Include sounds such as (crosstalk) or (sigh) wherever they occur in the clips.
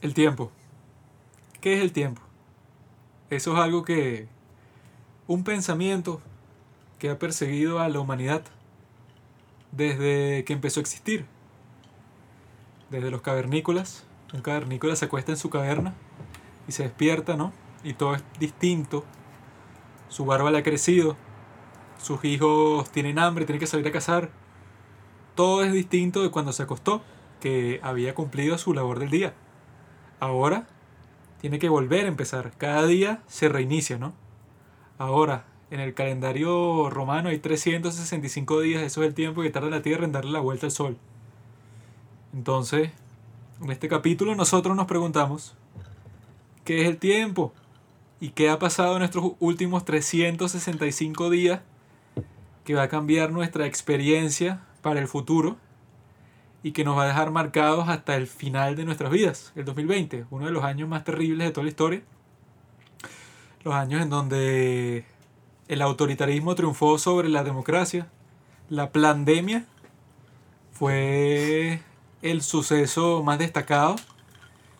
El tiempo. ¿Qué es el tiempo? Eso es algo que... Un pensamiento que ha perseguido a la humanidad desde que empezó a existir. Desde los cavernícolas. Un cavernícola se acuesta en su caverna y se despierta, ¿no? Y todo es distinto. Su barba le ha crecido. Sus hijos tienen hambre, tienen que salir a cazar. Todo es distinto de cuando se acostó, que había cumplido su labor del día. Ahora tiene que volver a empezar. Cada día se reinicia, ¿no? Ahora, en el calendario romano hay 365 días, eso es el tiempo que tarda la Tierra en darle la vuelta al Sol. Entonces, en este capítulo nosotros nos preguntamos, ¿qué es el tiempo? ¿Y qué ha pasado en nuestros últimos 365 días que va a cambiar nuestra experiencia para el futuro? Y que nos va a dejar marcados hasta el final de nuestras vidas, el 2020, uno de los años más terribles de toda la historia. Los años en donde el autoritarismo triunfó sobre la democracia. La pandemia fue el suceso más destacado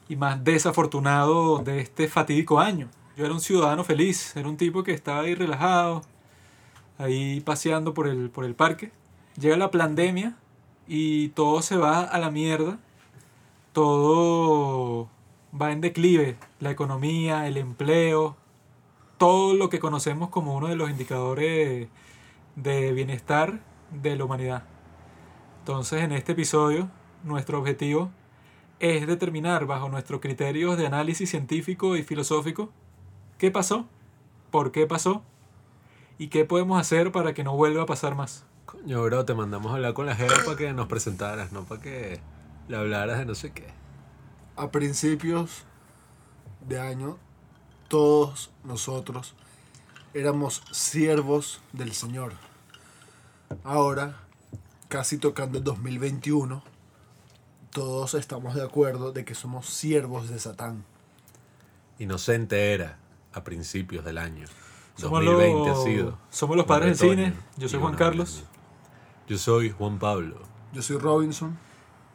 y más desafortunado de este fatídico año. Yo era un ciudadano feliz, era un tipo que estaba ahí relajado, ahí paseando por el, por el parque. Llega la pandemia y todo se va a la mierda, todo va en declive, la economía, el empleo, todo lo que conocemos como uno de los indicadores de bienestar de la humanidad. Entonces en este episodio nuestro objetivo es determinar bajo nuestros criterios de análisis científico y filosófico qué pasó, por qué pasó y qué podemos hacer para que no vuelva a pasar más. Coño, bro, te mandamos a hablar con la Jera para que nos presentaras, no para que le hablaras de no sé qué. A principios de año, todos nosotros éramos siervos del Señor. Ahora, casi tocando el 2021, todos estamos de acuerdo de que somos siervos de Satán. Inocente era a principios del año. Somos 2020 los- ha sido. somos los padres del cine. Yo soy Juan Carlos. Yo soy Juan Pablo. Yo soy Robinson.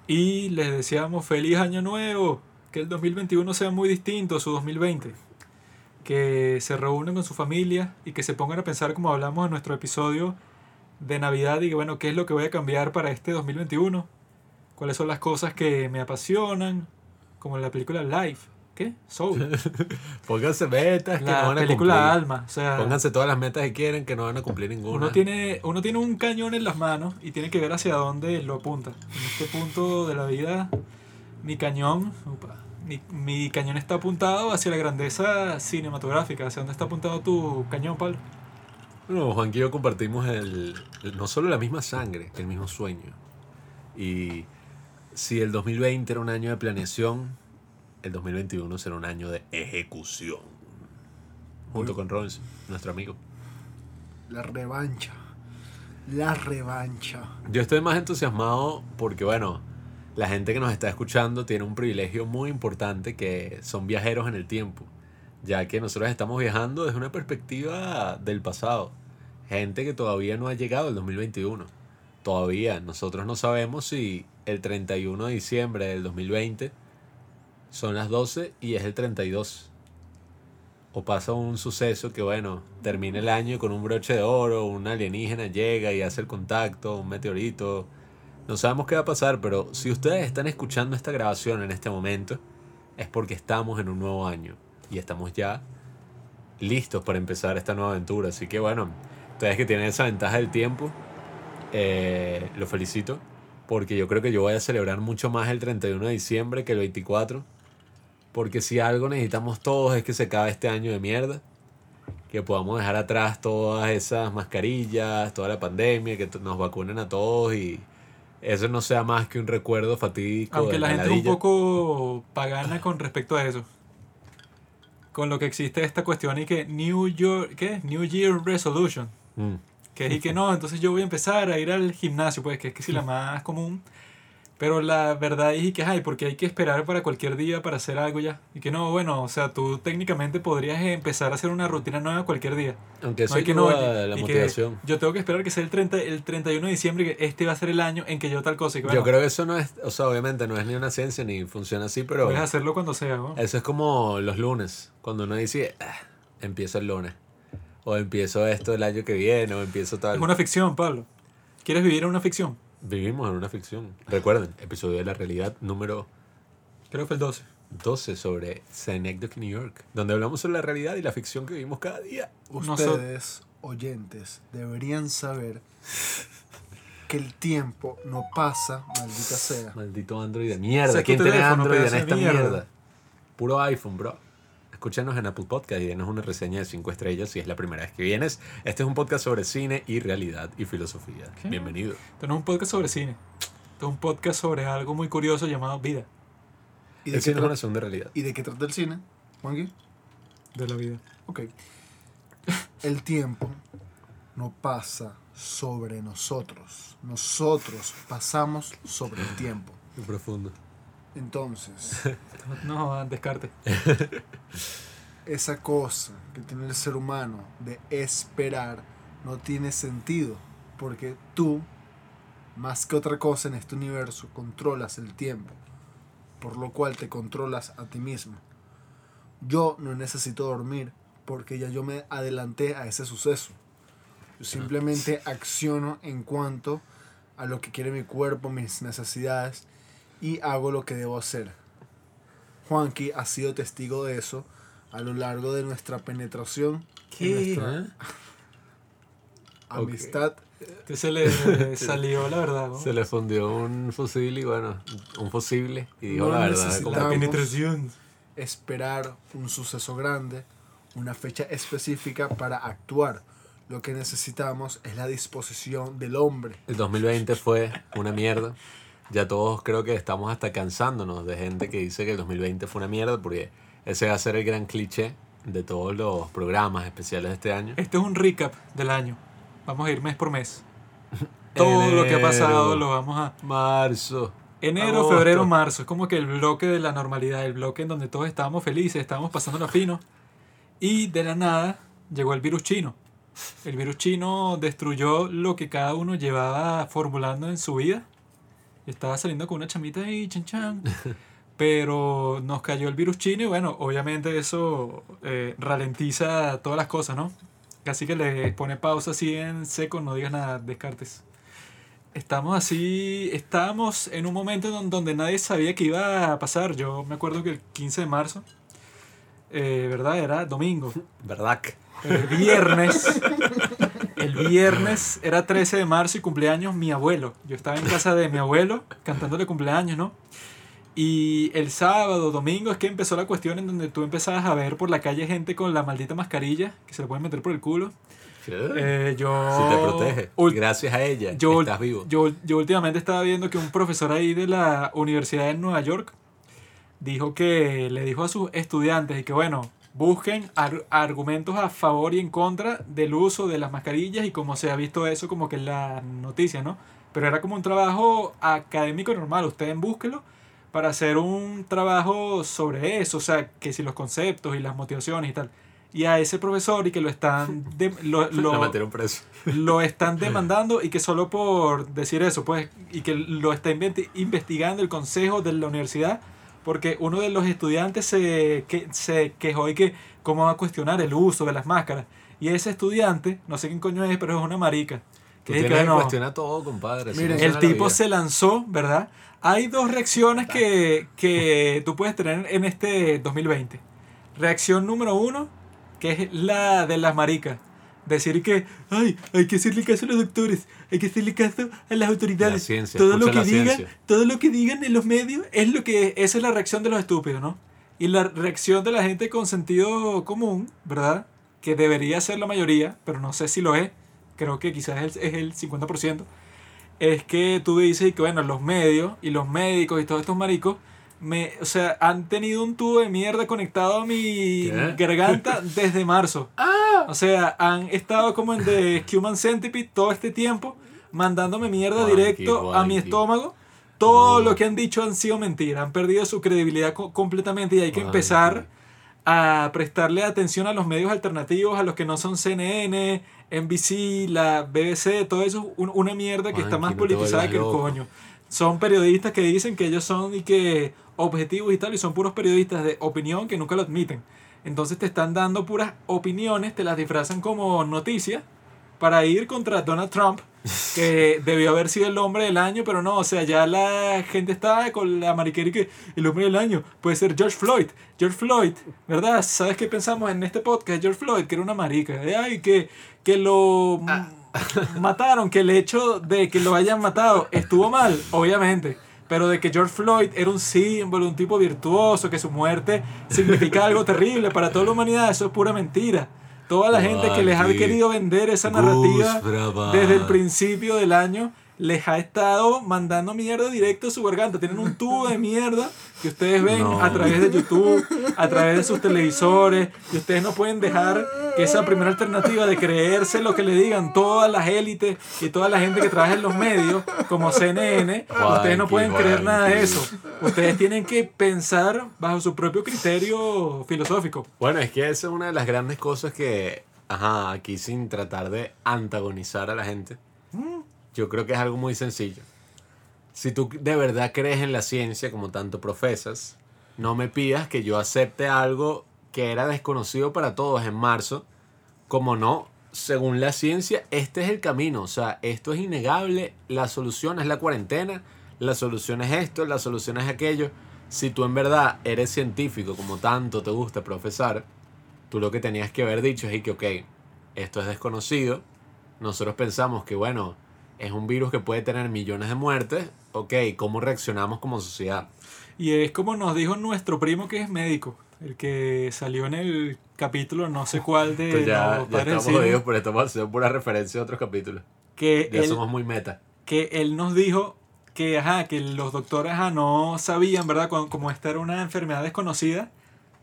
Y les deseamos feliz año nuevo. Que el 2021 sea muy distinto a su 2020. Que se reúnan con su familia y que se pongan a pensar como hablamos en nuestro episodio de Navidad y que bueno, ¿qué es lo que voy a cambiar para este 2021? ¿Cuáles son las cosas que me apasionan? Como en la película Life. ¿Qué? Soul. (laughs) Pónganse metas que no La van a película cumplir. Alma. O sea, Pónganse todas las metas que quieren que no van a cumplir ninguna. Uno tiene, uno tiene un cañón en las manos y tiene que ver hacia dónde lo apunta. En este punto de la vida, mi cañón, upa, mi, mi cañón está apuntado hacia la grandeza cinematográfica. ¿Hacia dónde está apuntado tu cañón, Pablo? Bueno, Juan y yo compartimos el, el- no solo la misma sangre, el mismo sueño. Y si el 2020 era un año de planeación, el 2021 será un año de ejecución. Junto Uy. con Robinson, nuestro amigo. La revancha. La revancha. Yo estoy más entusiasmado porque, bueno, la gente que nos está escuchando tiene un privilegio muy importante que son viajeros en el tiempo, ya que nosotros estamos viajando desde una perspectiva del pasado. Gente que todavía no ha llegado al 2021. Todavía nosotros no sabemos si el 31 de diciembre del 2020 son las 12 y es el 32. O pasa un suceso que, bueno, termina el año con un broche de oro, un alienígena llega y hace el contacto, un meteorito. No sabemos qué va a pasar, pero si ustedes están escuchando esta grabación en este momento, es porque estamos en un nuevo año y estamos ya listos para empezar esta nueva aventura. Así que, bueno, ustedes que tienen esa ventaja del tiempo, eh, los felicito, porque yo creo que yo voy a celebrar mucho más el 31 de diciembre que el 24. Porque si algo necesitamos todos es que se acabe este año de mierda. Que podamos dejar atrás todas esas mascarillas, toda la pandemia, que nos vacunen a todos y eso no sea más que un recuerdo fatídico. Aunque de la gente es un poco pagana con respecto a eso. Con lo que existe esta cuestión y que New Year, ¿qué? New Year Resolution. Mm. Que es y que no, entonces yo voy a empezar a ir al gimnasio, pues que es que si la (laughs) más común. Pero la verdad es que, ay, porque hay que esperar para cualquier día para hacer algo ya. Y que no, bueno, o sea, tú técnicamente podrías empezar a hacer una rutina nueva cualquier día. Aunque No eso hay que no, a la motivación. yo tengo que esperar que sea el, 30, el 31 de diciembre, que este va a ser el año en que yo tal cosa. Y que, bueno, Yo creo que eso no es, o sea, obviamente no es ni una ciencia ni funciona así, pero puedes hacerlo cuando sea, ¿no? eso es como los lunes, cuando uno dice, "Ah, empiezo el lunes, o empiezo esto el año que viene, o empiezo tal. Es una ficción, Pablo. ¿Quieres vivir en una ficción? Vivimos en una ficción. Recuerden, episodio de la realidad número Creo que fue el 12. 12 sobre Synecdoche, New York, donde hablamos sobre la realidad y la ficción que vivimos cada día. Ustedes, oyentes, deberían saber que el tiempo no pasa, maldita sea. Maldito Android de mierda. ¿Quién tiene teléfono, Android en esta mierda. mierda? Puro iPhone, bro. Escúchanos en Apple Podcast y denos una reseña de 5 estrellas si es la primera vez que vienes. Este es un podcast sobre cine y realidad y filosofía. ¿Qué? Bienvenido. Esto no es un podcast sobre cine. Esto es un podcast sobre algo muy curioso llamado vida. ¿Y de, El qué, cine es una segunda realidad. ¿Y de qué trata el cine, Juanqui? De la vida. Ok. El tiempo no pasa sobre nosotros. Nosotros pasamos sobre el tiempo. Muy profundo. Entonces, (laughs) No, descarte. (laughs) esa cosa que tiene el ser humano de esperar no tiene sentido. Porque tú, más que otra cosa en este universo, controlas el tiempo. Por lo cual te controlas a ti mismo. Yo no necesito dormir porque ya yo me adelanté a ese suceso. Yo simplemente acciono en cuanto a lo que quiere mi cuerpo, mis necesidades y hago lo que debo hacer. Juanqui ha sido testigo de eso a lo largo de nuestra penetración, ¿Qué? nuestra ¿Eh? (laughs) amistad. Este se le (laughs) salió la verdad, ¿no? Se le fundió un fusil y bueno, un fusible y dijo No la verdad. como- La penetración. esperar un suceso grande, una fecha específica para actuar. Lo que necesitamos es la disposición del hombre. El 2020 fue una mierda. Ya todos creo que estamos hasta cansándonos de gente que dice que el 2020 fue una mierda porque ese va a ser el gran cliché de todos los programas especiales de este año. Este es un recap del año. Vamos a ir mes por mes. (laughs) Todo lo que ha pasado lo vamos a... Marzo. Enero, agosto. febrero, marzo. Es como que el bloque de la normalidad, el bloque en donde todos estábamos felices, estábamos pasando lo fino. Y de la nada llegó el virus chino. El virus chino destruyó lo que cada uno llevaba formulando en su vida. Estaba saliendo con una chamita ahí, chan chan. (laughs) Pero nos cayó el virus chino y bueno, obviamente eso eh, ralentiza todas las cosas, ¿no? Casi que le pone pausa así en seco, no digas nada, descartes. Estamos así, estábamos en un momento don- donde nadie sabía que iba a pasar. Yo me acuerdo que el 15 de marzo, eh, ¿verdad? Era domingo. (laughs) ¿Verdad? El viernes, (laughs) el viernes era 13 de marzo y cumpleaños mi abuelo. Yo estaba en casa de mi abuelo cantándole cumpleaños, ¿no? Y el sábado, domingo, es que empezó la cuestión en donde tú empezabas a ver por la calle gente con la maldita mascarilla que se le pueden meter por el culo. Eh, yo... si te protege. Gracias a ella yo, estás vivo. Yo, yo últimamente estaba viendo que un profesor ahí de la Universidad de Nueva York dijo que le dijo a sus estudiantes y que bueno, busquen ar- argumentos a favor y en contra del uso de las mascarillas y como se ha visto eso como que en la noticia, ¿no? Pero era como un trabajo académico normal, ustedes búsquenlo para hacer un trabajo sobre eso, o sea, que si los conceptos y las motivaciones y tal. Y a ese profesor y que lo están... (laughs) de- lo, Lo lo- preso. lo están (laughs) demandando y que solo por decir eso, pues, y que lo está investigando el consejo de la universidad, porque uno de los estudiantes se, que, se quejó y que cómo va a cuestionar el uso de las máscaras. Y ese estudiante, no sé quién coño es, pero es una marica. Tú Que dice tienes que, que bueno, cuestionar todo, compadre. Miren, el tipo se lanzó, ¿verdad? Hay dos reacciones que, que tú puedes tener en este 2020. Reacción número uno, que es la de las maricas. Decir que, ay, hay que hacerle caso a los doctores, hay que hacerle caso a las autoridades. La ciencia, todo lo que digan, ciencia. todo lo que digan en los medios es lo que esa es la reacción de los estúpidos, ¿no? Y la reacción de la gente con sentido común, ¿verdad? Que debería ser la mayoría, pero no sé si lo es. Creo que quizás es es el 50% es que tú dices que, bueno, los medios y los médicos y todos estos maricos, me, o sea, han tenido un tubo de mierda conectado a mi ¿Qué? garganta (laughs) desde marzo. O sea, han estado como en The Human Centipede todo este tiempo, mandándome mierda directo a mi estómago todo No. lo que han dicho han sido mentiras, han perdido su credibilidad co- completamente y hay que empezar a prestarle atención a los medios alternativos, a los que no son CNN, NBC, la BBC, todo eso es un- una mierda que está más politizada que el loco. coño. Son periodistas que dicen que ellos son y que objetivos y tal, y son puros periodistas de opinión que nunca lo admiten. Entonces te están dando puras opiniones, te las disfrazan como noticias para ir contra Donald Trump, que (laughs) debió haber sido el hombre del año, pero no, o sea, ya la gente está con la mariquera y que el hombre del año puede ser George Floyd. George Floyd, ¿verdad? ¿Sabes qué pensamos en este podcast? George Floyd, que era una marica. de, Ay, que, que lo mm, (laughs) mataron, que el hecho de que lo hayan matado estuvo mal, obviamente. Pero de que George Floyd era un símbolo, un tipo virtuoso, que su muerte significa algo terrible para toda la humanidad, eso es pura mentira. Toda la gente que les ha querido vender esa narrativa desde el principio del año les ha estado mandando mierda directo a su garganta. Tienen un tubo de mierda que ustedes ven No. a través de YouTube, a través de sus televisores, y ustedes no pueden dejar que esa primera alternativa de creerse lo que le digan todas las élites y toda la gente que trabaja en los medios, como CNN, ustedes no pueden creer nada de eso. Ustedes tienen que pensar bajo su propio criterio filosófico. Bueno, es que esa es una de las grandes cosas que, ajá, aquí sin tratar de antagonizar a la gente, yo creo que es algo muy sencillo. Si tú de verdad crees en la ciencia como tanto profesas, no me pidas que yo acepte algo que era desconocido para todos en marzo, como no, según la ciencia, este es el camino, o sea, esto es innegable, la solución es la cuarentena, la solución es esto, la solución es aquello. Si tú en verdad eres científico, como tanto te gusta profesar, tú lo que tenías que haber dicho es que, ok, esto es desconocido, nosotros pensamos que, bueno, es un virus que puede tener millones de muertes, ok, ¿cómo reaccionamos como sociedad? Y es como nos dijo nuestro primo que es médico, el que salió en el capítulo no sé cuál de Entonces ya, ya estamos jodidos, pero estamos haciendo pura referencia a otros capítulos. que Ya él, somos muy meta. que él nos dijo que, ajá, que los doctores ajá, no sabían, ¿verdad? Como esta era una enfermedad desconocida,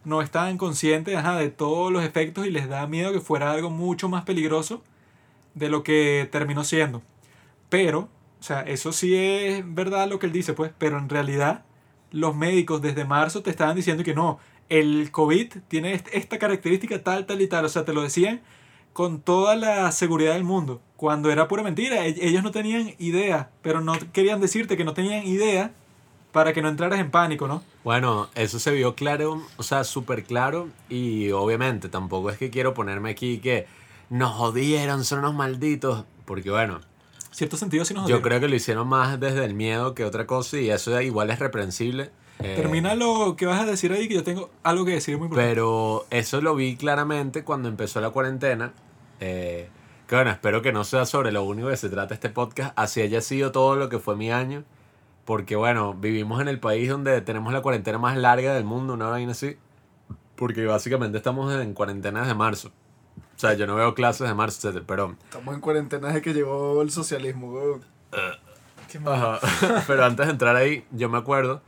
no estaban conscientes ajá, de todos los efectos y les da miedo que fuera algo mucho más peligroso de lo que terminó siendo. Pero, o sea, eso sí es verdad lo que él dice, pues, pero en realidad los médicos desde marzo te estaban diciendo que no, el COVID tiene est- esta característica tal, tal y tal, o sea, te lo decían con toda la seguridad del mundo, cuando era pura mentira, E- ellos no tenían idea, pero no querían decirte que no tenían idea para que no entraras en pánico, ¿no? Bueno, eso se vio claro, o sea, súper claro. Y obviamente tampoco es que quiero ponerme aquí que nos jodieron, son unos malditos. Porque bueno, Cierto sentido sí nos yo creo que lo hicieron más desde el miedo que otra cosa. Y eso igual es reprensible. Eh, Termina lo que vas a decir ahí, que yo tengo algo que decir muy importante. Pero eso lo vi claramente cuando empezó la cuarentena. Eh, que bueno, espero que no sea sobre lo único que se trata este podcast. Así haya sido todo lo que fue mi año. Porque bueno, vivimos en el país donde tenemos la cuarentena más larga del mundo, una vaina así. Porque básicamente estamos en cuarentena desde marzo. O sea, yo no veo clases de marzo, etc. Pero, Estamos en cuarentena desde que llegó el socialismo, weón. Qué mal. Ajá. (laughs) pero antes de entrar ahí, yo me acuerdo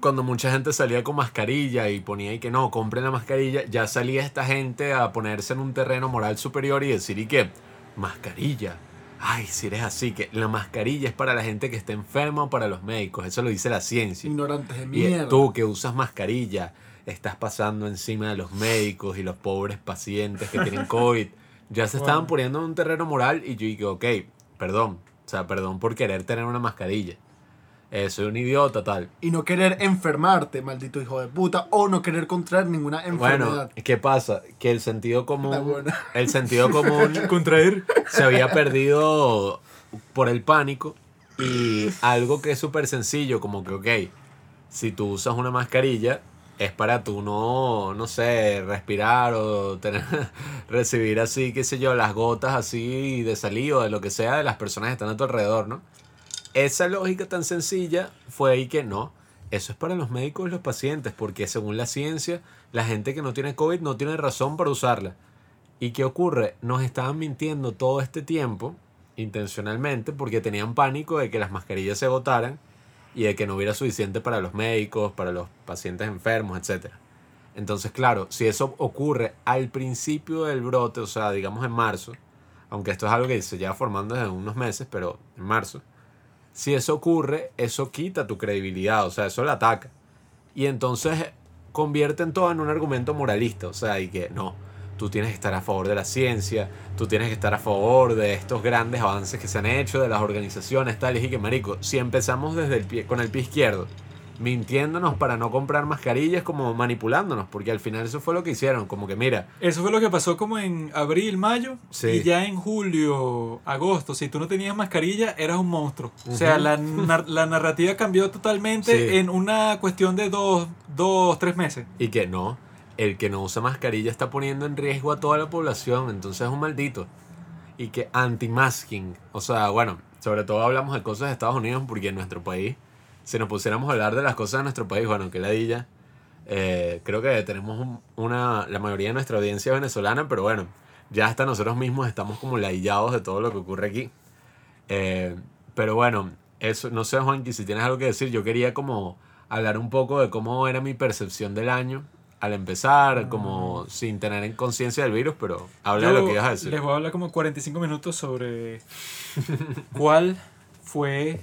cuando mucha gente salía con mascarilla y ponía ahí que no, compren la mascarilla, ya salía esta gente a ponerse en un terreno moral superior y decir y que mascarilla. Ay, si eres así, que la mascarilla es para la gente que está enferma o para los médicos, eso lo dice la ciencia. Ignorantes de Y mierda. tú que usas mascarilla, estás pasando encima de los médicos y los pobres pacientes que tienen COVID. Ya se estaban Wow. poniendo en un terreno moral y yo dije, ok, perdón. O sea, perdón por querer tener una mascarilla. Eh, soy un idiota, tal. Y no querer enfermarte, maldito hijo de puta. O no querer contraer ninguna Bueno, enfermedad. ¿qué pasa? Que el sentido común, el sentido común (laughs) Contraer. se había perdido por el pánico y algo que es súper sencillo, como que, ok, si tú usas una mascarilla, es para tú no, no sé, respirar o tener, (laughs) recibir así, qué sé yo, las gotas así de saliva, de lo que sea, de las personas que están a tu alrededor, ¿no? Esa lógica tan sencilla fue ahí que no. Eso es para los médicos y los pacientes, porque según la ciencia, la gente que no tiene COVID no tiene razón para usarla. ¿Y qué ocurre? Nos estaban mintiendo todo este tiempo, intencionalmente, porque tenían pánico de que las mascarillas se agotaran y de que no hubiera suficiente para los médicos, para los pacientes enfermos, etc. Entonces, claro, si eso ocurre al principio del brote, o sea, digamos en marzo, aunque esto es algo que se lleva formando desde unos meses, pero en marzo, Si eso ocurre, eso quita tu credibilidad, o sea, eso la ataca. Y entonces convierten todo en un argumento moralista, o sea, y que no, tú tienes que estar a favor de la ciencia, tú tienes que estar a favor de estos grandes avances que se han hecho, de las organizaciones, tal, y que marico, si empezamos desde el pie, con el pie izquierdo, mintiéndonos para no comprar mascarillas, como manipulándonos, porque al final eso fue lo que hicieron, como que mira, Eso fue lo que pasó como en abril, mayo. Sí. Y ya en julio, agosto, si tú no tenías mascarilla, eras un monstruo. O sea, la, (laughs) la narrativa cambió totalmente Sí. en una cuestión de dos, dos, tres meses. y que no, el que no usa mascarilla está poniendo en riesgo a toda la población, entonces es un maldito. Y que anti-masking, o sea, bueno, sobre todo hablamos de cosas de Estados Unidos porque en nuestro país, si nos pusiéramos a hablar de las cosas de nuestro país, bueno, que ladilla, eh, creo que tenemos un- una, la mayoría de nuestra audiencia venezolana, pero bueno, ya hasta nosotros mismos estamos como ladillados de todo lo que ocurre aquí. Eh, pero bueno, eso, no sé, Juanqui, si tienes algo que decir, yo quería como hablar un poco de cómo era mi percepción del año al empezar, como sin tener en conciencia del virus, pero habla de lo que ibas a decir. Les voy a hablar como 45 minutos sobre cuál fue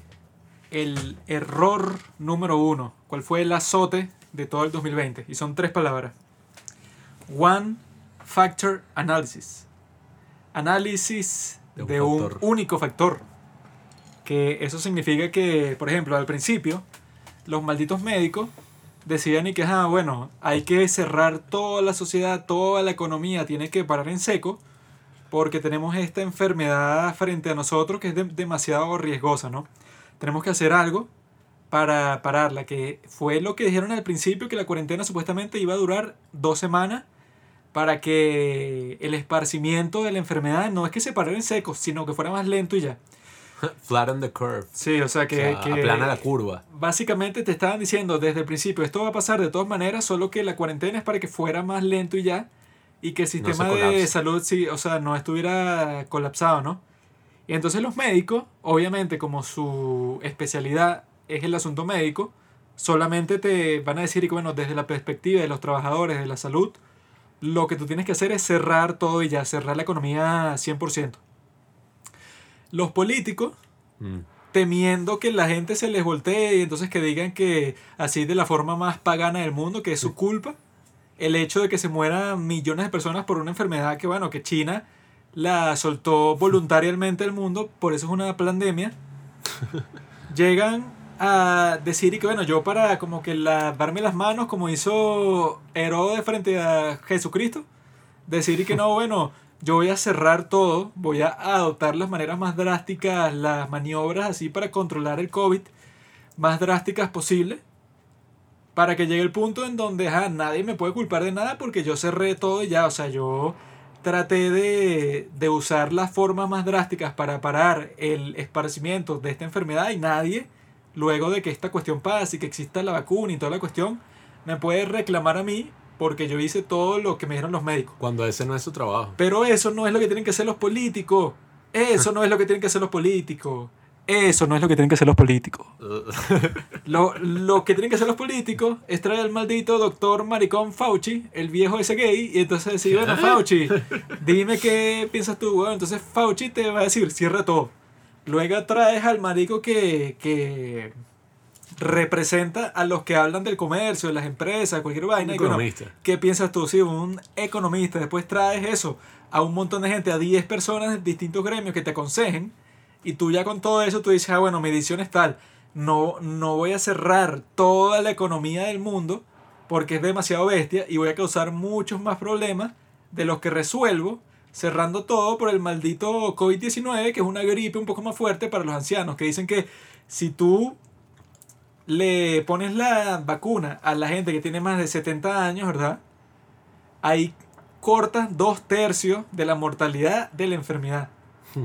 el error número uno, cuál fue el azote de todo el 2020. Y son tres palabras. One Factor Analysis. Análisis De de un un, factor. único factor. Que eso significa que, por ejemplo, al principio, los malditos médicos decían y que, ah, bueno, hay que cerrar toda la sociedad, toda la economía tiene que parar en seco porque tenemos esta enfermedad frente a nosotros que es de- demasiado riesgosa, ¿no? Tenemos que hacer algo para pararla, que fue lo que dijeron al principio, que la cuarentena supuestamente iba a durar dos semanas para que el esparcimiento de la enfermedad no es que se parara en seco, sino que fuera más lento y ya. (laughs) Flatten the curve. Sí, o sea O que, sea, que aplana la curva. básicamente te estaban diciendo desde el principio, esto va a pasar de todas maneras, solo que la cuarentena es para que fuera más lento y ya, y que el sistema de colapse. salud, sí, o sea, no estuviera colapsado, ¿no? Y entonces los médicos, obviamente como su especialidad es el asunto médico, solamente te van a decir que, bueno, desde la perspectiva de los trabajadores de la salud, lo que tú tienes que hacer es cerrar todo y ya, cerrar la economía 100%. Los políticos Mm. temiendo que la gente se les voltee y entonces que digan que así de la forma más pagana del mundo, que es su culpa, el hecho de que se mueran millones de personas por una enfermedad que, bueno, que China la soltó voluntariamente al mundo, por eso es una pandemia, (laughs) llegan a decir y que, bueno, yo para como que lavarme las manos, como hizo Herodes frente a Jesucristo, decir y que no, bueno, yo voy a cerrar todo, voy a adoptar las maneras más drásticas, las maniobras así para controlar el COVID más drásticas posible, para que llegue el punto en donde nadie me puede culpar de nada porque yo cerré todo y ya, o sea, yo traté de, de usar las formas más drásticas para parar el esparcimiento de esta enfermedad y nadie, luego de que esta cuestión pase y que exista la vacuna y toda la cuestión, me puede reclamar a mí porque yo hice todo lo que me dijeron los médicos. Cuando ese no es su trabajo. Pero eso no es lo que tienen que hacer los políticos. Eso (laughs) no es lo que tienen que hacer los políticos. Eso no es lo que tienen que hacer los políticos. (laughs) Lo, lo que tienen que hacer los políticos es traer al maldito doctor maricón Fauci, el viejo ese gay, y entonces decir, bueno, Fauci, (laughs) dime qué piensas tú, bueno, entonces Fauci te va a decir, cierra todo. Luego traes al marico que, que representa a los que hablan del comercio, de las empresas, cualquier vaina. Economista. ¿Qué piensas tú? Sí, un economista. Después traes eso a un montón de gente, a 10 personas de distintos gremios que te aconsejen. Y tú ya con todo eso, tú dices, ah, bueno, mi edición es tal. No, no voy a cerrar toda la economía del mundo porque es demasiado bestia y voy a causar muchos más problemas de los que resuelvo cerrando todo por el maldito COVID-19, que es una gripe un poco más fuerte para los ancianos, que dicen que si tú le pones la vacuna a la gente que tiene más de 70 años, ¿verdad? Ahí cortas dos tercios de la mortalidad de la enfermedad.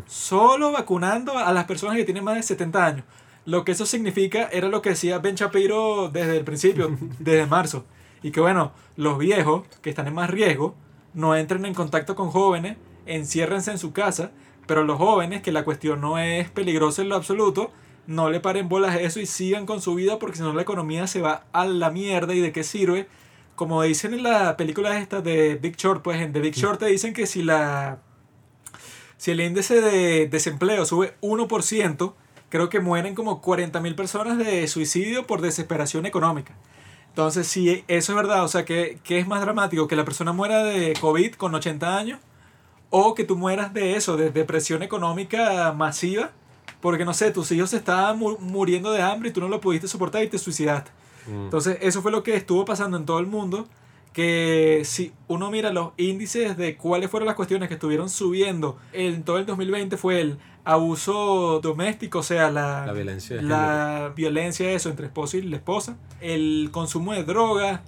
Solo vacunando a las personas que tienen más de 70 años. Lo que eso significa era lo que decía Ben Shapiro desde el principio, (laughs) desde marzo. Y que bueno, los viejos que están en más riesgo no entren en contacto con jóvenes, enciérrense en su casa, pero los jóvenes, que la cuestión no es peligrosa en lo absoluto, no le paren bolas a eso y sigan con su vida porque si no la economía se va a la mierda y de qué sirve. Como dicen en la película esta de Big Short, pues en The Big Short te dicen que si la si el índice de desempleo sube 1%, creo que mueren como 40.000 personas de suicidio por desesperación económica. Entonces, si eso es verdad, o sea, ¿qué, ¿qué es más dramático? ¿Que la persona muera de COVID con 80 años? ¿O que tú mueras de eso, de depresión económica masiva? Porque, no sé, tus hijos se estaban mu- muriendo de hambre y tú no lo pudiste soportar y te suicidaste. Mm. Entonces, eso fue lo que estuvo pasando en todo el mundo. Que si uno mira los índices de cuáles fueron las cuestiones que estuvieron subiendo en todo el 2020 fue el abuso doméstico, o sea, la, La violencia de la violencia eso entre esposo y la esposa, el consumo de drogas,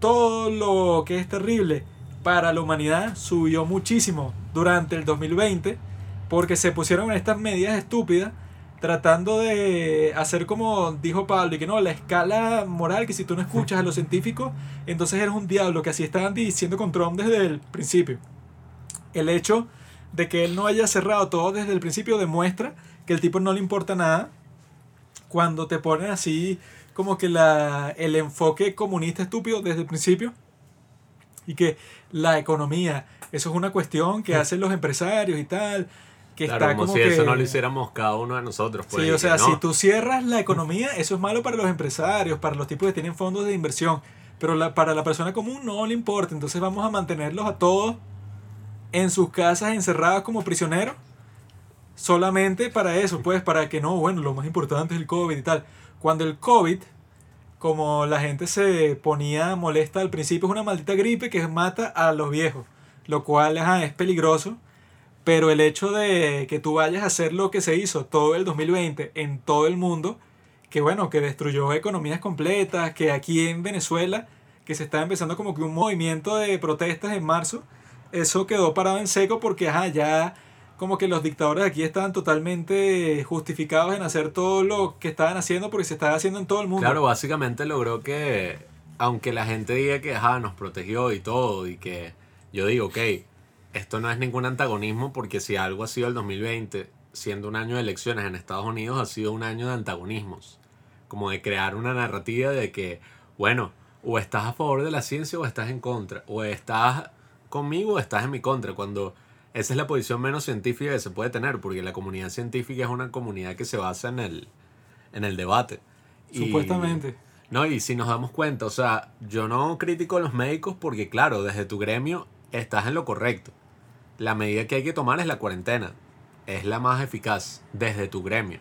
todo lo que es terrible para la humanidad subió muchísimo durante el 2020 porque se pusieron en estas medidas estúpidas tratando de hacer como dijo Pablo y que no, la escala moral que si tú no escuchas a los científicos entonces eres un diablo que así estaban diciendo con Trump desde el principio. El hecho de que él no haya cerrado todo desde el principio demuestra que el tipo no le importa nada cuando te ponen así como que la, el enfoque comunista estúpido desde el principio y que la economía, eso es una cuestión que hacen los empresarios y tal, que Claro, está como, como si que... eso no lo hiciéramos cada uno de nosotros. Pues, Sí, o sea, no. si tú cierras la economía, eso es malo para los empresarios, para los tipos que tienen fondos de inversión, pero la, para la persona común no le importa, entonces vamos a mantenerlos a todos en sus casas encerrados como prisioneros, solamente para eso, pues para que no, bueno, lo más importante es el COVID y tal. Cuando el COVID, como la gente se ponía molesta al principio, es una maldita gripe que mata a los viejos, lo cual ajá, es peligroso. Pero el hecho de que tú vayas a hacer lo que se hizo todo el 2020 en todo el mundo, que bueno, que destruyó economías completas, que aquí en Venezuela, que se está empezando como que un movimiento de protestas en marzo, eso quedó parado en seco porque ajá, ya como que los dictadores aquí estaban totalmente justificados en hacer todo lo que estaban haciendo porque se estaba haciendo en todo el mundo. Claro, básicamente logró que, aunque la gente diga que ajá, nos protegió y todo, y que yo digo, ok, esto no es ningún antagonismo, porque si algo ha sido el 2020, siendo un año de elecciones en Estados Unidos, ha sido un año de antagonismos. Como de crear una narrativa de que, bueno, o estás a favor de la ciencia o estás en contra, o estás conmigo o estás en mi contra, cuando esa es la posición menos científica que se puede tener, porque la comunidad científica es una comunidad que se basa en el, en el debate. Y- Supuestamente. no, y si nos damos cuenta, o sea, yo no critico a los médicos porque, claro, desde tu gremio estás en lo correcto. La medida que hay que tomar es la cuarentena. Es la más eficaz desde tu gremio.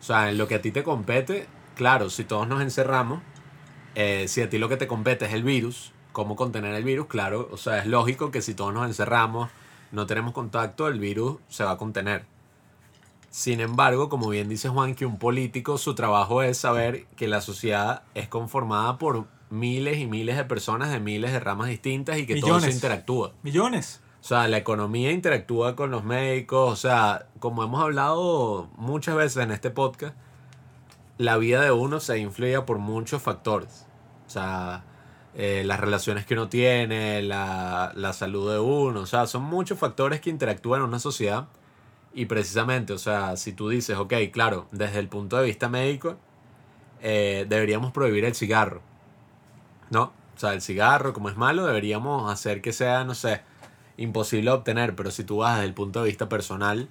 O sea, en lo que a ti te compete, claro, si todos nos encerramos, eh, si a ti lo que te compete es el virus, cómo contener el virus, claro, o sea, es lógico que si todos nos encerramos, no tenemos contacto, el virus se va a contener. Sin embargo, como bien dice Juan, que un político su trabajo es saber que la sociedad es conformada por miles y miles de personas de miles de ramas distintas y que todo se Millones. interactúa. Millones. O sea, la economía interactúa con los médicos. O sea, como hemos hablado muchas veces en este podcast, la vida de uno se influye por muchos factores. O sea, eh, las relaciones que uno tiene, la, la salud de uno. O sea, son muchos factores que interactúan en una sociedad. Y precisamente, o sea, si tú dices, ok, claro, desde el punto de vista médico, eh, deberíamos prohibir el cigarro. ¿No? O sea, el cigarro, como es malo, deberíamos hacer que sea, no sé, imposible de obtener. Pero si tú vas desde el punto de vista personal,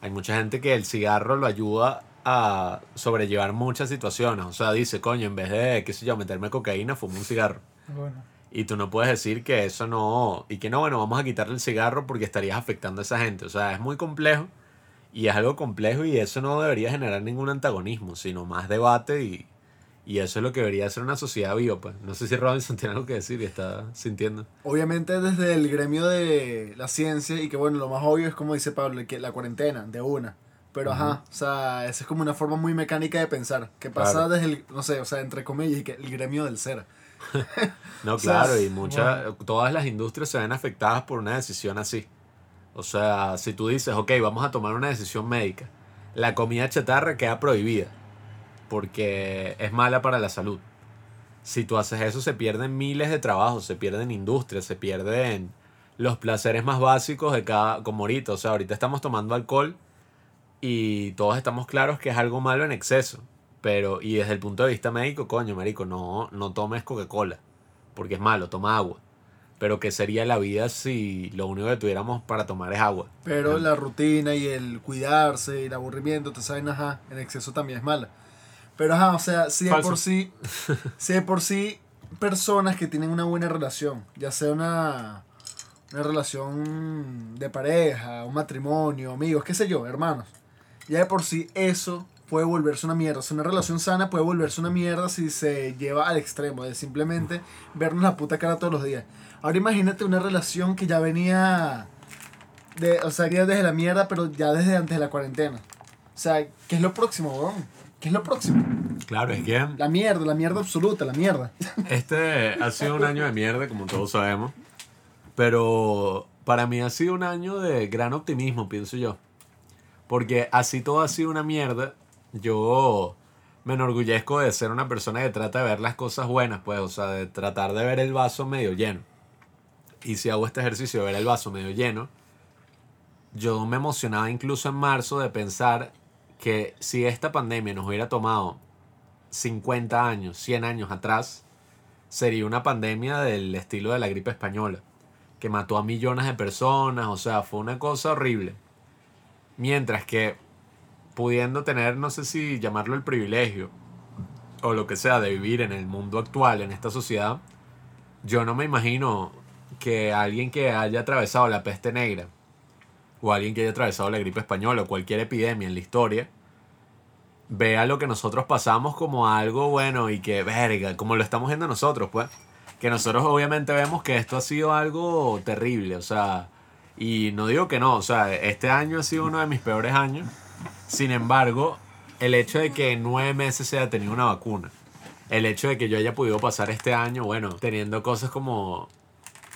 hay mucha gente que el cigarro lo ayuda a sobrellevar muchas situaciones. O sea, dice, coño, en vez de, qué sé yo, meterme cocaína, fumo un cigarro. Bueno. Y tú no puedes decir que eso no. Y que no, bueno, vamos a quitarle el cigarro porque estarías afectando a esa gente. O sea, es muy complejo. Y es algo complejo y eso no debería generar ningún antagonismo, sino más debate y, y eso es lo que debería ser una sociedad viva. Pues. No sé si Robinson tiene algo que decir y está sintiendo. Obviamente desde el gremio de la ciencia y que bueno, lo más obvio es como dice Pablo, que la cuarentena, de una. Pero ajá, o sea, esa es como una forma muy mecánica de pensar. Que pasa Claro. desde el, no sé, o sea, entre comillas, y que el gremio del ser. (laughs) No, (laughs) O sea, claro, y muchas, todas las industrias se ven afectadas por una decisión así. O sea, si tú dices, ok, vamos a tomar una decisión médica, la comida chatarra queda prohibida porque es mala para la salud. Si tú haces eso, se pierden miles de trabajos, se pierden industrias, se pierden los placeres más básicos de cada, como ahorita. O sea, ahorita estamos tomando alcohol y todos estamos claros que es algo malo en exceso. Pero, y desde el punto de vista médico, coño, marico, no, no tomes Coca-Cola porque es malo, toma agua. Pero ¿qué sería la vida si lo único que tuviéramos para tomar es agua? Pero la rutina y el cuidarse y el aburrimiento, te saben, ajá, en exceso también es mala. Pero ajá, o sea, si de por sí, (laughs) si de por sí personas que tienen una buena relación, ya sea una, una relación de pareja, un matrimonio, amigos, qué sé yo, hermanos, ya de por sí eso puede volverse una mierda. O sea, una relación sana puede volverse una mierda si se lleva al extremo de simplemente vernos la puta cara todos los días. Ahora imagínate una relación que ya venía de, o sea, desde la mierda, pero ya desde antes de la cuarentena. O sea, ¿qué es lo próximo, weón? ¿Qué es lo próximo? Claro, es que La mierda, la mierda absoluta, la mierda. este ha sido un año de mierda, como todos sabemos. Pero para mí ha sido un año de gran optimismo, pienso yo. Porque así todo ha sido una mierda, yo me enorgullezco de ser una persona que trata de ver las cosas buenas, pues, o sea, de tratar de ver el vaso medio lleno. Y si hago este ejercicio de ver el vaso medio lleno, yo me emocionaba incluso en marzo de pensar que si esta pandemia nos hubiera tomado 50 años, 100 años atrás, sería una pandemia del estilo de la gripe española, que mató a millones de personas, o sea, fue una cosa horrible. Mientras que pudiendo tener, no sé si llamarlo el privilegio, o lo que sea, de vivir en el mundo actual, en esta sociedad, yo no me imagino que alguien que haya atravesado la peste negra, o alguien que haya atravesado la gripe española, o cualquier epidemia en la historia, vea lo que nosotros pasamos como algo bueno y que, verga, como lo estamos viendo nosotros, pues. Que nosotros obviamente vemos que esto ha sido algo terrible, o sea, y no digo que no, o sea, este año ha sido uno de mis peores años. Sin embargo, el hecho de que en nueve meses se haya tenido una vacuna, el hecho de que yo haya podido pasar este año, bueno, teniendo cosas como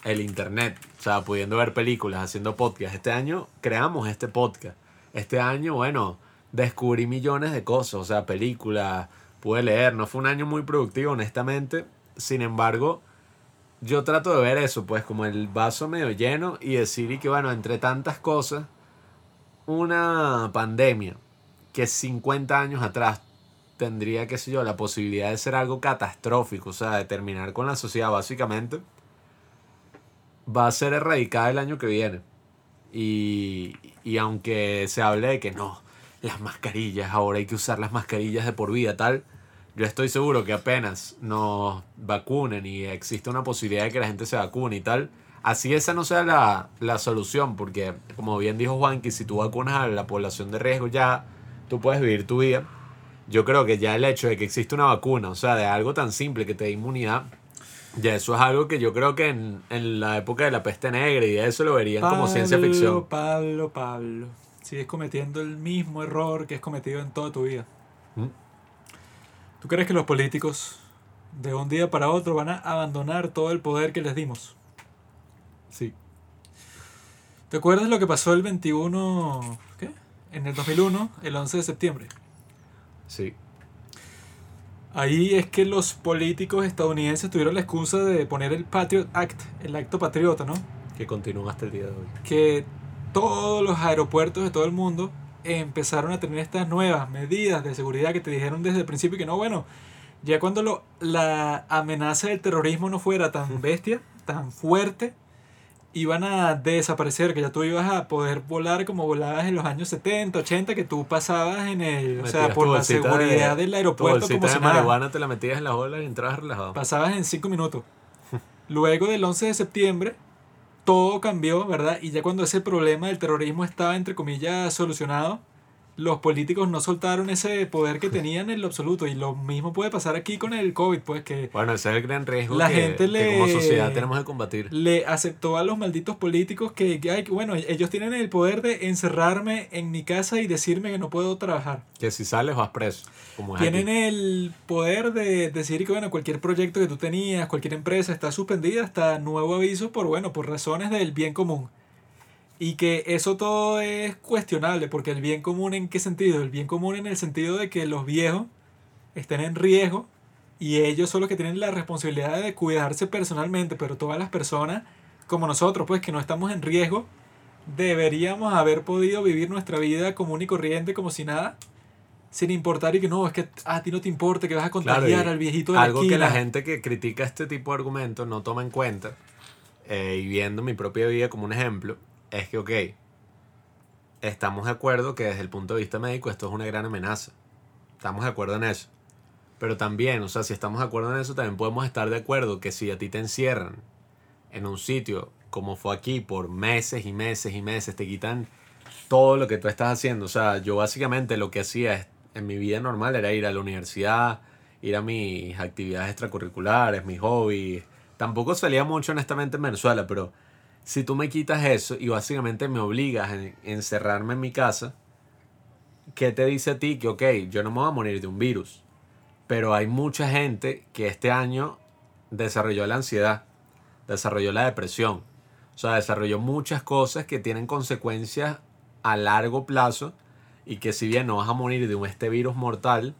el internet, o sea, pudiendo ver películas, haciendo podcast. Este año creamos este podcast. Este año, bueno, descubrí millones de cosas, o sea, películas, pude leer. No fue un año muy productivo, honestamente. Sin embargo, yo trato de ver eso, pues, como el vaso medio lleno y decir y que, bueno, entre tantas cosas, una pandemia que 50 años atrás tendría, qué sé yo, la posibilidad de ser algo catastrófico, o sea, de terminar con la sociedad básicamente, va a ser erradicada el año que viene. Y, y aunque se hable de que no, las mascarillas, ahora hay que usar las mascarillas de por vida, tal, yo estoy seguro que apenas nos vacunen y existe una posibilidad de que la gente se vacune y tal, así esa no sea la, la solución, porque como bien dijo Juan, que si tú vacunas a la población de riesgo ya tú puedes vivir tu vida. Yo creo que ya el hecho de que existe una vacuna, o sea, de algo tan simple que te dé inmunidad, ya eso es algo que yo creo que en, en la época de la peste negra y eso lo verían como ciencia ficción. Pablo, Pablo. Sigues cometiendo el mismo error que has cometido en toda tu vida. ¿Mm? ¿Tú crees que los políticos de un día para otro van a abandonar todo el poder que les dimos? Sí. ¿Te acuerdas lo que pasó el 21, ¿qué? En el 2001, el 11 de septiembre. Sí. Ahí es que los políticos estadounidenses tuvieron la excusa de poner el Patriot Act, el acto patriota, ¿no? Que continúa hasta el día de hoy. que todos los aeropuertos de todo el mundo empezaron a tener estas nuevas medidas de seguridad que te dijeron desde el principio que no, bueno, ya cuando lo, la amenaza del terrorismo no fuera tan bestia, tan fuerte, iban a desaparecer, que ya tú ibas a poder volar como volabas en los años 70, 80, que tú pasabas en el, o sea, por la seguridad de- del aeropuerto como de si nada. marihuana te la metías en las olas y entrabas relajado. Pasabas en 5 minutos. (laughs) Luego del 11 de septiembre, todo cambió, ¿verdad? Y ya cuando ese problema del terrorismo estaba, entre comillas, solucionado, los políticos no soltaron ese poder que tenían en lo absoluto. Y lo mismo puede pasar aquí con el COVID, pues que Bueno, ese es el gran riesgo La que, gente que le- como sociedad tenemos que combatir. le aceptó a los malditos políticos que, que, ay, bueno, ellos tienen el poder de encerrarme en mi casa y decirme que no puedo trabajar. Que si sales vas preso. Como es Tienen aquí. el poder de decir que bueno, cualquier proyecto que tú tenías, cualquier empresa está suspendida hasta nuevo aviso por bueno, por razones del bien común. Y que eso todo es cuestionable, porque el bien común en qué sentido? El bien común en el sentido de que los viejos estén en riesgo y ellos son los que tienen la responsabilidad de cuidarse personalmente, pero todas las personas como nosotros, pues que no estamos en riesgo, deberíamos haber podido vivir nuestra vida común y corriente como si nada, sin importar y que no, es que a ti no te importa que vas a contagiar al viejito de la Algo que la gente que critica este tipo de argumentos no toma en cuenta eh, y viendo mi propia vida como un ejemplo, es que, ok, estamos de acuerdo que desde el punto de vista médico esto es una gran amenaza. Estamos de acuerdo en eso. Pero también, o sea, si estamos de acuerdo en eso, también podemos estar de acuerdo que si a ti te encierran en un sitio como fue aquí por meses y meses y meses, te quitan todo lo que tú estás haciendo. O sea, yo básicamente lo que hacía en mi vida normal era ir a la universidad, ir a mis actividades extracurriculares, mis hobbies. Tampoco salía mucho honestamente en Venezuela, pero si tú me quitas eso y básicamente me obligas a encerrarme en mi casa, ¿qué te dice a ti que, ok, yo no me voy a morir de un virus? Pero hay mucha gente que este año desarrolló la ansiedad, desarrolló la depresión, o sea, desarrolló muchas cosas que tienen consecuencias a largo plazo y que si bien no vas a morir de este virus mortal,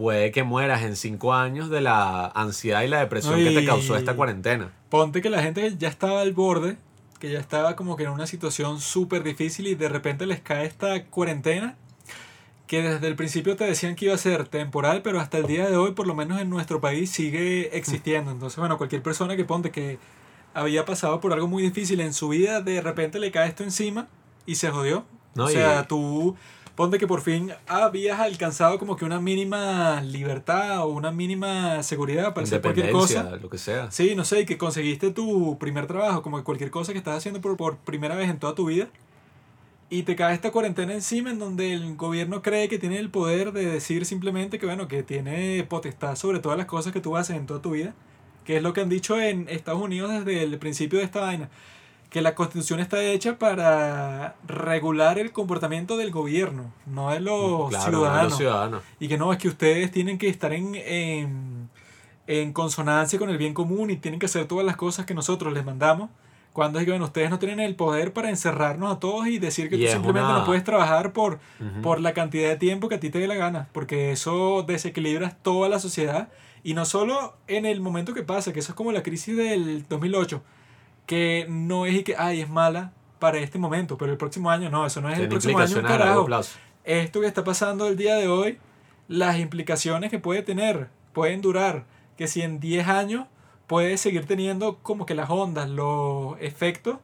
puede que mueras en cinco años de la ansiedad y la depresión que te causó esta cuarentena. Ponte que la gente ya estaba al borde, que ya estaba como que en una situación súper difícil y de repente les cae esta cuarentena que desde el principio te decían que iba a ser temporal, pero hasta el día de hoy, por lo menos en nuestro país, sigue existiendo. Entonces, bueno, cualquier persona que ponte que había pasado por algo muy difícil en su vida, de repente le cae esto encima y se jodió. o sea, tú ponte que por fin habías alcanzado como que una mínima libertad o una mínima seguridad para hacer cualquier cosa. lo que sea. Sí, no sé, y que conseguiste tu primer trabajo, como que cualquier cosa que estás haciendo por, por primera vez en toda tu vida. Y te cae esta cuarentena encima en donde el gobierno cree que tiene el poder de decir simplemente que, bueno, que tiene potestad sobre todas las cosas que tú haces en toda tu vida. Que es lo que han dicho en Estados Unidos desde el principio de esta vaina que la constitución está hecha para regular el comportamiento del gobierno, no de los, ciudadanos. Y que no, es que ustedes tienen que estar en, en, en, consonancia con el bien común y tienen que hacer todas las cosas que nosotros les mandamos. Cuando es que bueno, ustedes no tienen el poder para encerrarnos a todos y decir que tú simplemente no puedes trabajar por, por la cantidad de tiempo que a ti te dé la gana, porque eso desequilibra toda la sociedad. Y no solo en el momento que pasa, que eso es como la crisis del 2008 que no es y que, ay, es mala para este momento, pero el próximo año no, eso no es el próximo año, carajo. Esto que está pasando el día de hoy, las implicaciones que puede tener, pueden durar, que si en 10 años puede seguir teniendo como que las ondas, los efectos,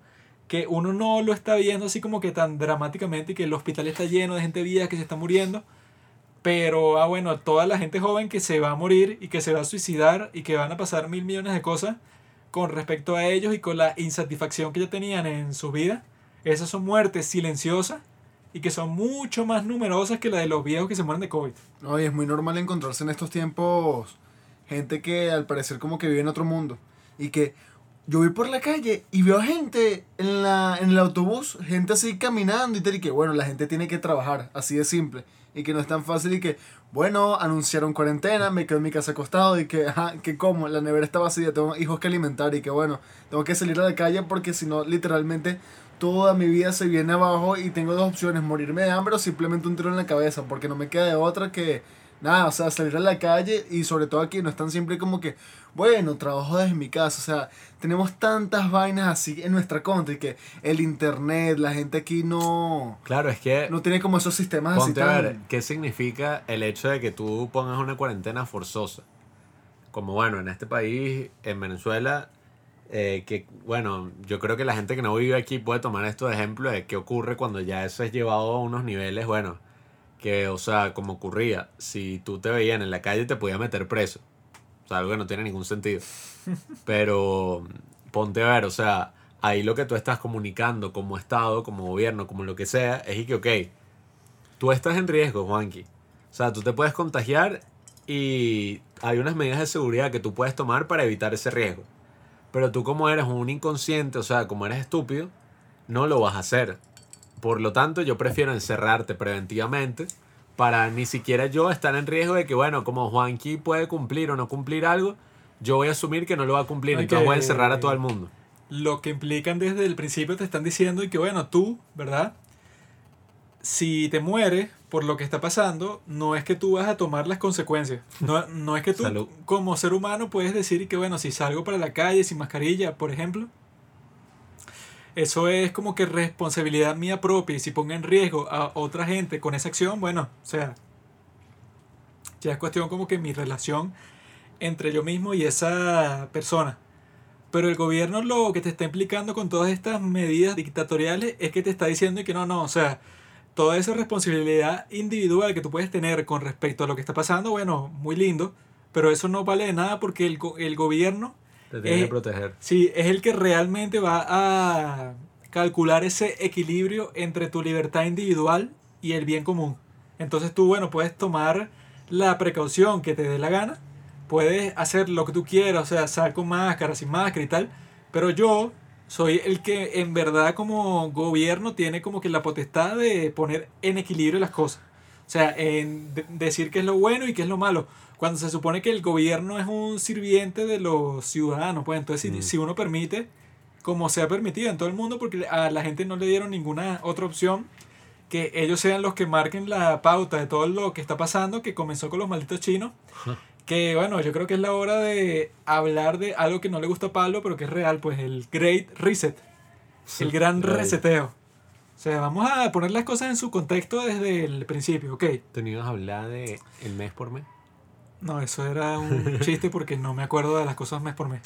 que uno no lo está viendo así como que tan dramáticamente y que el hospital está lleno de gente vieja que se está muriendo. Pero, ah, bueno, toda la gente joven que se va a morir y que se va a suicidar y que van a pasar mil millones de cosas, con respecto a ellos y con la insatisfacción que ya tenían en su vida. Esas son muertes silenciosas y que son mucho más numerosas que la de los viejos que se mueren de COVID. No, y es muy normal encontrarse en estos tiempos gente que al parecer como que vive en otro mundo y que yo voy por la calle y veo gente en, la, en el autobús, gente así caminando y tal, y que bueno, la gente tiene que trabajar, así de simple y que no es tan fácil y que, bueno, anunciaron cuarentena, me quedo en mi casa acostado y que, ajá, que como, la nevera está vacía, tengo hijos que alimentar y que, bueno, tengo que salir a la calle porque si no, literalmente toda mi vida se viene abajo y tengo dos opciones, morirme de hambre o simplemente un tiro en la cabeza, porque no me queda de otra que nada, o sea, salir a la calle y sobre todo aquí no están siempre como que, bueno, trabajo desde mi casa, o sea, tenemos tantas vainas así en nuestra contra y que el internet, la gente aquí no... Claro, es que... No tiene como esos sistemas así a ver, ¿qué significa el hecho de que tú pongas una cuarentena forzosa? Como bueno, en este país, en Venezuela, eh, que bueno, yo creo que la gente que no vive aquí puede tomar esto de ejemplo de qué ocurre cuando ya eso es llevado a unos niveles, bueno, que, o sea, como ocurría, si tú te veían en la calle te podía meter preso. O sea, algo que no tiene ningún sentido. (laughs) Pero ponte a ver, o sea, ahí lo que tú estás comunicando como Estado, como gobierno, como lo que sea, es y que, ok, tú estás en riesgo, Juanqui. O sea, tú te puedes contagiar y hay unas medidas de seguridad que tú puedes tomar para evitar ese riesgo. Pero tú como eres un inconsciente, o sea, como eres estúpido, no lo vas a hacer. Por lo tanto, yo prefiero encerrarte preventivamente para ni siquiera yo estar en riesgo de que, bueno, como Juanqui puede cumplir o no cumplir algo, yo voy a asumir que no lo va a cumplir, y entonces voy a encerrar a todo el mundo. Lo que implican desde el principio te están diciendo y que, bueno, tú, ¿verdad? Si te mueres por lo que está pasando, no es que tú vas a tomar las consecuencias. No, no es que tú, (laughs) como ser humano, puedes decir que, bueno, si salgo para la calle sin mascarilla, por ejemplo, eso es como que responsabilidad mía propia y si pongo en riesgo a otra gente con esa acción, bueno, o sea, ya es cuestión como que mi relación entre yo mismo y esa persona. pero el gobierno lo que te está implicando con todas estas medidas dictatoriales es que te está diciendo que no, no, o sea, toda esa responsabilidad individual que tú puedes tener con respecto a lo que está pasando, bueno, muy lindo, pero eso no vale de nada porque el, el gobierno Te tiene que proteger. Sí, es el que realmente va a calcular ese equilibrio entre tu libertad individual y el bien común. Entonces tú, bueno, puedes tomar la precaución que te dé la gana, puedes hacer lo que tú quieras, o sea, sal con máscara, sin máscara y tal, pero yo soy el que en verdad como gobierno tiene como que la potestad de poner en equilibrio las cosas. O sea, en de- decir qué es lo bueno y qué es lo malo. Cuando se supone que el gobierno es un sirviente de los ciudadanos, pues entonces si, Mm. si uno permite, como sea permitido en todo el mundo, porque a la gente no le dieron ninguna otra opción, que ellos sean los que marquen la pauta de todo lo que está pasando, que comenzó con los malditos chinos, que bueno, yo creo que es la hora de hablar de algo que no le gusta a Pablo, pero que es real, pues el Great Reset, el gran reseteo. O sea, vamos a poner las cosas en su contexto desde el principio, ¿ok? Tenías a hablar de el mes por mes. No, eso era un (laughs) chiste porque no me acuerdo de las cosas mes por mes.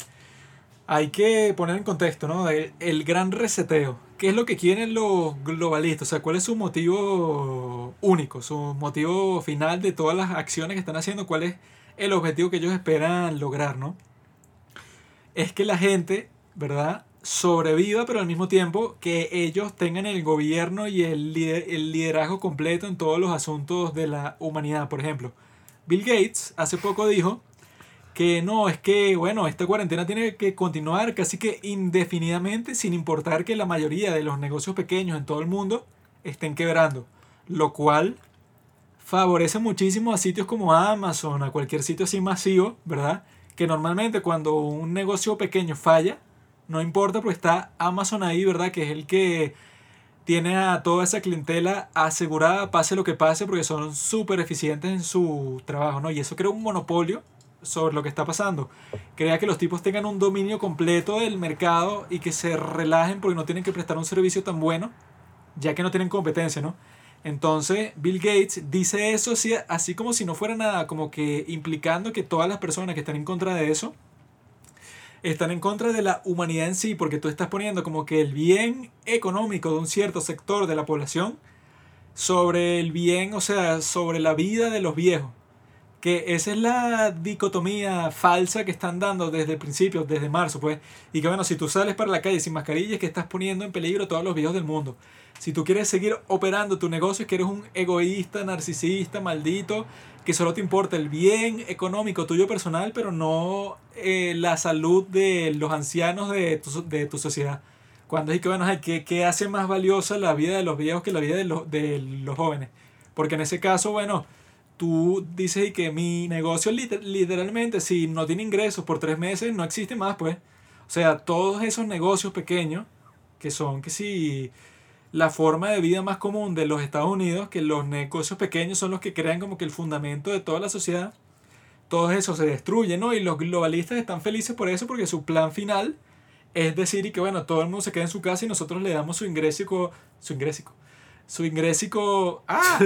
Hay que poner en contexto, ¿no? El, el gran reseteo. ¿Qué es lo que quieren los globalistas? O sea, ¿cuál es su motivo único? Su motivo final de todas las acciones que están haciendo. ¿Cuál es el objetivo que ellos esperan lograr, ¿no? Es que la gente, ¿verdad? Sobreviva, pero al mismo tiempo que ellos tengan el gobierno y el, lider- el liderazgo completo en todos los asuntos de la humanidad. Por ejemplo, Bill Gates hace poco dijo que no, es que, bueno, esta cuarentena tiene que continuar casi que indefinidamente sin importar que la mayoría de los negocios pequeños en todo el mundo estén quebrando. Lo cual favorece muchísimo a sitios como Amazon, a cualquier sitio así masivo, ¿verdad? Que normalmente cuando un negocio pequeño falla, no importa, pues está Amazon ahí, ¿verdad? Que es el que tiene a toda esa clientela asegurada, pase lo que pase, porque son súper eficientes en su trabajo, ¿no? Y eso crea un monopolio sobre lo que está pasando. Crea que los tipos tengan un dominio completo del mercado y que se relajen porque no tienen que prestar un servicio tan bueno, ya que no tienen competencia, ¿no? Entonces, Bill Gates dice eso así, así como si no fuera nada, como que implicando que todas las personas que están en contra de eso están en contra de la humanidad en sí, porque tú estás poniendo como que el bien económico de un cierto sector de la población sobre el bien, o sea, sobre la vida de los viejos. Que esa es la dicotomía falsa que están dando desde el principio, desde marzo, pues. Y que bueno, si tú sales para la calle sin mascarilla, es que estás poniendo en peligro a todos los viejos del mundo. Si tú quieres seguir operando tu negocio, es que eres un egoísta, narcisista, maldito, que solo te importa el bien económico tuyo personal, pero no eh, la salud de los ancianos de tu, de tu sociedad. Cuando es que, bueno, ¿qué, qué hace más valiosa la vida de los viejos que la vida de los, de los jóvenes? Porque en ese caso, bueno, tú dices que mi negocio liter- literalmente, si no tiene ingresos por tres meses, no existe más, pues. O sea, todos esos negocios pequeños, que son que si la forma de vida más común de los Estados Unidos, que los negocios pequeños son los que crean como que el fundamento de toda la sociedad, todo eso se destruye, ¿no? Y los globalistas están felices por eso, porque su plan final es decir y que, bueno, todo el mundo se queda en su casa y nosotros le damos su ingreso, (laughs) su ingreso, su ingreso, ¡ah!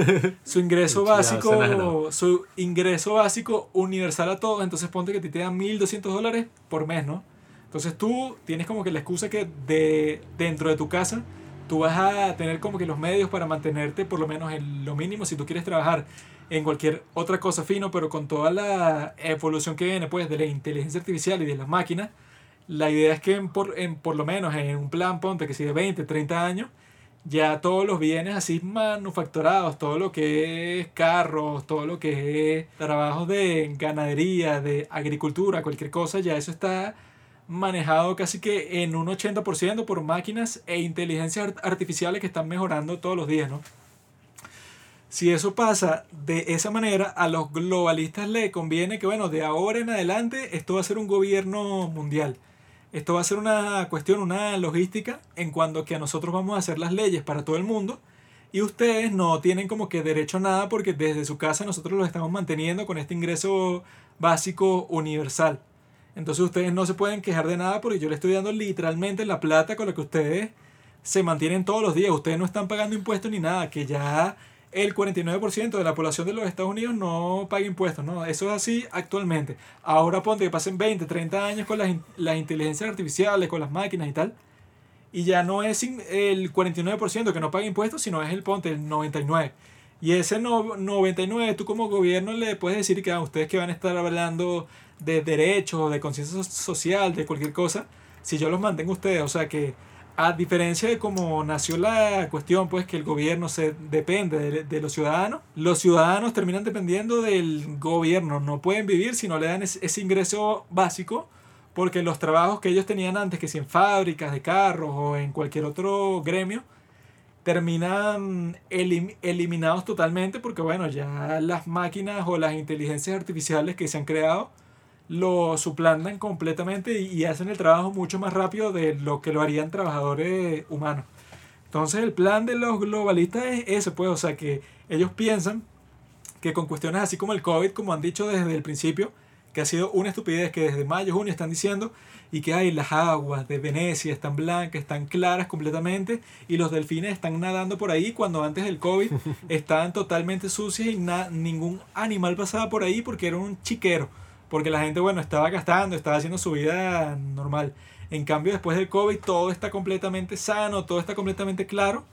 Su ingreso básico, su ingreso básico universal a todos, entonces ponte que a ti te dan 1.200 dólares por mes, ¿no? Entonces tú tienes como que la excusa que de dentro de tu casa tú vas a tener como que los medios para mantenerte por lo menos en lo mínimo si tú quieres trabajar en cualquier otra cosa fino, pero con toda la evolución que viene pues de la inteligencia artificial y de las máquinas, la idea es que en por, en por lo menos en un plan, ponte que si de 20, 30 años, ya todos los bienes así manufacturados, todo lo que es carros, todo lo que es trabajos de ganadería, de agricultura, cualquier cosa, ya eso está manejado casi que en un 80% por máquinas e inteligencias art- artificiales que están mejorando todos los días, ¿no? Si eso pasa de esa manera, a los globalistas le conviene que, bueno, de ahora en adelante esto va a ser un gobierno mundial. Esto va a ser una cuestión, una logística en cuanto que a nosotros vamos a hacer las leyes para todo el mundo y ustedes no tienen como que derecho a nada porque desde su casa nosotros los estamos manteniendo con este ingreso básico universal. Entonces ustedes no se pueden quejar de nada porque yo les estoy dando literalmente la plata con la que ustedes se mantienen todos los días. Ustedes no están pagando impuestos ni nada, que ya el 49% de la población de los Estados Unidos no paga impuestos, ¿no? Eso es así actualmente. Ahora ponte que pasen 20, 30 años con las, las inteligencias artificiales, con las máquinas y tal, y ya no es el 49% que no paga impuestos, sino es el ponte, el 99%. Y ese no, 99, tú como gobierno le puedes decir que a ustedes que van a estar hablando de derechos, de conciencia so- social, de cualquier cosa, si yo los mantengo ustedes, o sea que a diferencia de cómo nació la cuestión, pues que el gobierno se depende de, de los ciudadanos, los ciudadanos terminan dependiendo del gobierno, no pueden vivir si no le dan ese, ese ingreso básico, porque los trabajos que ellos tenían antes, que si en fábricas de carros o en cualquier otro gremio, terminan elim- eliminados totalmente porque bueno, ya las máquinas o las inteligencias artificiales que se han creado lo suplantan completamente y, y hacen el trabajo mucho más rápido de lo que lo harían trabajadores humanos. Entonces el plan de los globalistas es ese, pues, o sea que ellos piensan que con cuestiones así como el COVID, como han dicho desde el principio, que ha sido una estupidez que desde mayo, junio están diciendo, y que hay las aguas de Venecia están blancas, están claras completamente, y los delfines están nadando por ahí cuando antes del COVID (laughs) estaban totalmente sucias y ningún animal pasaba por ahí porque era un chiquero, porque la gente, bueno, estaba gastando, estaba haciendo su vida normal. En cambio, después del COVID, todo está completamente sano, todo está completamente claro,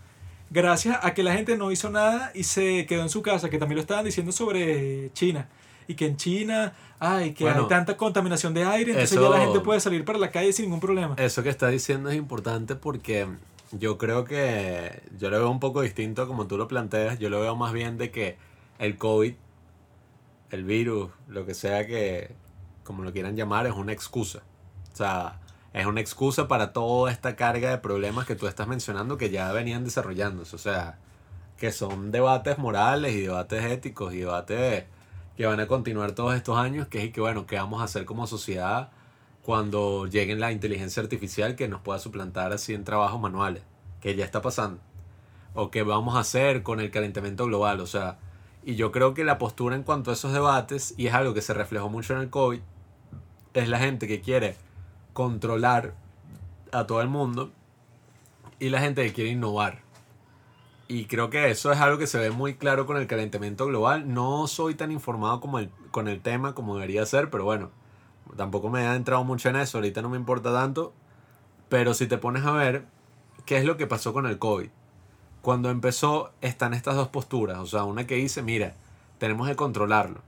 gracias a que la gente no hizo nada y se quedó en su casa, que también lo estaban diciendo sobre China. Y que en China, ay, que Bueno, hay tanta contaminación de aire, entonces eso- ya la gente puede salir para la calle sin ningún problema. Eso que está diciendo es importante porque yo creo que yo lo veo un poco distinto a como tú lo planteas. Yo lo veo más bien de que el COVID, el virus, lo que sea que, como lo quieran llamar, es una excusa. O sea, es una excusa para toda esta carga de problemas que tú estás mencionando que ya venían desarrollándose. O sea, que son debates morales y debates éticos y debates que van a continuar todos estos años, que es que bueno, ¿qué vamos a hacer como sociedad cuando llegue la inteligencia artificial que nos pueda suplantar así en trabajos manuales? Que ya está pasando. O qué vamos a hacer con el calentamiento global, o sea, y yo creo que la postura en cuanto a esos debates, y es algo que se reflejó mucho en el COVID, es la gente que quiere controlar a todo el mundo y la gente que quiere innovar. Y creo que eso es algo que se ve muy claro con el calentamiento global. No soy tan informado como el, con el tema como debería ser, pero bueno, tampoco me he adentrado mucho en eso, ahorita no me importa tanto. Pero si te pones a ver, ¿qué es lo que pasó con el COVID? Cuando empezó están estas dos posturas, o sea, una que dice, mira, tenemos que controlarlo.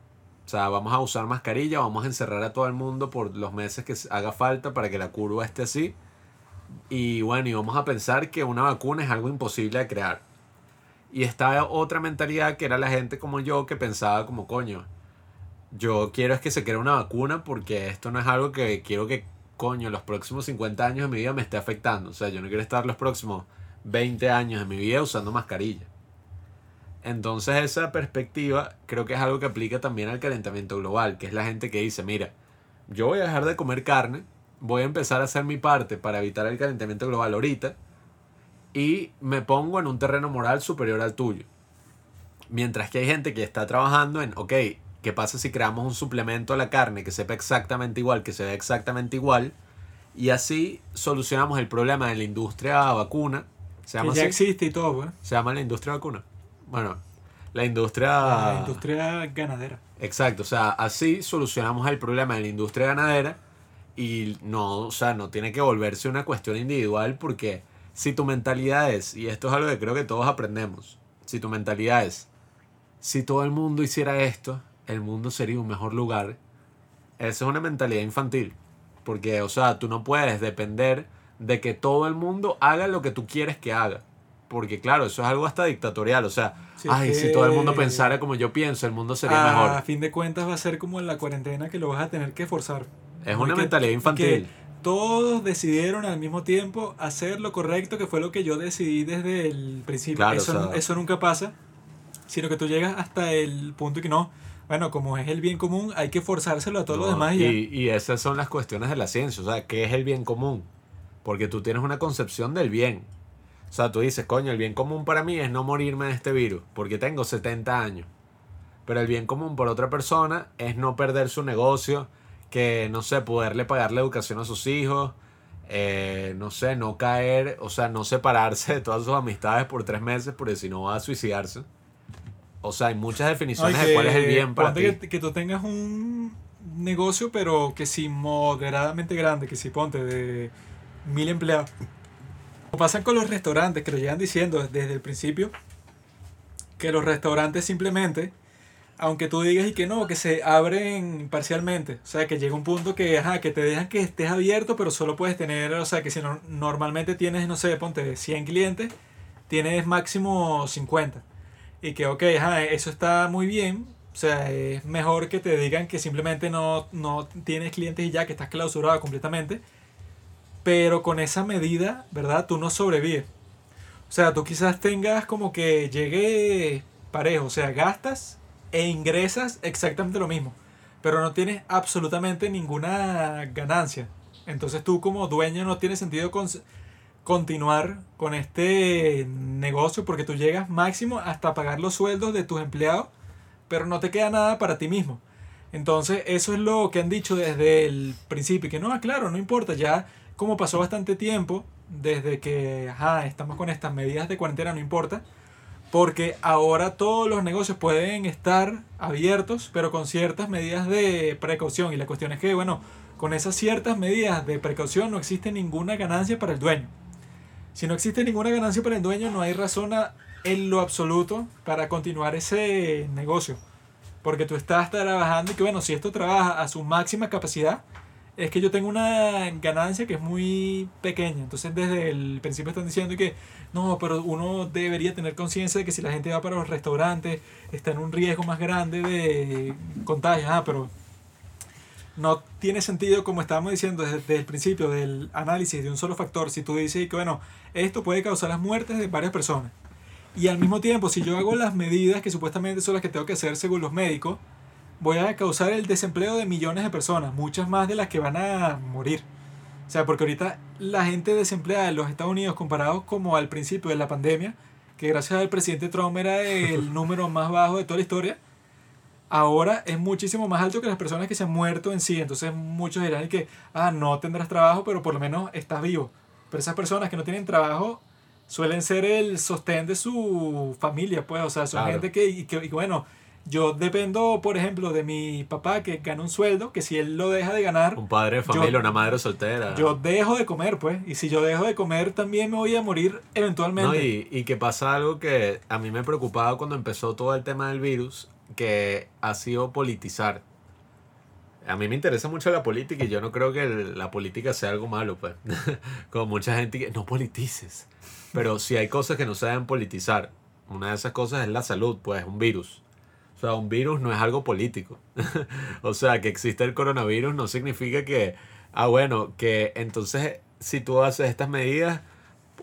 O sea, vamos a usar mascarilla, vamos a encerrar a todo el mundo por los meses que haga falta para que la curva esté así. Y bueno, y vamos a pensar que una vacuna es algo imposible de crear. Y estaba otra mentalidad que era la gente como yo que pensaba como coño, yo quiero es que se cree una vacuna porque esto no es algo que quiero que coño los próximos 50 años de mi vida me esté afectando. O sea, yo no quiero estar los próximos 20 años de mi vida usando mascarilla. Entonces esa perspectiva creo que es algo que aplica también al calentamiento global, que es la gente que dice, mira, yo voy a dejar de comer carne, voy a empezar a hacer mi parte para evitar el calentamiento global ahorita y me pongo en un terreno moral superior al tuyo. Mientras que hay gente que está trabajando en, ok, ¿qué pasa si creamos un suplemento a la carne que sepa exactamente igual, que se ve exactamente igual? Y así solucionamos el problema de la industria vacuna. Se Que llama, ya así? existe y todo, pues. se llama la industria vacuna. Bueno, la industria... La industria ganadera. Exacto, o sea, así solucionamos el problema de la industria ganadera y no, o sea, no tiene que volverse una cuestión individual porque si tu mentalidad es, y esto es algo que creo que todos aprendemos, si tu mentalidad es, si todo el mundo hiciera esto, el mundo sería un mejor lugar, esa es una mentalidad infantil, porque, o sea, tú no puedes depender de que todo el mundo haga lo que tú quieres que haga. Porque claro, eso es algo hasta dictatorial. O sea, Sí, ay, es si todo el mundo que- pensara como yo pienso, el mundo sería a mejor. fin de cuentas va a ser como en la cuarentena que lo vas a tener que forzar. Es una que- mentalidad que infantil. todos decidieron al mismo tiempo hacer lo correcto, que fue lo que yo decidí desde el principio. Claro, eso, o sea- eso nunca pasa, sino que tú llegas hasta el punto que no, bueno, como es el bien común, hay que forzárselo a todos los No, demás y ya. y esas son las cuestiones de la ciencia. O sea, ¿qué es el bien común? Porque tú tienes una concepción del bien. O sea, tú dices, coño, el bien común para mí es no morirme de este virus, porque tengo 70 años. Pero el bien común para otra persona es no perder su negocio, que, no sé, poderle pagar la educación a sus hijos, eh, no sé, no caer, o sea, no separarse de todas sus amistades por tres meses, porque si no va a suicidarse. O sea, hay muchas definiciones de cuál es el bien para ti. que, que tú tengas un negocio, pero que sí moderadamente grande, que sí ponte de mil empleados. Como pasan con los restaurantes, que lo llegan diciendo desde el principio, que los restaurantes simplemente, aunque tú digas y que no, que se abren parcialmente. O sea, que llega un punto que, ajá, que te dejan que estés abierto, pero solo puedes tener, o sea, que si no, normalmente tienes, no sé, ponte 100 clientes, tienes máximo 50. Y que, ok, ajá, eso está muy bien. O sea, es mejor que te digan que simplemente no, no tienes clientes y ya, que estás clausurado completamente. Pero con esa medida, ¿verdad? Tú no sobrevives. O sea, tú quizás tengas como que llegue parejo. O sea, gastas e ingresas exactamente lo mismo. Pero no tienes absolutamente ninguna ganancia. Entonces tú como dueño no tiene sentido cons- continuar con este negocio porque tú llegas máximo hasta pagar los sueldos de tus empleados, pero no te queda nada para ti mismo. Entonces eso es lo que han dicho desde el principio, que no, claro, no importa, ya como pasó bastante tiempo desde que estamos con estas medidas de cuarentena, no importa, porque ahora todos los negocios pueden estar abiertos, pero con ciertas medidas de precaución. Y la cuestión es que, bueno, con esas ciertas medidas de precaución no existe ninguna ganancia para el dueño. Si no existe ninguna ganancia para el dueño, no hay razón a- en lo absoluto para continuar ese negocio. Porque tú estás trabajando y que, bueno, si esto trabaja a su máxima capacidad, es que yo tengo una ganancia que es muy pequeña. Entonces, desde el principio están diciendo que no, pero uno debería tener conciencia de que si la gente va para los restaurantes, está en un riesgo más grande de contagio. Ah, pero no tiene sentido, como estábamos diciendo desde el principio del análisis de un solo factor, si tú dices que, bueno, esto puede causar las muertes de varias personas. Y al mismo tiempo, si yo hago las medidas que supuestamente son las que tengo que hacer según los médicos, voy a causar el desempleo de millones de personas, muchas más de las que van a morir. O sea, porque ahorita la gente desempleada en los Estados Unidos, comparado como al principio de la pandemia, que gracias al presidente Trump era el (laughs) número más bajo de toda la historia, ahora es muchísimo más alto que las personas que se han muerto en sí. Entonces muchos dirán que, ah, no tendrás trabajo, pero por lo menos estás vivo. Pero esas personas que no tienen trabajo suelen ser el sostén de su familia, pues, o sea, son Claro. gente que, y que, y que, bueno, yo dependo, por ejemplo, de mi papá que gana un sueldo, que si él lo deja de ganar, Un padre de familia, Yo- una madre soltera. yo dejo de comer, pues, y si yo dejo de comer, también me voy a morir eventualmente. No, y, y que pasa algo que a mí me preocupaba cuando empezó todo el tema del virus, que ha sido politizar. A mí me interesa mucho la política y yo no creo que el- la política sea algo malo, pues. (laughs) Como mucha gente que no politices. Pero si hay cosas que no se deben politizar. Una de esas cosas es la salud, pues, un virus. O sea, un virus no es algo político. (laughs) o sea, que existe el coronavirus no significa que, ah, bueno, que entonces si tú haces estas medidas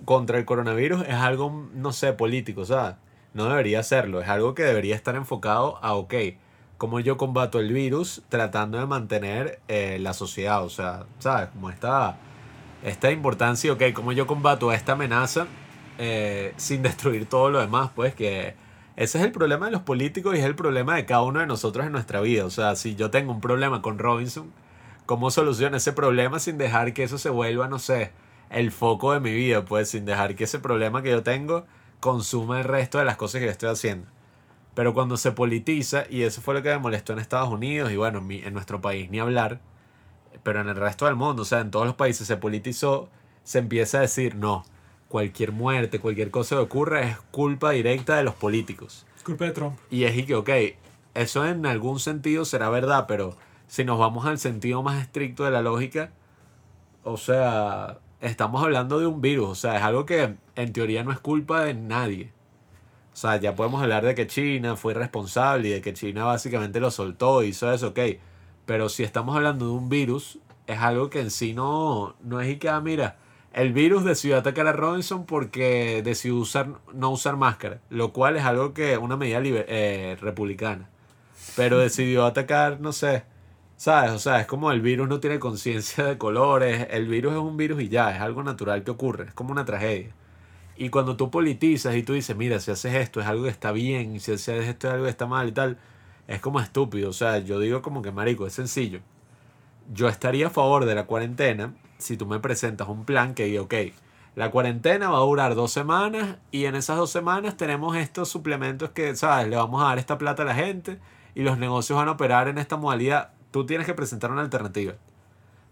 contra el coronavirus es algo, no sé, político, o sea, no debería serlo, es algo que debería estar enfocado a, ok, cómo yo combato el virus tratando de mantener eh, la sociedad, o sea, ¿sabes? Como esta, esta importancia, ok, cómo yo combato esta amenaza eh, sin destruir todo lo demás, pues que ese es el problema de los políticos y es el problema de cada uno de nosotros en nuestra vida, o sea, si yo tengo un problema con Robinson, ¿cómo soluciono ese problema sin dejar que eso se vuelva, no sé, el foco de mi vida, pues sin dejar que ese problema que yo tengo consuma el resto de las cosas que yo estoy haciendo. Pero cuando se politiza, y eso fue lo que me molestó en Estados Unidos, y bueno, en, en nuestro país ni hablar, pero en el resto del mundo, o sea, en todos los países se politizó, se empieza a decir, no, cualquier muerte, cualquier cosa que ocurra es culpa directa de los políticos. Culpa de Trump. Y es y que, ok, eso en algún sentido será verdad, pero si nos vamos al sentido más estricto de la lógica, o sea, estamos hablando de un virus, o sea, es algo que en teoría no es culpa de nadie. O sea, ya podemos hablar de que China fue responsable y de que China básicamente lo soltó y hizo eso, ok. Pero si estamos hablando de un virus, es algo que en sí no, no es y que, ah, mira, el virus decidió atacar a Robinson porque decidió usar, no usar máscara, lo cual es algo que una medida liber- eh, republicana. Pero decidió atacar, no sé, ¿sabes? O sea, es como el virus no tiene conciencia de colores, el virus es un virus y ya, es algo natural que ocurre, es como una tragedia. Y cuando tú politizas y tú dices, mira, si haces esto es algo que está bien, si haces esto es algo que está mal y tal, es como estúpido. O sea, yo digo como que, marico, es sencillo. Yo estaría a favor de la cuarentena si tú me presentas un plan que diga, ok, la cuarentena va a durar dos semanas y en esas dos semanas tenemos estos suplementos que, ¿sabes? Le vamos a dar esta plata a la gente y los negocios van a operar en esta modalidad. Tú tienes que presentar una alternativa.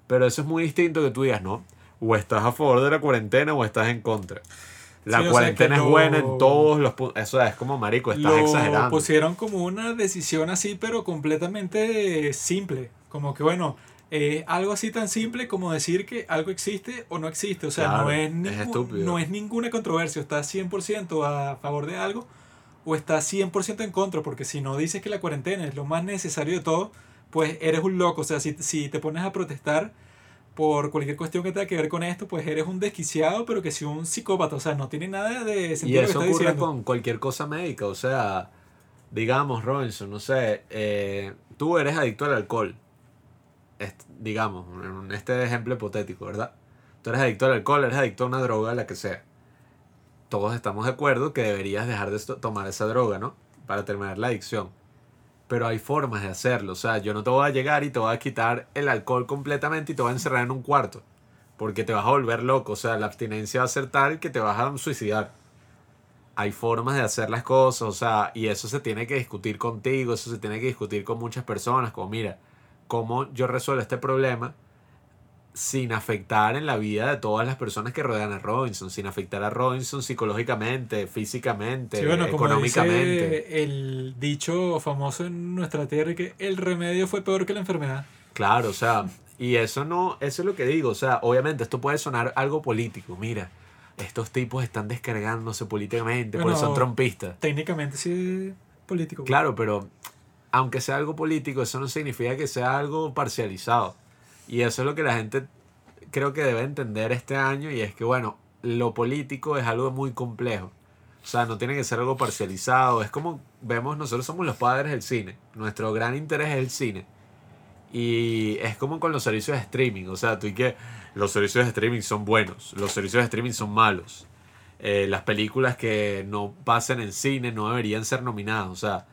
Pero eso es muy distinto que tú digas, ¿no? O estás a favor de la cuarentena o estás en contra. La Sí, cuarentena es lo- buena en todos los puntos. Eso es como marico, estás lo exagerando. pusieron como una decisión así, pero completamente simple. Como que, bueno, eh, algo así tan simple como decir que algo existe o no existe. O sea, Claro, no, es es ningún- no es ninguna controversia. Estás 100% a favor de algo o estás 100% en contra. Porque si no dices que la cuarentena es lo más necesario de todo, pues eres un loco. O sea, si, si te pones a protestar por cualquier cuestión que tenga que ver con esto, pues eres un desquiciado, pero que si un psicópata. O sea, no tiene nada de Y sentido lo que eso ocurre diciendo. con cualquier cosa médica. O sea, digamos, Robinson, no sé, eh, tú eres adicto al alcohol. Digamos, en este ejemplo hipotético, ¿verdad? Tú eres adicto al alcohol, eres adicto a una droga, la que sea. Todos estamos de acuerdo que deberías dejar de tomar esa droga, ¿no? Para terminar la adicción. Pero hay formas de hacerlo. O sea, yo no te voy a llegar y te voy a quitar el alcohol completamente y te voy a encerrar en un cuarto. Porque te vas a volver loco. O sea, la abstinencia va a ser tal que te vas a suicidar. Hay formas de hacer las cosas. O sea, y eso se tiene que discutir contigo. Eso se tiene que discutir con muchas personas. Como, mira, ¿cómo yo resuelvo este problema? sin afectar en la vida de todas las personas que rodean a Robinson, sin afectar a Robinson psicológicamente, físicamente, Sí, bueno, como económicamente. dice el dicho famoso en nuestra tierra que el remedio fue peor que la enfermedad. Claro, o sea, y eso no, eso es lo que digo, o sea, obviamente esto puede sonar algo político, mira, estos tipos están descargándose políticamente porque Bueno, son trompistas. Técnicamente sí político. Claro, pero aunque sea algo político, eso no significa que sea algo parcializado. Y eso es lo que la gente creo que debe entender este año y es que, bueno, lo político es algo muy complejo. O sea, no tiene que ser algo parcializado. Es como vemos, nosotros somos los padres del cine. Nuestro gran interés es el cine. Y es como con los servicios de streaming. O sea, tú y que los servicios de streaming son buenos, los servicios de streaming son malos. Eh, las películas que no pasen en cine no deberían ser nominadas. O sea,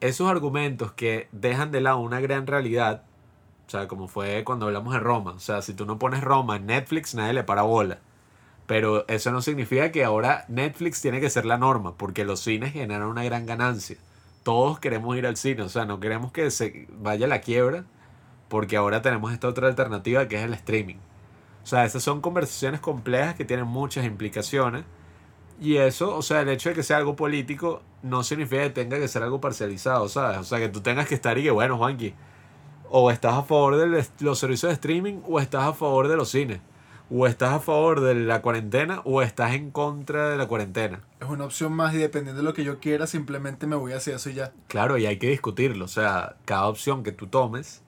esos argumentos que dejan de lado una gran realidad, o sea, como fue cuando hablamos de Roma. O sea, si tú no pones Roma en Netflix, nadie le para bola. Pero eso no significa que ahora Netflix tiene que ser la norma, porque los cines generan una gran ganancia. Todos queremos ir al cine, o sea, no queremos que se vaya la quiebra, porque ahora tenemos esta otra alternativa que es el streaming. O sea, esas son conversaciones complejas que tienen muchas implicaciones. Y eso, o sea, el hecho de que sea algo político no significa que tenga que ser algo parcializado, ¿sabes? O sea, que tú tengas que estar y que, bueno, Juanqui, o estás a favor de los servicios de streaming o estás a favor de los cines. O estás a favor de la cuarentena o estás en contra de la cuarentena. Es una opción más y dependiendo de lo que yo quiera, simplemente me voy hacia eso y ya. Claro, y hay que discutirlo. O sea, cada opción que tú tomes,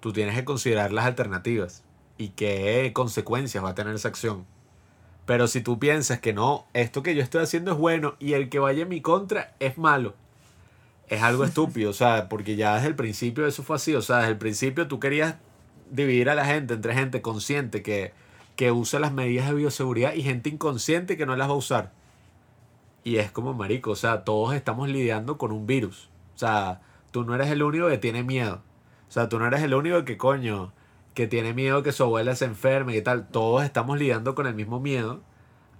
tú tienes que considerar las alternativas y qué consecuencias va a tener esa acción. Pero si tú piensas que no, esto que yo estoy haciendo es bueno y el que vaya en mi contra es malo, es algo estúpido, o sea, porque ya desde el principio eso fue así, o sea, desde el principio tú querías dividir a la gente entre gente consciente que, que usa las medidas de bioseguridad y gente inconsciente que no las va a usar. Y es como marico, o sea, todos estamos lidiando con un virus. O sea, tú no eres el único que tiene miedo. O sea, tú no eres el único que coño, que tiene miedo que su abuela se enferme y tal. Todos estamos lidiando con el mismo miedo.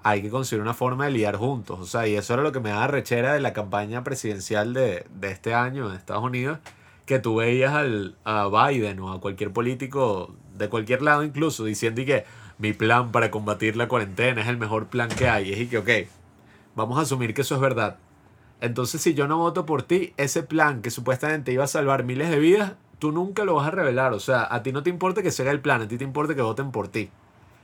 Hay que conseguir una forma de lidiar juntos. O sea, y eso era lo que me da rechera de la campaña presidencial de, de este año en Estados Unidos. Que tú veías al, a Biden o a cualquier político de cualquier lado incluso diciendo y que mi plan para combatir la cuarentena es el mejor plan que hay. Y es y que, ok, vamos a asumir que eso es verdad. Entonces, si yo no voto por ti, ese plan que supuestamente iba a salvar miles de vidas, tú nunca lo vas a revelar. O sea, a ti no te importa que se haga el plan, a ti te importa que voten por ti.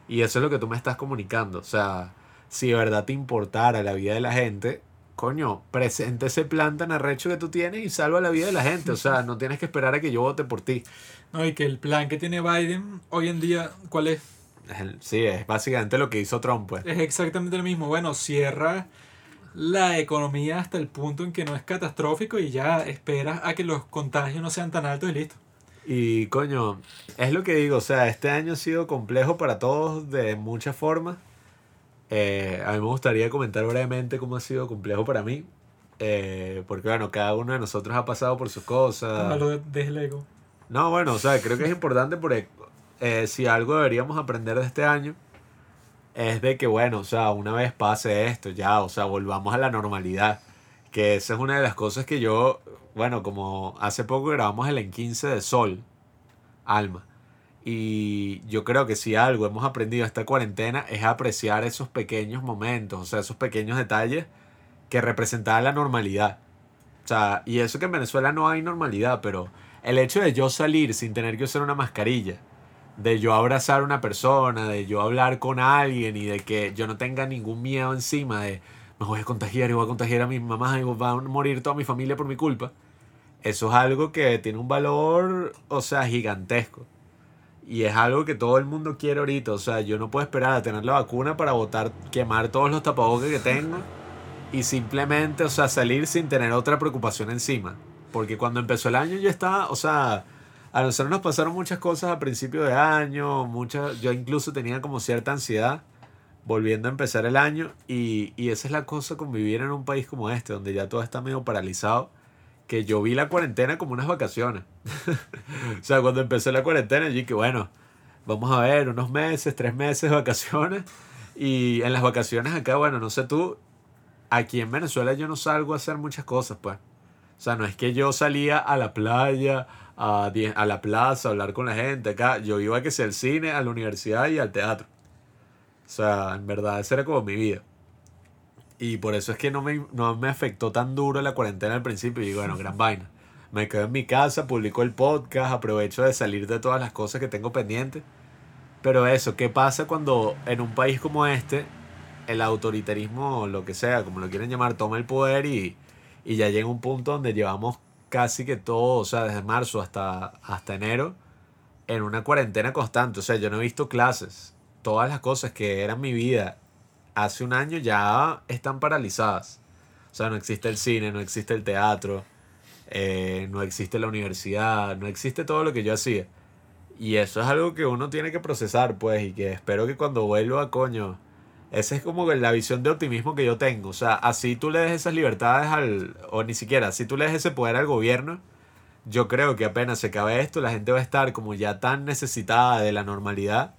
Y eso es lo que tú me estás comunicando. O sea, si de verdad te importara la vida de la gente, coño, presenta ese plan tan arrecho que tú tienes y salva la vida de la gente. O sea, (laughs) no tienes que esperar a que yo vote por ti. No, y que el plan que tiene Biden hoy en día, ¿cuál es? Sí, es básicamente lo que hizo Trump, pues. Es exactamente lo mismo. Bueno, cierra la economía hasta el punto en que no es catastrófico y ya esperas a que los contagios no sean tan altos y listo. Y coño, es lo que digo, o sea, este año ha sido complejo para todos de muchas formas. Eh, a mí me gustaría comentar brevemente cómo ha sido complejo para mí. Eh, porque bueno, cada uno de nosotros ha pasado por sus cosas. De. No, bueno, o sea, creo que es importante porque eh, si algo deberíamos aprender de este año es de que, bueno, o sea, una vez pase esto, ya, o sea, volvamos a la normalidad. Que esa es una de las cosas que yo, bueno, como hace poco grabamos el en 15 de Sol, Alma. Y yo creo que si algo hemos aprendido esta cuarentena es apreciar esos pequeños momentos, o sea, esos pequeños detalles que representaban la normalidad. O sea, y eso que en Venezuela no hay normalidad, pero el hecho de yo salir sin tener que usar una mascarilla, de yo abrazar a una persona, de yo hablar con alguien y de que yo no tenga ningún miedo encima de me voy a contagiar y voy a contagiar a mi mamá y va a morir toda mi familia por mi culpa. Eso es algo que tiene un valor, o sea, gigantesco. Y es algo que todo el mundo quiere ahorita. O sea, yo no puedo esperar a tener la vacuna para botar, quemar todos los tapabocas que tengo y simplemente, o sea, salir sin tener otra preocupación encima. Porque cuando empezó el año yo estaba, o sea, a nosotros nos pasaron muchas cosas a principio de año, muchas, yo incluso tenía como cierta ansiedad volviendo a empezar el año y, y esa es la cosa con vivir en un país como este, donde ya todo está medio paralizado, que yo vi la cuarentena como unas vacaciones. (laughs) o sea, cuando empezó la cuarentena, yo dije, bueno, vamos a ver, unos meses, tres meses vacaciones. Y en las vacaciones acá, bueno, no sé tú, aquí en Venezuela yo no salgo a hacer muchas cosas, pues. O sea, no es que yo salía a la playa, a, a la plaza, a hablar con la gente acá. Yo iba a que sea al cine, a la universidad y al teatro. O sea, en verdad, esa era como mi vida. Y por eso es que no me, no me afectó tan duro la cuarentena al principio. Y bueno, gran vaina. Me quedo en mi casa, publico el podcast, aprovecho de salir de todas las cosas que tengo pendientes. Pero eso, ¿qué pasa cuando en un país como este el autoritarismo, lo que sea, como lo quieren llamar, toma el poder y, y ya llega un punto donde llevamos casi que todo, o sea, desde marzo hasta, hasta enero, en una cuarentena constante. O sea, yo no he visto clases. Todas las cosas que eran mi vida hace un año ya están paralizadas. O sea, no existe el cine, no existe el teatro, eh, no existe la universidad, no existe todo lo que yo hacía. Y eso es algo que uno tiene que procesar, pues, y que espero que cuando vuelva, coño, esa es como la visión de optimismo que yo tengo. O sea, así tú le des esas libertades al. O ni siquiera, si tú le des ese poder al gobierno, yo creo que apenas se acabe esto, la gente va a estar como ya tan necesitada de la normalidad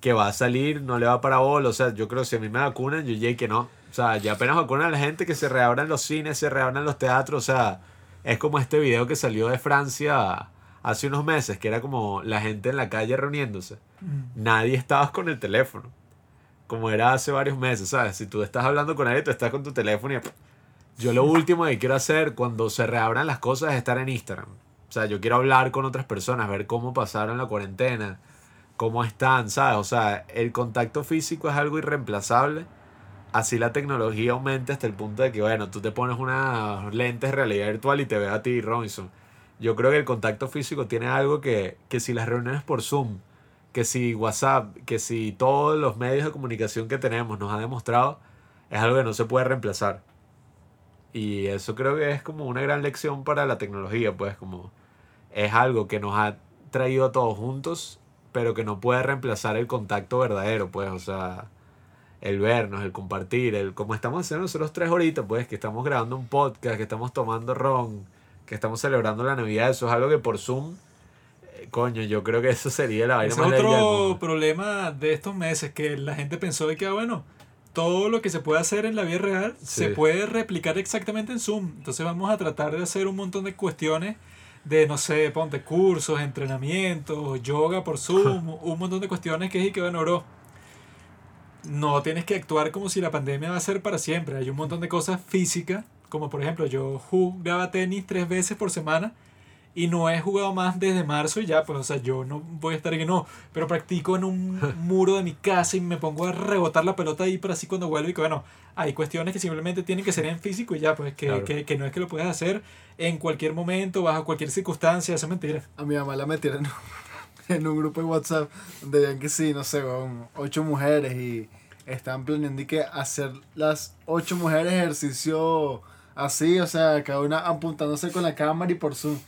que va a salir, no le va para bola. O sea, yo creo que si a mí me vacunan, yo ya que no. O sea, ya apenas vacunan a la gente que se reabran los cines, se reabran los teatros. O sea, es como este video que salió de Francia hace unos meses, que era como la gente en la calle reuniéndose. Mm. Nadie estaba con el teléfono como era hace varios meses, ¿sabes? Si tú estás hablando con alguien, tú estás con tu teléfono y... Yo lo último que quiero hacer cuando se reabran las cosas es estar en Instagram. O sea, yo quiero hablar con otras personas, ver cómo pasaron la cuarentena, cómo están, ¿sabes? O sea, el contacto físico es algo irreemplazable. Así la tecnología aumenta hasta el punto de que, bueno, tú te pones unas lentes de realidad virtual y te ves a ti, Robinson. Yo creo que el contacto físico tiene algo que, que si las reuniones por Zoom que si WhatsApp, que si todos los medios de comunicación que tenemos nos ha demostrado, es algo que no se puede reemplazar. Y eso creo que es como una gran lección para la tecnología, pues como es algo que nos ha traído a todos juntos, pero que no puede reemplazar el contacto verdadero, pues, o sea, el vernos, el compartir, el como estamos haciendo nosotros tres horitas, pues, que estamos grabando un podcast, que estamos tomando ron, que estamos celebrando la Navidad, eso es algo que por Zoom coño, yo creo que eso sería la vaina Ese más es otro problema de estos meses, que la gente pensó de que, ah, bueno, todo lo que se puede hacer en la vida real se Sí. puede replicar exactamente en Zoom. Entonces vamos a tratar de hacer un montón de cuestiones de, no sé, ponte cursos, entrenamientos, yoga por (laughs) Zoom, un montón de cuestiones que es y que, bueno, bro, no tienes que actuar como si la pandemia va a ser para siempre. Hay un montón de cosas físicas, como por ejemplo, yo jugaba tenis tres veces por semana y no he jugado más desde marzo y ya, pues, o sea, yo no voy a estar aquí, no, pero practico en un (laughs) muro de mi casa y me pongo a rebotar la pelota ahí para así cuando vuelvo y que, bueno, hay cuestiones que simplemente tienen que ser en físico y ya, pues, que, Claro. que, que no es que lo puedas hacer en cualquier momento, bajo cualquier circunstancia, eso es mentira. A mi mamá la metieron en, (laughs) en un grupo de WhatsApp donde veían que sí, no sé, weón, ocho mujeres y estaban planeando y que hacer las ocho mujeres ejercicio así, o sea, cada una apuntándose con la cámara y por Zoom,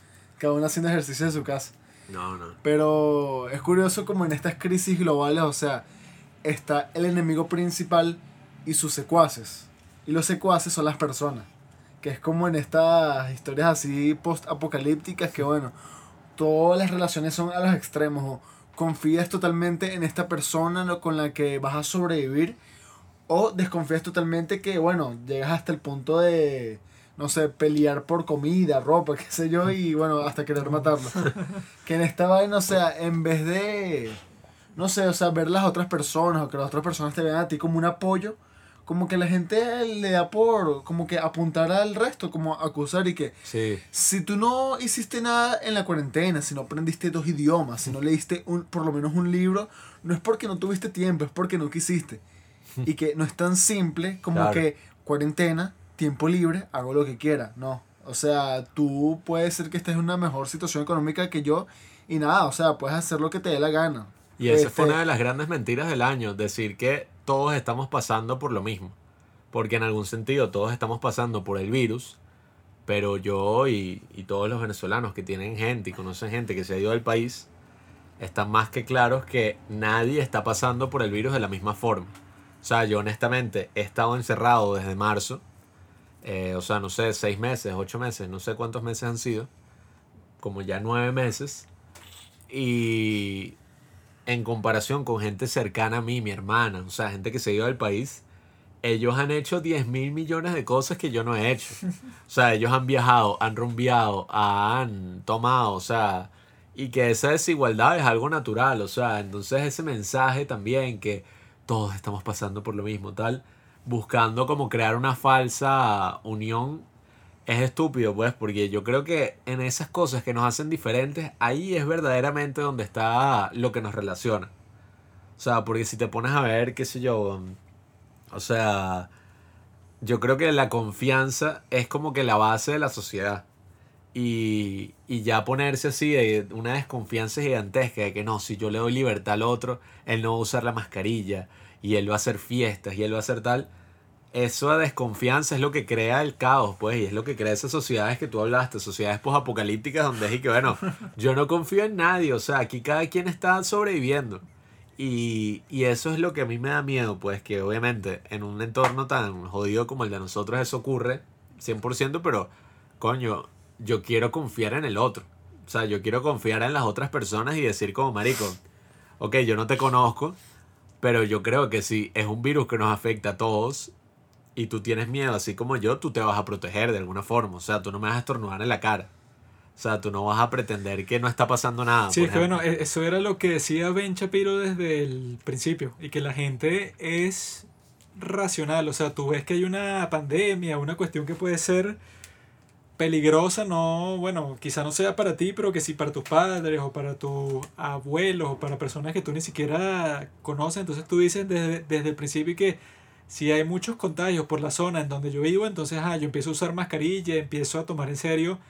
cada una haciendo ejercicio en su casa. No, no. Pero es curioso como en estas crisis globales, o sea, está el enemigo principal y sus secuaces. Y los secuaces son las personas. Que es como en estas historias así post-apocalípticas que, bueno, todas las relaciones son a los extremos. O confías totalmente en esta persona con la que vas a sobrevivir o desconfías totalmente que, bueno, llegas hasta el punto de, no sé, pelear por comida, ropa, (laughs) qué sé yo, y bueno, hasta querer matarlo. (laughs) que en esta vaina, o sea, en vez de, no sé, o sea, ver las otras personas o que las otras personas te vean a ti como un apoyo, como que la gente le da por, como que apuntar al resto, como acusar y que Sí. si tú no hiciste nada en la cuarentena, si no aprendiste dos idiomas, si no leíste un, por lo menos un libro, no es porque no tuviste tiempo, es porque no quisiste. Y que no es tan simple como Claro. que cuarentena, tiempo libre, hago lo que quiera. No. O sea, tú puedes ser que estés en una mejor situación económica que yo y nada, o sea, puedes hacer lo que te dé la gana. Y esa Este, fue una de las grandes mentiras del año, decir que todos estamos pasando por lo mismo. Porque en algún sentido todos estamos pasando por el virus, pero yo y, y todos los venezolanos que tienen gente y conocen gente que se ha ido del país, están más que claros que nadie está pasando por el virus de la misma forma. O sea, yo honestamente he estado encerrado desde marzo, eh, o sea, no sé, seis meses, ocho meses, no sé cuántos meses han sido, como ya nueve meses, y en comparación con gente cercana a mí, mi hermana, o sea, gente que se ido del país, ellos han hecho 10 mil millones de cosas que yo no he hecho. O sea, ellos han viajado, han rumbeado, han tomado, o sea, y que esa desigualdad es algo natural, o sea, entonces ese mensaje también que todos estamos pasando por lo mismo, tal, buscando como crear una falsa unión, es estúpido, pues, porque yo creo que en esas cosas que nos hacen diferentes, ahí es verdaderamente donde está lo que nos relaciona. O sea, porque si te pones a ver, qué sé yo, um, o sea, yo creo que la confianza es como que la base de la sociedad. Y, y ya ponerse así de una desconfianza gigantesca de que no, si yo le doy libertad al otro, él no va a usar la mascarilla y él va a hacer fiestas y él va a hacer tal. Eso de desconfianza es lo que crea el caos, pues, y es lo que crea esas sociedades que tú hablaste, sociedades posapocalípticas donde es y que, bueno, (laughs) yo no confío en nadie, o sea, aquí cada quien está sobreviviendo. Y, y eso es lo que a mí me da miedo, pues, que obviamente en un entorno tan jodido como el de nosotros eso ocurre 100%, pero, coño, yo quiero confiar en el otro. O sea, yo quiero confiar en las otras personas y decir como, marico, ok, yo no te conozco, pero yo creo que si es un virus que nos afecta a todos y tú tienes miedo, así como yo, tú te vas a proteger de alguna forma. O sea, tú no me vas a estornudar en la cara. O sea, tú no vas a pretender que no está pasando nada. Sí, es que bueno, eso era lo que decía Ben Shapiro desde el principio, y que la gente es racional, o sea, tú ves que hay una pandemia, una cuestión que puede ser peligrosa, no, bueno, quizá no sea para ti, pero que sí para tus padres o para tus abuelos o para personas que tú ni siquiera conoces, entonces tú dices desde, desde el principio que si hay muchos contagios por la zona en donde yo vivo, entonces ah, yo empiezo a usar mascarilla, empiezo a tomar en serio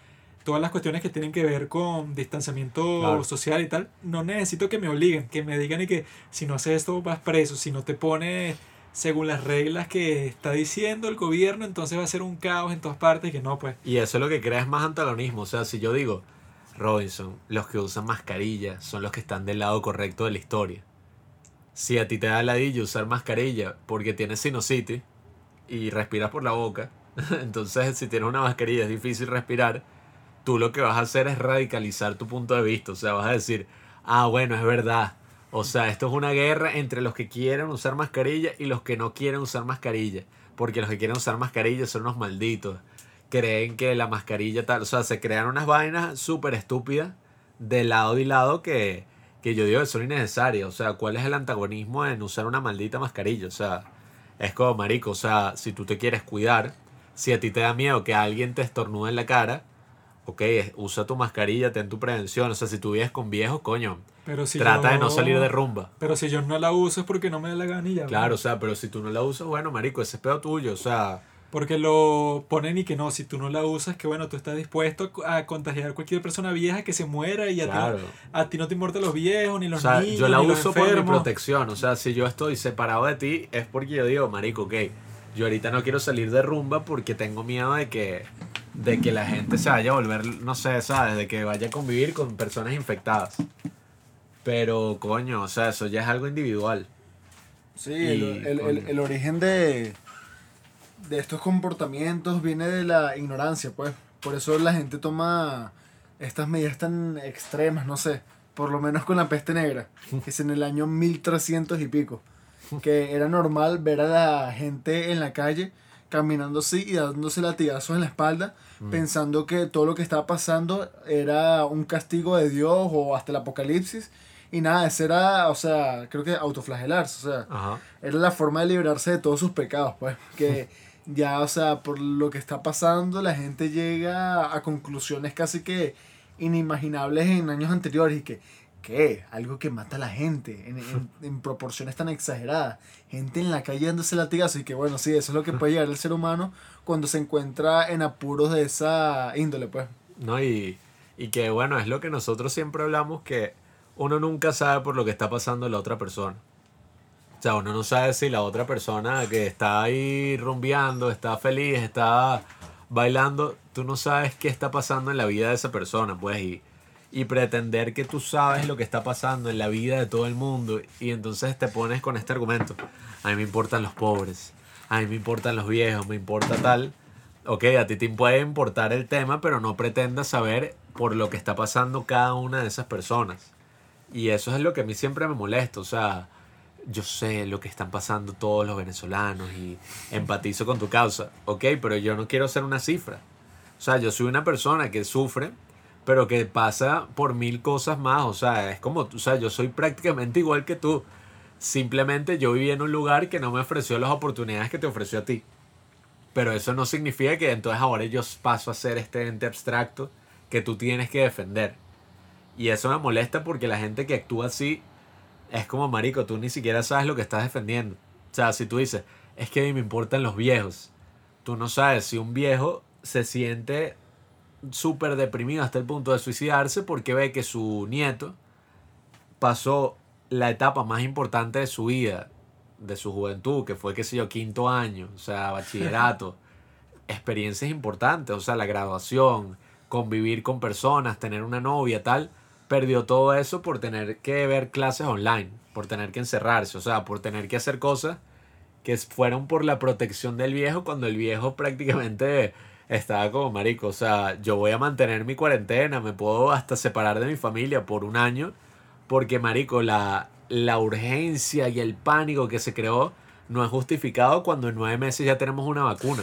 todas las cuestiones que tienen que ver con distanciamiento Claro. social y tal, no necesito que me obliguen, que me digan y que si no haces esto vas preso, si no te pones según las reglas que está diciendo el gobierno, entonces va a ser un caos en todas partes y que no, pues. Y eso es lo que crea es más antagonismo. O sea, si yo digo, Robinson, los que usan mascarilla son los que están del lado correcto de la historia. Si a ti te da ladillo usar mascarilla porque tienes sinusitis y respiras por la boca, (laughs) entonces si tienes una mascarilla es difícil respirar, tú lo que vas a hacer es radicalizar tu punto de vista. O sea, vas a decir, ah, bueno, es verdad. O sea, esto es una guerra entre los que quieren usar mascarilla y los que no quieren usar mascarilla. Porque los que quieren usar mascarilla son unos malditos. Creen que la mascarilla tal. O sea, se crean unas vainas súper estúpidas de lado y lado que, que yo digo que son innecesarias. O sea, ¿cuál es el antagonismo en usar una maldita mascarilla? O sea, es como marico. O sea, si tú te quieres cuidar, si a ti te da miedo que alguien te estornude en la cara, ok, usa tu mascarilla, ten tu prevención. O sea, si tú vives con viejos, coño, Pero si trata de no salir de rumba. Pero si yo no la uso es porque no me da la ya. Claro, o sea, pero si tú no la usas, bueno, marico, ese es pedo tuyo. O sea, Porque lo ponen y que no, si tú no la usas, que bueno, tú estás dispuesto a contagiar a cualquier persona vieja que se muera y a, claro. ti, no- a ti no te importan los viejos, ni O los sea, niños, yo la ni uso por mi protección. O sea, si yo estoy separado de ti, es porque yo digo, marico, ok, yo ahorita no quiero salir de rumba porque tengo miedo de que, de que la gente se vaya a volver, no sé, ¿sabes? De que vaya a convivir con personas infectadas. Pero, coño, o sea, eso ya es algo individual. Sí, Y, el, el- el- el origen de, de estos comportamientos viene de la ignorancia, pues. Por eso la gente toma estas medidas tan extremas, no sé. por lo menos con la peste negra, que es en el año 1300 y pico, que era normal ver a la gente en la calle caminando así y dándose latigazos en la espalda, Mm. pensando que todo lo que estaba pasando era un castigo de Dios o hasta el apocalipsis. Y nada, eso era, o sea, creo que autoflagelarse, o sea, Ajá. era la forma de librarse de todos sus pecados, pues, que (laughs) ya, o sea, por lo que está pasando, la gente llega a conclusiones casi que inimaginables en años anteriores y que, ¿qué? Algo que mata a la gente en, en- (laughs) en proporciones tan exageradas. Gente en la calle dándose latigazos y que, bueno, sí, eso es lo que puede llegar el ser humano cuando se encuentra en apuros de esa índole, pues. ¿no? Y, y que bueno, es lo que nosotros siempre hablamos, que uno nunca sabe por lo que está pasando la otra persona. O sea, uno no sabe si la otra persona que está ahí rumbeando, está feliz, está bailando, tú no sabes qué está pasando en la vida de esa persona, pues, y, y pretender que tú sabes lo que está pasando en la vida de todo el mundo, y entonces te pones con este argumento, a mí me importan los pobres, a mí me importan los viejos, me importa tal, ok, a ti te puede importar el tema, pero no pretendas saber por lo que está pasando cada una de esas personas. Y eso es lo que a mí siempre me molesta, o sea, yo sé lo que están pasando todos los venezolanos y empatizo con tu causa, ok, pero yo no quiero ser una cifra. O sea, yo soy una persona que sufre, pero que pasa por mil cosas más, o sea, es como, o sea, yo soy prácticamente igual que tú. Simplemente yo viví en un lugar que no me ofreció las oportunidades que te ofreció a ti. Pero eso no significa que entonces ahora yo paso a ser este ente abstracto que tú tienes que defender. Y eso me molesta porque la gente que actúa así es como marico, tú ni siquiera sabes lo que estás defendiendo. O sea, si tú dices, es que a mí me importan los viejos, tú no sabes si un viejo se siente súper deprimido hasta el punto de suicidarse porque ve que su nieto pasó la etapa más importante de su vida, de su juventud, que fue, qué sé yo, quinto año, o sea, bachillerato, (laughs) experiencias importantes, o sea, la graduación, convivir con personas, tener una novia, tal, perdió todo eso por tener que ver clases online, por tener que encerrarse, o sea, por tener que hacer cosas que fueron por la protección del viejo cuando el viejo prácticamente estaba como marico, o sea, yo voy a mantener mi cuarentena, me puedo hasta separar de mi familia por un año, porque marico, la, la urgencia y el pánico que se creó no es justificado cuando en nueve meses ya tenemos una vacuna.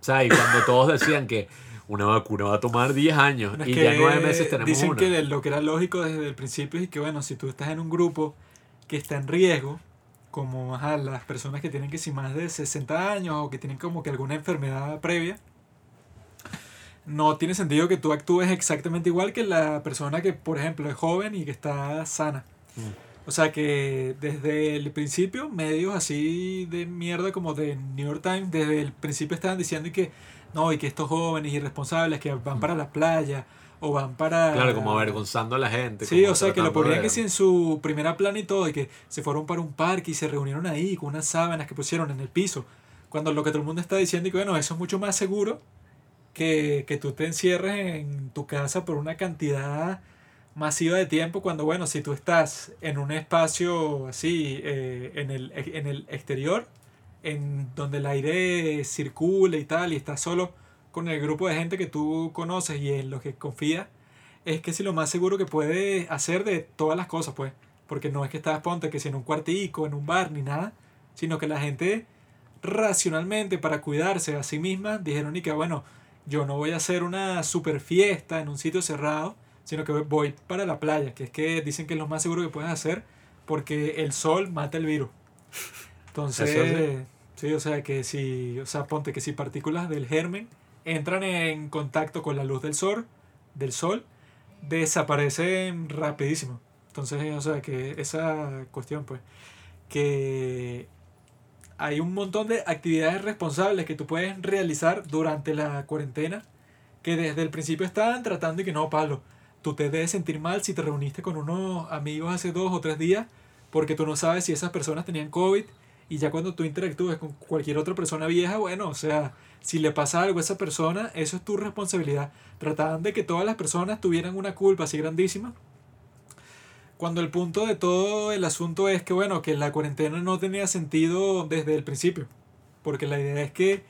O sea, y cuando todos decían que una vacuna va a tomar 10 años y ya nueve meses tenemos Dicen una. que lo que era lógico desde el principio es que, bueno, si tú estás en un grupo que está en riesgo, como ajá, las personas que tienen que si más de 60 años o que tienen como que alguna enfermedad previa, no tiene sentido que tú actúes exactamente igual que la persona que, por ejemplo, es joven y que está sana. Mm. O sea que desde el principio, medios así de mierda como de New York Times, desde el principio estaban diciendo y que no, y que estos jóvenes irresponsables que van para la playa o van para... Mm. Claro, como avergonzando a la gente. Sí, o sea, que lo ponían que sí en su primera plana y todo, y que se fueron para un parque y se reunieron ahí con unas sábanas que pusieron en el piso. Cuando lo que todo el mundo está diciendo y que bueno, eso es mucho más seguro que, que tú te encierres en tu casa por una cantidad masiva de tiempo cuando, bueno, si tú estás en un espacio así, eh, en, el, en el exterior, en donde el aire circula y tal, y estás solo con el grupo de gente que tú conoces y en los que confías, es que si lo más seguro que puedes hacer de todas las cosas, pues. Porque no es que estás, ponte, que si en un cuartico, en un bar, ni nada, sino que la gente racionalmente para cuidarse a sí misma dijeron y que bueno, yo no voy a hacer una super fiesta en un sitio cerrado, sino que voy para la playa, que es que dicen que es lo más seguro que puedes hacer porque el sol mata el virus. Entonces, sí, o sea que si, o sea, ponte que si partículas del germen entran en contacto con la luz del sol, del sol, desaparecen rapidísimo. Entonces, o sea, que esa cuestión, pues, que hay un montón de actividades responsables que tú puedes realizar durante la cuarentena que desde el principio estaban tratando y que no, Pablo, tú te debes sentir mal si te reuniste con unos amigos hace dos o tres días porque tú no sabes si esas personas tenían COVID y ya cuando tú interactúes con cualquier otra persona vieja, bueno, o sea, si le pasa algo a esa persona, eso es tu responsabilidad. Trataban de que todas las personas tuvieran una culpa así grandísima. Cuando el punto de todo el asunto es que, bueno, que la cuarentena no tenía sentido desde el principio. Porque la idea es que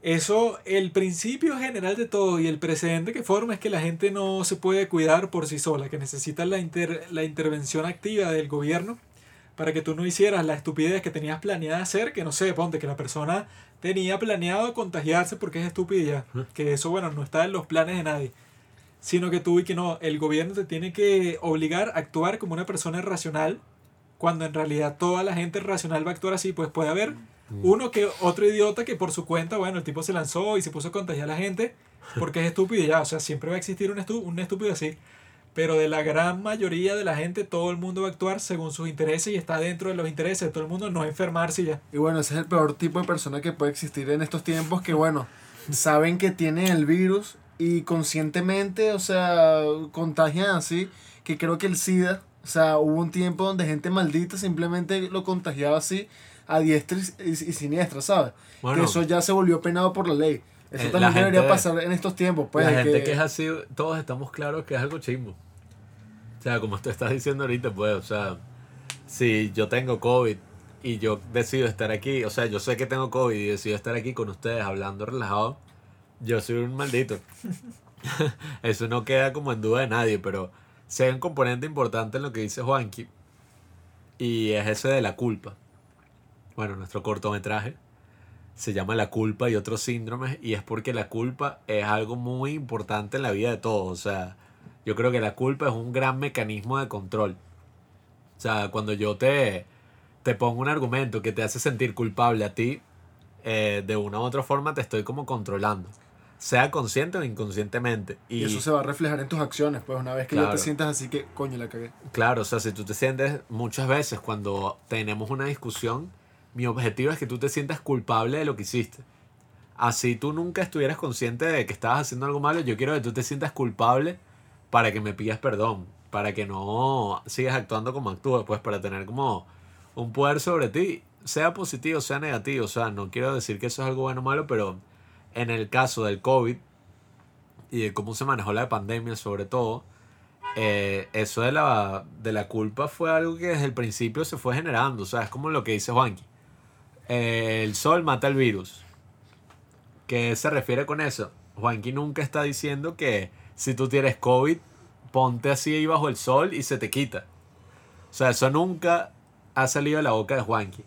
Eso, el principio general de todo y el precedente que forma es que la gente no se puede cuidar por sí sola, que necesita la, inter- la intervención activa del gobierno para que tú no hicieras la estupidez que tenías planeada hacer, que no sé, ponte que la persona tenía planeado contagiarse porque es estúpida, que eso, bueno, no está en los planes de nadie, sino que tú y que no, el gobierno te tiene que obligar a actuar como una persona racional, cuando en realidad toda la gente racional va a actuar así, pues puede haber uno que otro idiota que por su cuenta, bueno, el tipo se lanzó y se puso a contagiar a la gente porque es estúpido y ya, o sea, siempre va a existir un, estú- un estúpido así. Pero de la gran mayoría de la gente, todo el mundo va a actuar según sus intereses y está dentro de los intereses de todo el mundo, no enfermarse y ya. Y bueno, ese es el peor tipo de persona que puede existir en estos tiempos que, bueno, saben que tienen el virus y conscientemente, o sea, contagian así, que creo que el SIDA, o sea, hubo un tiempo donde gente maldita simplemente lo contagiaba así a diestra y, y siniestra, ¿sabes? Bueno. que eso ya se volvió penado por la ley. Eso Eh, también debería gente- pasar en estos tiempos, pues. la gente que... es así, todos estamos claros que es algo chimbo. O sea, como tú estás diciendo ahorita, pues, o sea, si yo tengo COVID y yo decido estar aquí, o sea, yo sé que tengo COVID y decido estar aquí con ustedes hablando relajado, yo soy un maldito. (laughs) Eso no queda como en duda de nadie, pero si hay un componente importante en lo que dice Juanqui, y es ese de la culpa. Bueno, nuestro cortometraje se llama La culpa y otros síndromes y es porque la culpa es algo muy importante en la vida de todos. O sea, yo creo que la culpa es un gran mecanismo de control. O sea, cuando yo te, te pongo un argumento que te hace sentir culpable a ti, eh, de una u otra forma te estoy como controlando. Sea consciente o inconscientemente. Y eso se va a reflejar en tus acciones, pues una vez que ya Claro. te sientas así que, coño, la cagué. Claro, o sea, si tú te sientes muchas veces cuando tenemos una discusión, mi objetivo es que tú te sientas culpable de lo que hiciste. Así tú nunca estuvieras consciente de que estabas haciendo algo malo, yo quiero que tú te sientas culpable para que me pidas perdón, para que no sigas actuando como actúas, pues para tener como un poder sobre ti, sea positivo, sea negativo, o sea, no quiero decir que eso es algo bueno o malo, pero en el caso del COVID y de cómo se manejó la pandemia sobre todo, eh, eso de la, de la culpa fue algo que desde el principio se fue generando. O sea, es como lo que dice Juanqui. Eh, el sol mata el virus. ¿Qué se refiere con eso? Juanqui nunca está diciendo que si tú tienes COVID, ponte así ahí bajo el sol y se te quita. O sea, eso nunca ha salido de la boca de Juanqui.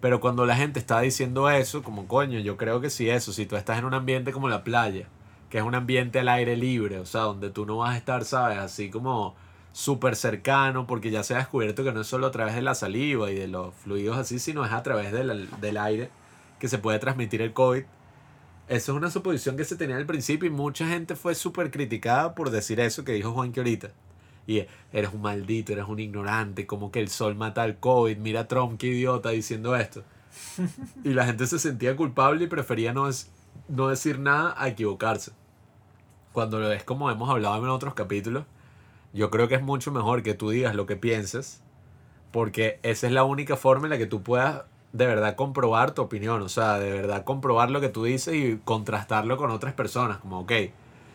Pero cuando la gente está diciendo eso, como coño, yo creo que sí eso, si tú estás en un ambiente como la playa, que es un ambiente al aire libre, o sea, donde tú no vas a estar, ¿sabes? Así como súper cercano, porque ya se ha descubierto que no es solo a través de la saliva y de los fluidos así, sino es a través del, del aire que se puede transmitir el COVID. Eso es una suposición que se tenía al principio y mucha gente fue súper criticada por decir eso que dijo Juan que ahorita. Y eres un maldito, eres un ignorante, como que el sol mata al COVID, mira a Trump, qué idiota diciendo esto. (laughs) Y la gente se sentía culpable y prefería no, es, no decir nada a equivocarse. Cuando lo es como hemos hablado en otros capítulos, yo creo que es mucho mejor que tú digas lo que pienses, porque esa es la única forma en la que tú puedas de verdad comprobar tu opinión, o sea, de verdad comprobar lo que tú dices y contrastarlo con otras personas, como, ok,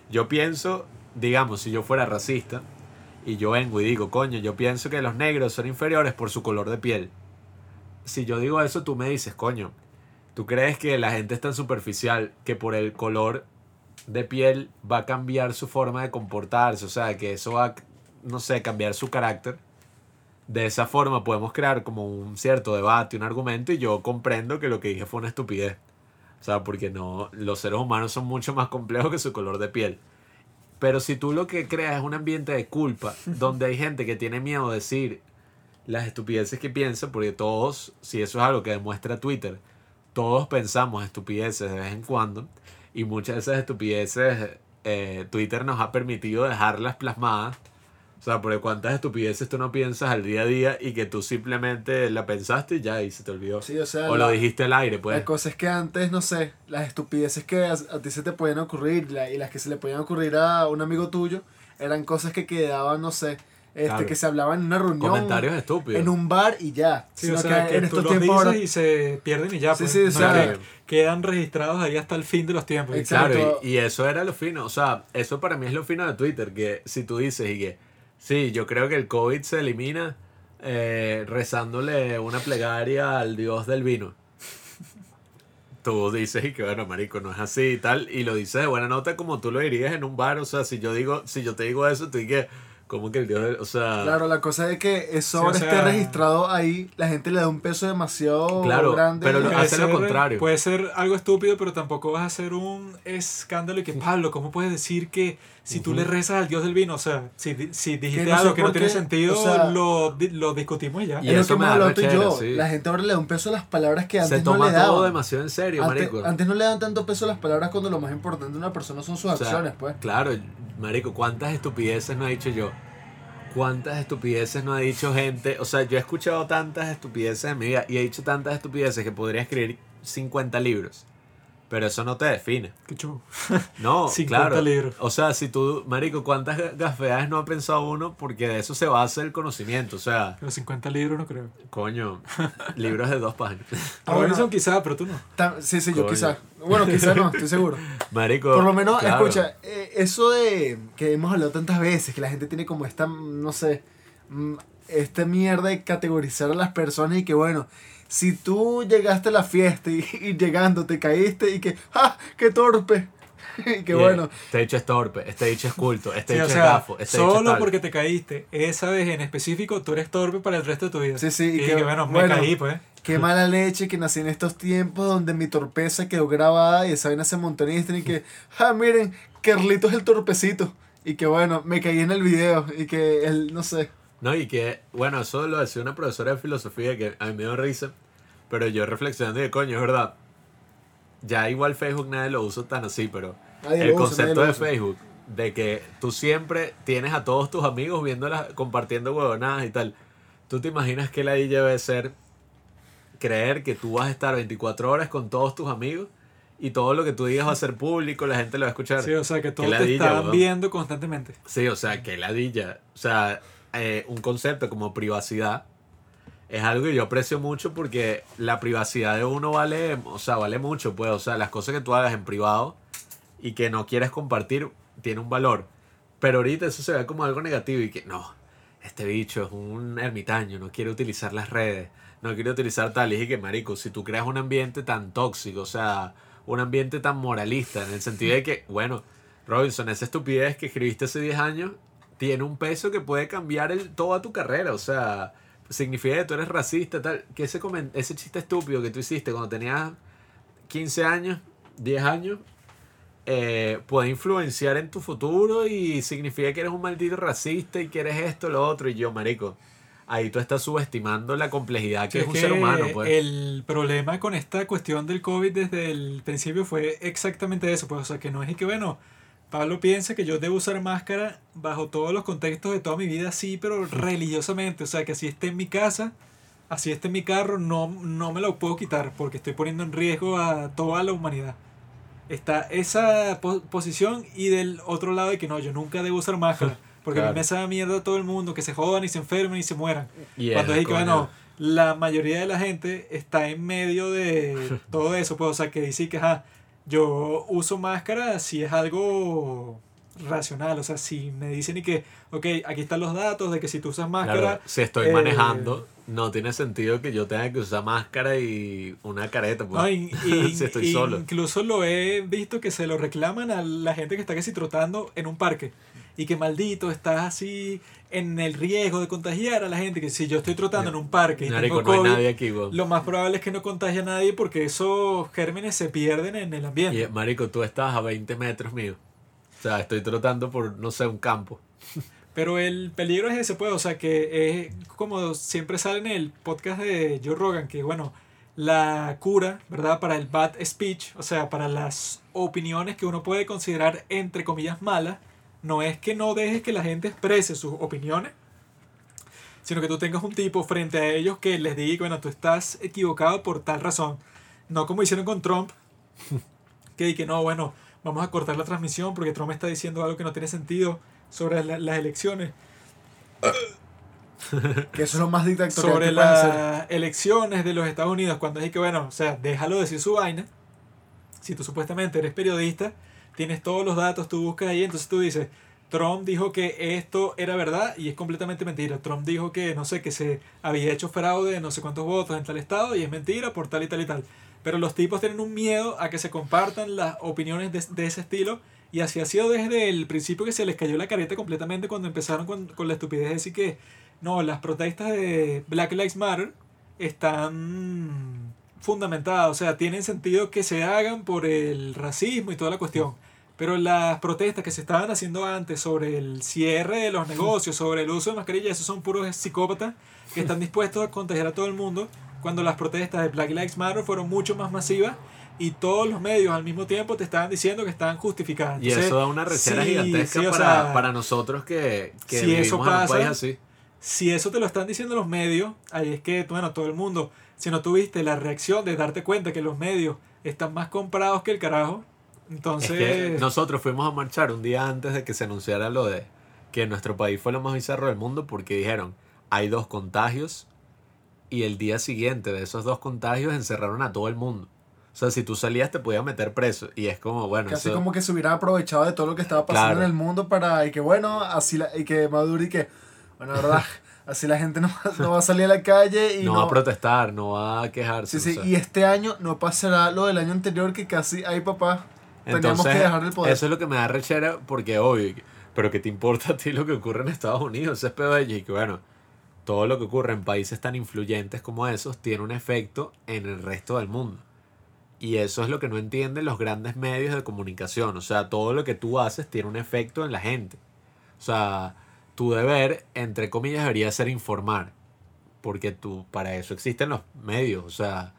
yo pienso, digamos, si yo fuera racista, y yo vengo y digo, coño, yo pienso que los negros son inferiores por su color de piel. Si yo digo eso, tú me dices, coño, ¿tú crees que la gente es tan superficial que por el color de piel va a cambiar su forma de comportarse? O sea, que eso va no sé, cambiar su carácter. De esa forma podemos crear como un cierto debate, un argumento, y yo comprendo que lo que dije fue una estupidez. O sea, porque no, los seres humanos son mucho más complejos que su color de piel. Pero si tú lo que creas es un ambiente de culpa, donde hay gente que tiene miedo de decir las estupideces que piensa, porque todos, si eso es algo que demuestra Twitter, todos pensamos estupideces de vez en cuando, y muchas de esas estupideces eh, Twitter nos ha permitido dejarlas plasmadas. O sea, porque cuántas estupideces tú no piensas al día a día y que tú simplemente la pensaste y ya, y se te olvidó. Sí, o sea, o la- lo dijiste al aire, pues. La cosa es que antes, no sé, las estupideces que a, a ti se te podían ocurrir la- y las que se le podían ocurrir a un amigo tuyo eran cosas que quedaban, no sé, este, Claro. que se hablaban en una reunión, Comentarios estúpidos. en un bar y ya. Sí, Sino o sea, que, en tú estos los tiempos dices ahora- y se pierden y ya. Sí, pues. sí, o No sea- que quedan registrados ahí hasta el fin de los tiempos. Exacto. Claro, y, y eso era lo fino. O sea, eso para mí es lo fino de Twitter. Que si tú dices y que, sí, yo creo que el COVID se elimina eh, rezándole una plegaria al dios del vino. tú dices y que bueno, marico, no es así y tal, y lo dices de buena nota como tú lo dirías en un bar, o sea, si yo digo, si yo te digo eso, tú dices, como que el dios, del- o sea, Claro, la cosa es que eso Sí, o ahora sea- esté registrado ahí, la gente le da un peso demasiado Claro, grande. pero lo- hace lo contrario. Puede ser algo estúpido, pero tampoco vas a hacer un escándalo y que, Pablo, ¿cómo puedes decir que si tú le rezas al dios del vino? O sea, si, si dijiste no sé algo que no tiene sentido, o sea- lo, lo discutimos y ya. Y es lo eso que me hablado tú y yo. sí. La gente ahora le da un peso a las palabras que se antes no toma le daban. todo demasiado en serio, Antes, marico. antes no le dan tanto peso a las palabras cuando lo más importante de una persona son sus O sea, acciones, pues. Claro, marico, ¿cuántas estupideces no he dicho yo? ¿Cuántas estupideces no ha dicho gente? O sea, yo he escuchado tantas estupideces en mi vida y he dicho tantas estupideces que podría escribir 50 libros. Pero eso no te define. Qué chulo. (laughs) No, (laughs) 50 claro. libros. O sea, si tú, marico, ¿cuántas ga- gafeadas no ha pensado uno? Porque de eso se basa el conocimiento. O sea, Pero 50 libros no creo. coño, (laughs) libros de dos páginas. A bueno. Robinson quizá, pero tú no. Ta- Sí, sí, yo Coño. quizás. Bueno, quizás no, estoy seguro. Marico. Por lo menos, claro. escucha, eh, eso de que hemos hablado tantas veces, que la gente tiene como esta, mm, no sé, mm, esta mierda de categorizar a las personas y que bueno, si tú llegaste a la fiesta y, y llegando te caíste y que, ¡ah, qué torpe! (laughs) y que bueno, Este dicho es torpe, este dicho es culto, este Sí, dicho o es gafo, este dicho es solo porque te caíste esa vez en específico, tú eres torpe para el resto de tu vida. Sí, sí, Y, y que, que, bueno, me bueno, caí, pues. qué mala leche que nací en estos tiempos donde mi torpeza quedó grabada y esa vaina se montó en Instagram y que, (laughs) ah, miren, Carlitos el torpecito. Y que bueno, me caí en el video y que él, no sé. No, y que, bueno, eso lo decía una profesora de filosofía que a mí me dio risa, pero yo reflexionando de coño, es verdad. Ya igual Facebook nadie lo usa tan así, pero Nadie el usa, concepto de. Facebook, de que tú siempre tienes a todos tus amigos viéndolas, compartiendo huevonadas y tal. ¿Tú te imaginas que la debe ser creer que tú vas a estar 24 horas con todos tus amigos y todo lo que tú digas va a ser público, la gente lo va a escuchar? Sí, o sea, que todos te están viendo constantemente. Sí, o sea, que ladilla. O sea, eh, un concepto como privacidad es algo que yo aprecio mucho porque la privacidad de uno vale, o sea, vale mucho, pues, o sea, las cosas que tú hagas en privado y que no quieres compartir tiene un valor. Pero ahorita eso se ve como algo negativo y que no, este bicho es un ermitaño, no quiere utilizar las redes, no quiere utilizar tal. Y dije que, marico, si tú creas un ambiente tan tóxico, o sea, un ambiente tan moralista, en el sentido de que, bueno, Robinson, esa estupidez que escribiste hace 10 años tiene un peso que puede cambiar el, toda tu carrera, o sea, significa que tú eres racista, tal, que ese, comen- ese chiste estúpido que tú hiciste cuando tenías 15 años, 10 años, eh, puede influenciar en tu futuro y significa que eres un maldito racista y que eres esto, lo otro, y yo, marico, ahí tú estás subestimando la complejidad que es un ser humano, pues. El problema con esta cuestión del COVID desde el principio fue exactamente eso, pues, o sea, que no es y que, bueno, Pablo piensa que yo debo usar máscara bajo todos los contextos de toda mi vida, sí, pero religiosamente, o sea, que así esté en mi casa, así esté en mi carro, no, no me lo puedo quitar porque estoy poniendo en riesgo a toda la humanidad. Está esa po- posición y del otro lado de que no, yo nunca debo usar máscara. (laughs) Porque a Claro. mí me sabe mierda a todo el mundo, que se jodan y se enfermen y se mueran. Y Cuando es, que, bueno, la mayoría de la gente está en medio de (laughs) todo eso, pues, o sea, que dice que, ajá, yo uso máscara si es algo racional, o sea, si me dicen y que, ok, aquí están los datos de que si tú usas máscara, Claro, si estoy eh, manejando, no tiene sentido que yo tenga que usar máscara y una careta, pues. no, y- (laughs) y- si estoy solo. incluso lo he visto que se lo reclaman a la gente que está casi trotando en un parque. Y que maldito, estás así en el riesgo de contagiar a la gente. Que si yo estoy trotando en un parque y tengo no hay COVID, nadie aquí, lo más probable es que no contagie a nadie porque esos gérmenes se pierden en el ambiente. Y, marico, tú estás a 20 metros mío. O sea, estoy trotando por, no sé, un campo. Pero el peligro es ese, pues, o sea, que es como siempre sale en el podcast de Joe Rogan, que bueno, la cura, ¿verdad? Para el bad speech, o sea, para las opiniones que uno puede considerar entre comillas malas, no es que no dejes que la gente exprese sus opiniones, sino que tú tengas un tipo frente a ellos que les diga, bueno, tú estás equivocado por tal razón. No como hicieron con Trump, (laughs) que que no, bueno, vamos a cortar la transmisión porque Trump está diciendo algo que no tiene sentido sobre la- las elecciones. Que eso es lo más dictatorial Sobre las elecciones de los Estados Unidos, cuando es que, bueno, o sea, déjalo decir su vaina. Si tú supuestamente eres periodista, tienes todos los datos, tú buscas ahí, entonces tú dices, Trump dijo que esto era verdad y es completamente mentira. Trump dijo que, no sé, que se había hecho fraude de no sé cuántos votos en tal estado y es mentira por tal y tal y tal. Pero los tipos tienen un miedo a que se compartan las opiniones de, de ese estilo y así ha sido desde el principio que se les cayó la careta completamente cuando empezaron con, con la estupidez de decir que no, las protestas de Black Lives Matter están fundamentadas, o sea, tienen sentido que se hagan por el racismo y toda la cuestión. Pero las protestas que se estaban haciendo antes sobre el cierre de los negocios, sobre el uso de mascarillas, esos son puros psicópatas que están dispuestos a contagiar a todo el mundo, cuando las protestas de Black Lives Matter fueron mucho más masivas y todos los medios al mismo tiempo te estaban diciendo que estaban justificadas. y eso da una recera sí, gigantesca sí, para, sea, para nosotros que, que si vivimos eso en un pasa, país así. si eso te lo están diciendo los medios, ahí es que, bueno, todo el mundo, si no tuviste la reacción de darte cuenta que los medios están más comprados que el carajo, entonces... Es que nosotros fuimos a marchar un día antes de que se anunciara lo de que nuestro país fue lo más bizarro del mundo porque dijeron, hay dos contagios y el día siguiente de esos dos contagios encerraron a todo el mundo. O sea, si tú salías te podían meter preso y es como, bueno, Casi eso- como que se hubieran aprovechado de todo lo que estaba pasando Claro. en el mundo para. Y que bueno, así la, y que Maduro y que. Bueno, verdad. (laughs) así la gente no, va- no va a salir a la calle y no, no. va a protestar, no va a quejarse. sí, sí, y este año no pasará lo del año anterior que casi. Ay, papá. Entonces, que dejar el poder. Eso es lo que me da rechera porque obvio, pero ¿qué te importa (laughs) a ti lo que ocurre en Estados Unidos? Ese es pedo de y que bueno, todo lo que ocurre en países tan influyentes como esos tiene un efecto en el resto del mundo. Y eso es lo que no entienden los grandes medios de comunicación. O sea, todo lo que tú haces tiene un efecto en la gente. O sea, tu deber, entre comillas, debería ser informar. Porque tú, para eso existen los medios. O sea,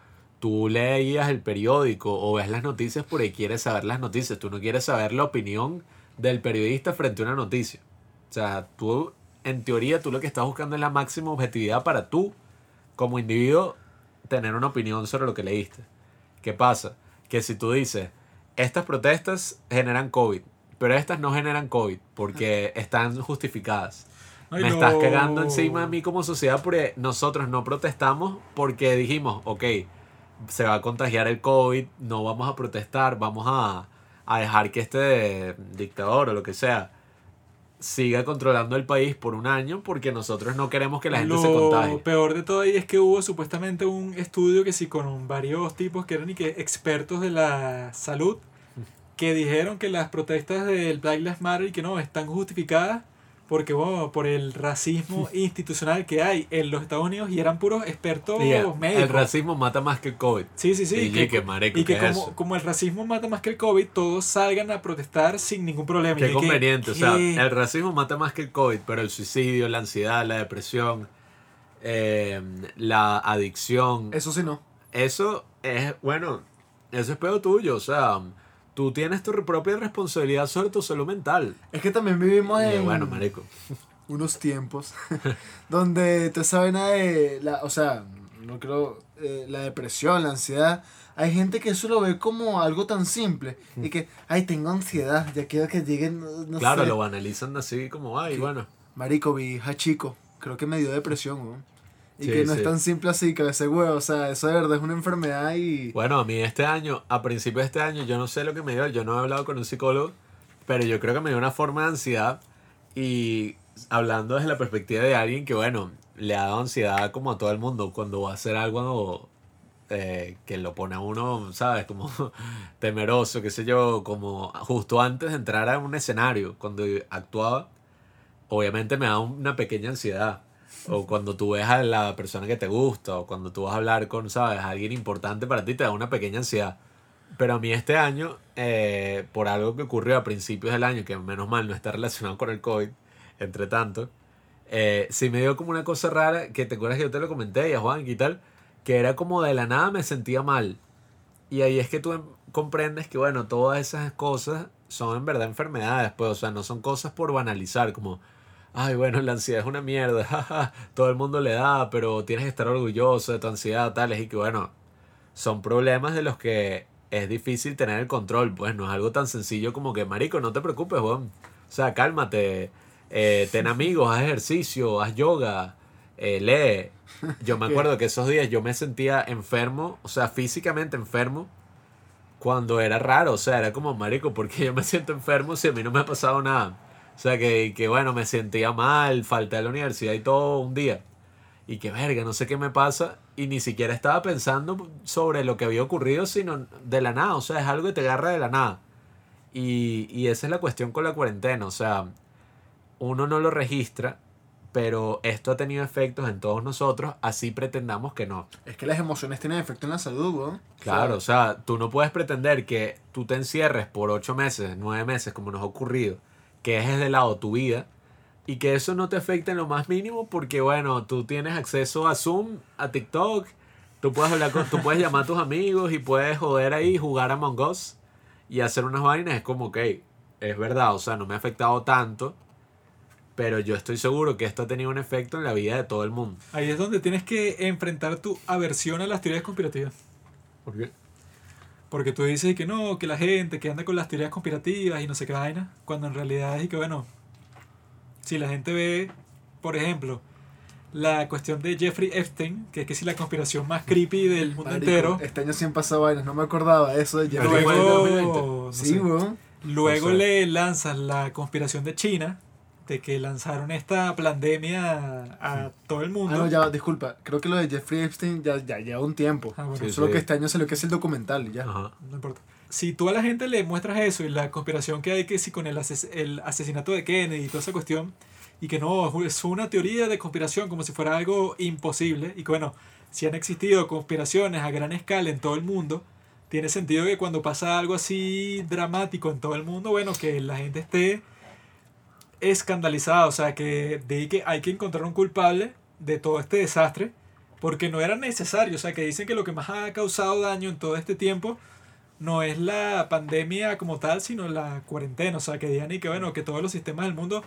tú leías el periódico o ves las noticias porque quieres saber las noticias. Tú no quieres saber la opinión del periodista frente a una noticia. O sea, tú, en teoría, tú lo que estás buscando es la máxima objetividad para tú, como individuo, tener una opinión sobre lo que leíste. ¿Qué pasa? Que si tú dices, estas protestas generan COVID, pero estas no generan COVID porque están justificadas. Ay, Me no. estás cagando encima a mí como sociedad porque nosotros no protestamos porque dijimos, ok, se va a contagiar el COVID, no vamos a protestar, vamos a, a dejar que este dictador o lo que sea siga controlando el país por un año porque nosotros no queremos que la gente se Lo contagie. peor de todo ahí es que hubo supuestamente un estudio que sí con varios tipos que eran y que expertos de la salud que dijeron que las protestas del Black Lives Matter y que no están justificadas porque bueno, por el racismo (laughs) institucional que hay en los Estados Unidos y eran puros expertos Y el, médicos. el racismo mata más que el COVID. Sí, sí, sí. y que- que, marico, y que ¿qué es como, como el racismo mata más que el COVID, todos salgan a protestar sin ningún problema. Y Qué que, conveniente, o sea, ¿qué? el racismo mata más que el COVID, pero el suicidio, la ansiedad, la depresión, eh, la adicción, Eso sí no. eso es, bueno, eso es pedo tuyo, o sea, tú tienes tu propia responsabilidad sobre tu salud mental. Es que también vivimos en bueno, marico, (laughs) unos tiempos (laughs) donde tú sabes nada de la, o sea, no creo, eh, la depresión, la ansiedad. Hay gente que eso lo ve como algo tan simple y que, ay, tengo ansiedad, ya quiero que lleguen, no, no claro, sé. lo banalizan así como, ay, bueno. Marico, vi hija chico, creo que me dio depresión, weón. Y Sí, que no sí. es tan simple así, que ese huevo, o sea, eso de verdad es una enfermedad y... Bueno, a mí este año, a principios de este año, yo no sé lo que me dio, yo no he hablado con un psicólogo, pero yo creo que me dio una forma de ansiedad y hablando desde la perspectiva de alguien que, bueno, le ha dado ansiedad como a todo el mundo cuando va a hacer algo eh, que lo pone a uno, ¿sabes? Como (laughs) temeroso, qué sé yo, como justo antes de entrar a un escenario, cuando actuaba, obviamente me da una pequeña ansiedad. O cuando tú ves a la persona que te gusta, o cuando tú vas a hablar con, ¿sabes? Alguien importante para ti, te da una pequeña ansiedad. Pero a mí este año, eh, por algo que ocurrió a principios del año, que menos mal no está relacionado con el COVID, entre tanto, eh, sí me dio como una cosa rara, que te acuerdas que yo te lo comenté y a Juan y tal, que era como de la nada me sentía mal. Y ahí es que tú em- comprendes que, bueno, todas esas cosas son en verdad enfermedades, pues, o sea, no son cosas por banalizar, como, ay, bueno, la ansiedad es una mierda, (laughs) todo el mundo le da, pero tienes que estar orgulloso de tu ansiedad, tales, y que, bueno, son problemas de los que es difícil tener el control, pues, no es algo tan sencillo como que, marico, no te preocupes, weón, o sea, cálmate, eh, ten amigos, haz ejercicio, haz yoga, eh, lee. Yo me (laughs) acuerdo que esos días yo me sentía enfermo, o sea, físicamente enfermo, cuando era raro, o sea, era como, marico, porque yo me siento enfermo si a mí no me ha pasado nada? O sea, que, que bueno, me sentía mal, falté a la universidad y todo un día. Y que verga, no sé qué me pasa. Y ni siquiera estaba pensando sobre lo que había ocurrido, sino de la nada. O sea, es algo que te agarra de la nada. Y, y esa es la cuestión con la cuarentena. O sea, uno no lo registra, pero esto ha tenido efectos en todos nosotros, así pretendamos que no. Es que las emociones tienen efecto en la salud, weón. Claro, o sea, tú no puedes pretender que tú te encierres por ocho meses, nueve meses, como nos ha ocurrido, que dejes de lado tu vida y que eso no te afecte en lo más mínimo porque, bueno, tú tienes acceso a Zoom, a TikTok, tú puedes, hablar con, tú puedes llamar a tus amigos y puedes joder ahí, jugar a Among Us y hacer unas vainas. Es como, ok, es verdad, o sea, no me ha afectado tanto, pero yo estoy seguro que esto ha tenido un efecto en la vida de todo el mundo. Ahí es donde tienes que enfrentar tu aversión a las teorías conspirativas. ¿Por qué? Porque tú dices que no, que la gente que anda con las teorías conspirativas y no sé qué vaina, cuando en realidad es que, bueno, si la gente ve, por ejemplo, la cuestión de Jeffrey Epstein, que es que si la conspiración más creepy del mundo Marico, entero, Este año sí han pasado vainas, no me acordaba eso de Jeffrey fue en Epstein. 2020. luego, no Sí, luego le lanzas la conspiración de China, de que lanzaron esta pandemia a, a todo el mundo. Ah, no, ya, disculpa. Creo que lo de Jeffrey Epstein ya, ya lleva un tiempo. Ah, bueno, Sí, Solo sí. que este año salió que es el documental y ya. Ajá. no importa. Si tú a la gente le muestras eso y la conspiración que hay que si con el, ases- el asesinato de Kennedy y toda esa cuestión, y que no, es una teoría de conspiración como si fuera algo imposible, y que bueno, si han existido conspiraciones a gran escala en todo el mundo, tiene sentido que cuando pasa algo así dramático en todo el mundo, bueno, que la gente esté escandalizada, o sea, que de que hay que encontrar un culpable de todo este desastre, porque no era necesario, o sea, que dicen que lo que más ha causado daño en todo este tiempo no es la pandemia como tal, sino la cuarentena, o sea, que digan y que bueno, que todos los sistemas del mundo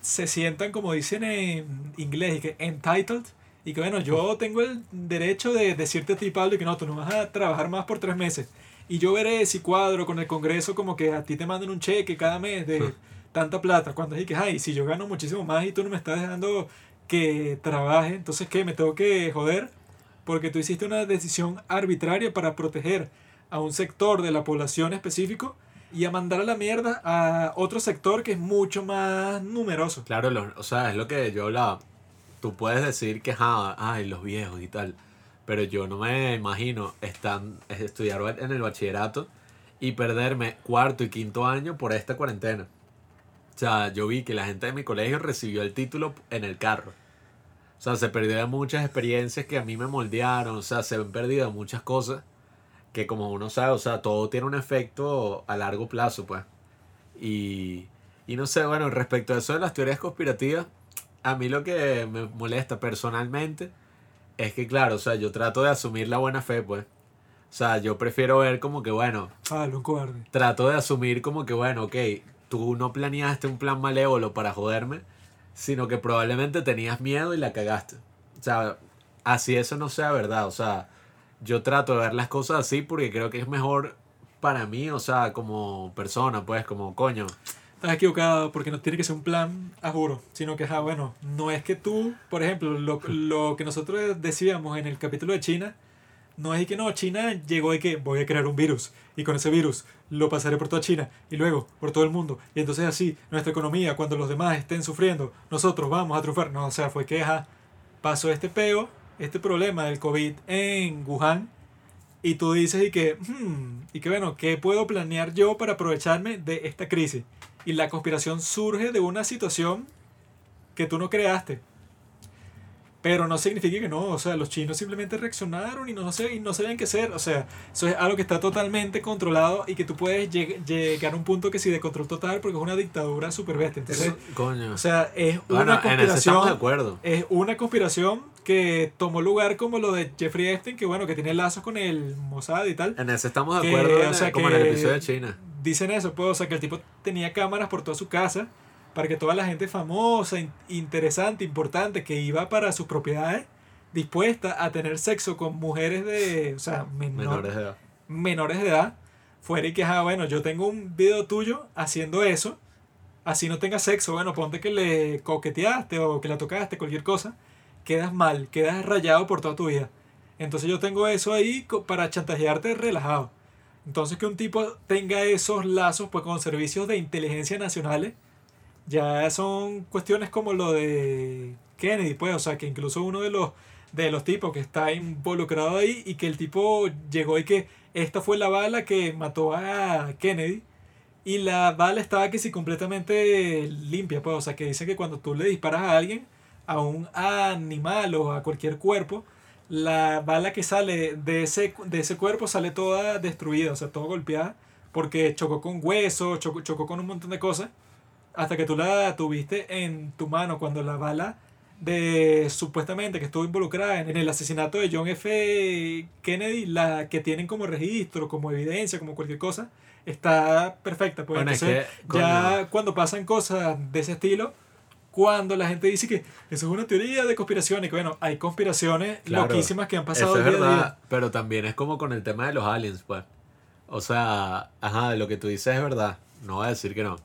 se sientan como dicen en inglés, y que entitled, y que bueno, yo tengo el derecho de decirte a ti, Pablo, que no, tú no vas a trabajar más por tres meses. Y yo veré si cuadro con el Congreso como que a ti te mandan un cheque cada mes de tanta plata. Cuando es que, ay, si yo gano muchísimo más y tú no me estás dejando que trabaje, entonces ¿qué? Me tengo que joder porque tú hiciste una decisión arbitraria para proteger a un sector de la población específico y a mandar a la mierda a otro sector que es mucho más numeroso. Claro, lo- o sea, es lo que yo hablaba. Tú puedes decir que, ajá, ay, los viejos y tal. Pero yo no me imagino están, estudiar en el bachillerato y perderme cuarto y quinto año por esta cuarentena. O sea, yo vi que la gente de mi colegio recibió el título en el carro. O sea, se perdieron muchas experiencias que a mí me moldearon. O sea, se han perdido muchas cosas que como uno sabe, o sea, todo tiene un efecto a largo plazo, pues. Y, y no sé, bueno, respecto a eso de las teorías conspirativas, a mí lo que me molesta personalmente es que, claro, o sea, yo trato de asumir la buena fe, pues. O sea, yo prefiero ver como que, bueno, Pablo, un cobarde. trato de asumir como que, bueno, ok, tú no planeaste un plan malévolo para joderme, sino que probablemente tenías miedo y la cagaste. O sea, así eso no sea verdad. O sea, yo trato de ver las cosas así porque creo que es mejor para mí, o sea, como persona, pues, como coño. Estás equivocado porque no tiene que ser un plan a juro, sino que, ah, bueno, no es que tú, por ejemplo, lo, lo que nosotros decíamos en el capítulo de China, no es que no, China llegó de que voy a crear un virus y con ese virus lo pasaré por toda China y luego por todo el mundo. Y entonces así, nuestra economía, cuando los demás estén sufriendo, nosotros vamos a triunfar. No, o sea, fue que ajá, pasó este peo, este problema del COVID en Wuhan y tú dices y que, hmm, y que bueno, ¿qué puedo planear yo para aprovecharme de esta crisis? Y la conspiración surge de una situación que tú no creaste. Pero no significa que no, o sea, los chinos simplemente reaccionaron y no, sé, y no sabían qué hacer. O sea, eso es algo que está totalmente controlado y que tú puedes lleg- llegar a un punto que sí de control total porque es una dictadura super bestia. Entonces, Eso, coño. o sea, es bueno, una estamos de conspiración. acuerdo. Es una conspiración que tomó lugar como lo de Jeffrey Epstein, que bueno, que tiene lazos con el Mossad y tal. En eso estamos de que, acuerdo, en o sea, como en el que- episodio de China. Dicen eso, pues, o sea, que el tipo tenía cámaras por toda su casa para que toda la gente famosa, in- interesante, importante, que iba para sus propiedades, dispuesta a tener sexo con mujeres de, o sea, menor- Menores de edad. menores de edad, fuera y que, ah, bueno, yo tengo un video tuyo haciendo eso, así no tengas sexo, bueno, ponte que le coqueteaste o que la tocaste, cualquier cosa, quedas mal, quedas rayado por toda tu vida. Entonces yo tengo eso ahí para chantajearte relajado. Entonces que un tipo tenga esos lazos pues con servicios de inteligencia nacionales Ya son cuestiones como lo de Kennedy, pues, o sea, que incluso uno de los de los tipos que está involucrado ahí y que el tipo llegó y que esta fue la bala que mató a Kennedy y la bala estaba que sí completamente limpia, pues, o sea, que dice que cuando tú le disparas a alguien, a un animal o a cualquier cuerpo, la bala que sale de ese, de ese cuerpo sale toda destruida, o sea, toda golpeada, porque chocó con hueso, chocó, chocó con un montón de cosas, hasta que tú la tuviste en tu mano cuando la bala de supuestamente que estuvo involucrada en, el asesinato de John F. Kennedy, la que tienen como registro, como evidencia, como cualquier cosa, está perfecta. Pues Bueno, es entonces, que, ya cuando pasan cosas de ese estilo, cuando la gente dice que eso es una teoría de conspiraciones, que bueno, hay conspiraciones Claro, loquísimas que han Eso pasado es día a verdad, día. pero también es como con el tema de los aliens, pues. O sea, ajá, lo que tú dices es verdad, no voy a decir que no.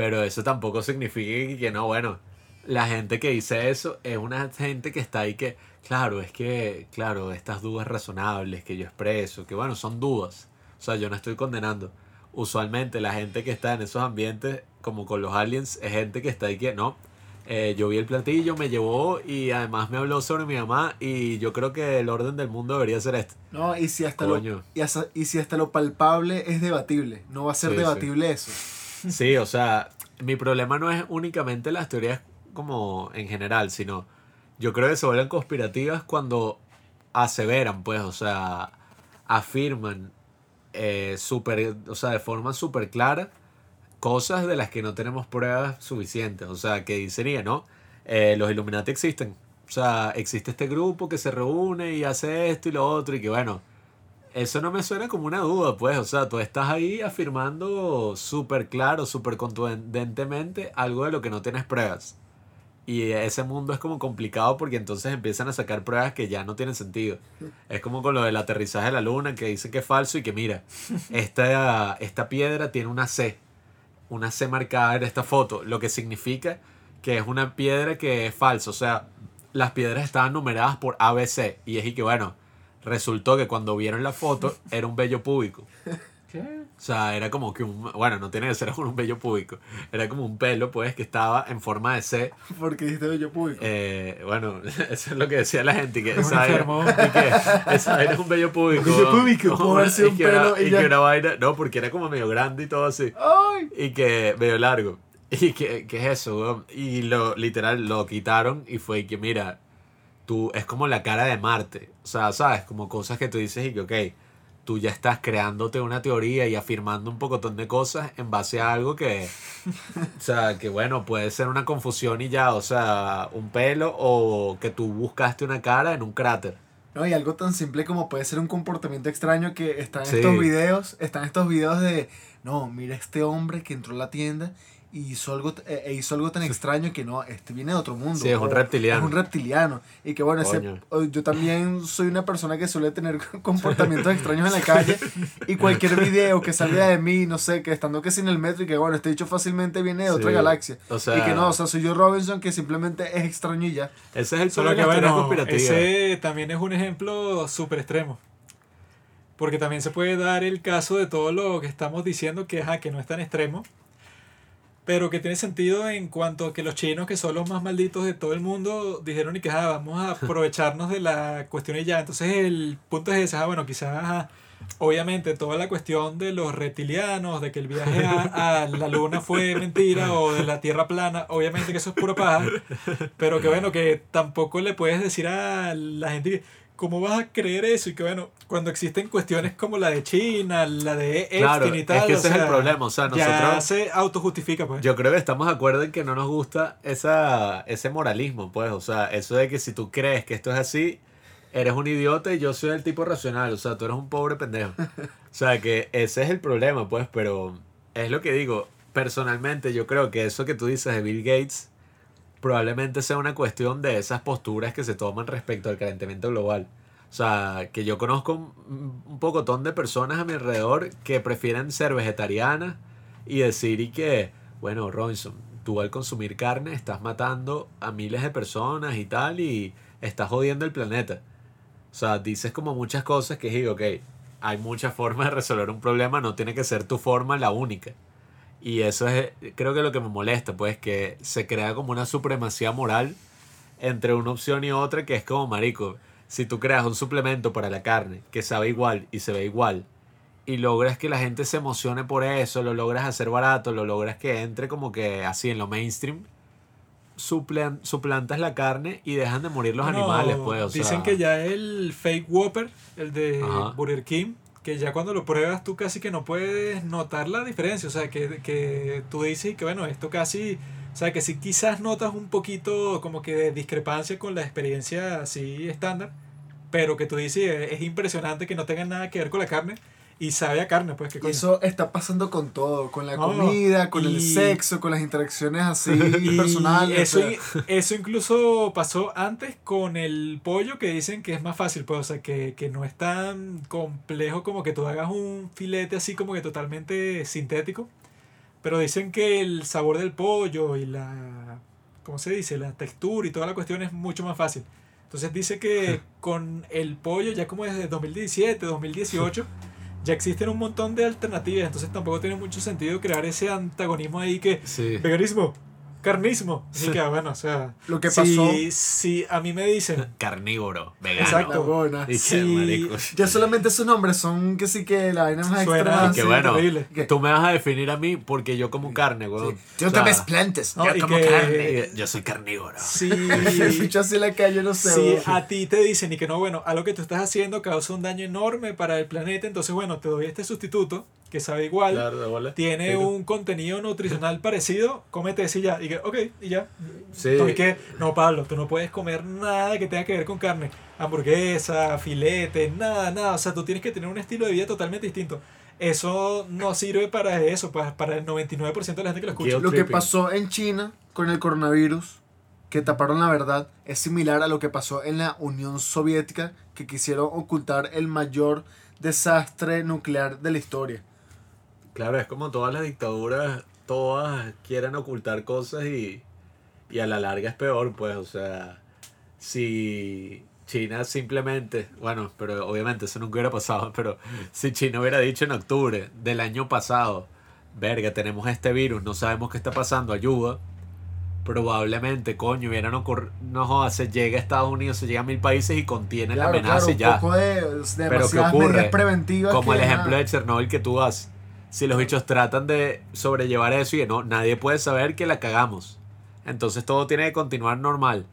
Pero eso tampoco significa que no, bueno, la gente que dice eso es una gente que está ahí que, claro, es que, claro, estas dudas razonables que yo expreso, que bueno, son dudas. O sea, yo no estoy condenando. Usualmente la gente que está en esos ambientes, como con los aliens, es gente que está ahí que, no, eh, yo vi el platillo, me llevó y además me habló sobre mi mamá y yo creo que el orden del mundo debería ser este. No, y si hasta Coño. lo y, hasta- y si hasta lo palpable es debatible, no va a ser Sí, sí. debatible eso. Sí, o sea, mi problema no es únicamente las teorías como en general, sino yo creo que se vuelven conspirativas cuando aseveran, pues, o sea, afirman eh, super, o sea, de forma súper clara cosas de las que no tenemos pruebas suficientes. O sea, que dicería, ¿no? Eh, los Illuminati existen. O sea, existe este grupo que se reúne y hace esto y lo otro y que bueno, eso no me suena como una duda, pues. O sea, tú estás ahí afirmando súper claro, súper contundentemente algo de lo que no tienes pruebas. Y ese mundo es como complicado porque entonces empiezan a sacar pruebas que ya no tienen sentido. Es como con lo del aterrizaje de la luna, que dicen que es falso y que mira, (laughs) esta, esta piedra tiene una C. Una C marcada en esta foto, lo que significa que es una piedra que es falsa. O sea, las piedras estaban numeradas por ABC. Y es y que bueno, resultó que cuando vieron la foto (laughs) era un vello púbico. ¿Qué? O sea, era como que un... Bueno, no tiene que ser un vello púbico. Era como un pelo, pues, que estaba en forma de C. Porque dijiste bello público. Eh, bueno, (laughs) eso es lo que decía la gente. Que esa, y que (laughs) esa vaina es un vello púbico. Vello púbico, Y un que una- pelo y y ya. que una vaina... No, porque era como medio grande y todo así. ¡Ay! Y que medio largo. Y que, ¿qué es eso, weón? Y lo, literal, lo quitaron y fue que, mira, tú, es como la cara de Marte. O sea, ¿sabes? Como cosas que tú dices y que, ok, tú ya estás creándote una teoría y afirmando un pocotón de cosas en base a algo que, o sea, que bueno, puede ser una confusión y ya, o sea, un pelo o que tú buscaste una cara en un cráter. No, y algo tan simple como puede ser un comportamiento extraño que están Sí. estos videos, están estos videos de, no, mira este hombre que entró a la tienda y hizo algo, eh, e hizo algo tan extraño que no, este viene de otro mundo. Sí, es un reptiliano. Es un reptiliano. Y que bueno, ese- yo también soy una persona que suele tener (laughs) comportamientos extraños en la calle y cualquier (laughs) video que salga de mí, no sé, que estando que sin el metro y que bueno, este dicho fácilmente viene de otra Sí. galaxia. O sea, y que no, o sea, soy yo Robinson que simplemente es extraño y ya. ese es el Solo que bueno, ese también es un ejemplo súper extremo. Porque también se puede dar el caso de todo lo que estamos diciendo que, ajá, que no es tan extremo. Pero que tiene sentido en cuanto a que los chinos, que son los más malditos de todo el mundo, dijeron y que ajá, vamos a (laughs) aprovecharnos de la cuestión y ya. Entonces el punto es ese, ajá, bueno, quizás, obviamente toda la cuestión de los reptilianos, de que el viaje a, a la luna fue mentira o de la tierra plana, obviamente que eso es pura paja. Pero que bueno, que tampoco le puedes decir a la gente ¿cómo vas a creer eso? Y que bueno, cuando existen cuestiones como la de China, la de Epstein Claro, y tal. es que o ese es el problema. O sea, Ya nosotros. se autojustifica, pues. Yo creo que estamos de acuerdo en que no nos gusta esa, ese moralismo, pues. O sea, eso de que si tú crees que esto es así, eres un idiota y yo soy el tipo racional. O sea, tú eres un pobre pendejo. O sea, que ese es el problema, pues. Pero es lo que digo. Personalmente, yo creo que eso que tú dices de Bill Gates probablemente sea una cuestión de esas posturas que se toman respecto al calentamiento global. O sea, que yo conozco un, pocotón de personas a mi alrededor que prefieren ser vegetarianas y decir y que, bueno, Robinson, tú al consumir carne estás matando a miles de personas y tal y estás jodiendo el planeta. O sea, dices como muchas cosas que digo, ok, hay muchas formas de resolver un problema, no tiene que ser tu forma la única. Y eso es, creo que lo que me molesta, pues, que se crea como una supremacía moral entre una opción y otra, que es como, marico, si tú creas un suplemento para la carne que sabe igual y se ve igual, y logras que la gente se emocione por eso, lo logras hacer barato, lo logras que entre como que así en lo mainstream, suplan- suplantas la carne y dejan de morir los No, animales, pues. O dicen sea, que ya el fake Whopper, el de Ajá. Burger King, que ya cuando lo pruebas tú casi que no puedes notar la diferencia. O sea, que, que tú dices que bueno, esto casi... O sea, que si quizás notas un poquito como que de discrepancia con la experiencia así estándar, pero que tú dices "Eh, es impresionante que no tenga nada que ver con la carne y sabe a carne, pues coño. eso está pasando con todo, con la No, comida, con el sexo, con las interacciones así (laughs) Y personales. eso, o sea, eso incluso pasó antes con el pollo que dicen que es más fácil, pues, o sea, que, que no es tan complejo como que tú hagas un filete así como que totalmente sintético. Pero dicen que el sabor del pollo y la, ¿cómo se dice? La textura y toda la cuestión es mucho más fácil. Entonces dice que (laughs) con el pollo ya como desde 2017, 2018, ya existen un montón de alternativas. Entonces tampoco tiene mucho sentido crear ese antagonismo ahí que sí. veganismo, carnismo. Así que, bueno, o sea, Lo que si, pasó- si a mí me dicen, (laughs) Carnívoro, vegano. Exacto. buena. Sí. (laughs) Ya solamente sus nombres son que sí que la vaina más Suena- extrema. Y que sí, bueno, tú me vas a definir a mí porque yo como carne, weón. Yo O sea, te ves plantas. No, yo como que- carne. Yo soy carnívoro. si, (laughs) El bicho así en la calle, no sé. si weón. a ti te dicen y que no, bueno, algo que tú estás haciendo causa un daño enorme para el planeta, entonces, bueno, te doy este sustituto que sabe igual. Claro. Tiene Pero- un contenido nutricional parecido, cómete ese y ya. Y que, ok, y ya. Sí. No, y que, no, Pablo, tú no puedes comer nada que tenga que ver con carne. Hamburguesa, filete, nada, nada. O sea, tú tienes que tener un estilo de vida totalmente distinto. Eso no sirve para eso, para, para el 99% de la gente que lo escucha. Lo que pasó en China con el coronavirus, que taparon la verdad, es similar a lo que pasó en la Unión Soviética, que quisieron ocultar el mayor desastre nuclear de la historia. Claro, es como todas las dictaduras, todas quieren ocultar cosas y, y a la larga es peor, pues, o sea, si China simplemente, bueno, pero obviamente eso nunca hubiera pasado, (laughs) pero si China hubiera dicho en octubre del año pasado, verga, tenemos este virus, no sabemos qué está pasando, ayuda, probablemente, coño, hubieran ocurrido, no jodas, se llega a Estados Unidos, se llega a mil países y contiene la amenaza y un ya. poco de, de ¿qué demasiadas ocurre? preventivas. Como que, el ejemplo nada. de Chernobyl que tú das. Si los bichos tratan de sobrellevar eso y no, nadie puede saber que la cagamos. Entonces todo tiene que continuar normal.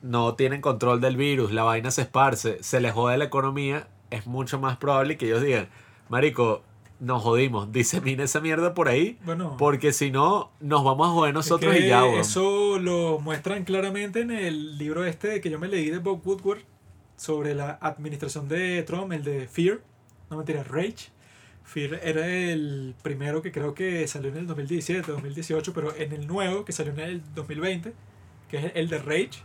No tienen control del virus, la vaina se esparce, se les jode la economía. Es mucho más probable que ellos digan, Marico, nos jodimos, disemina esa mierda por ahí. Bueno, Porque si no, nos vamos a joder es nosotros que y ya, weón. Eso lo muestran claramente en el libro este que yo me leí de Bob Woodward sobre la administración de Trump, el de Fear. No mentira, Rage. Fear era el primero que creo que salió en el 2017, 2018, pero en el nuevo que salió en el 2020, que es el de Rage,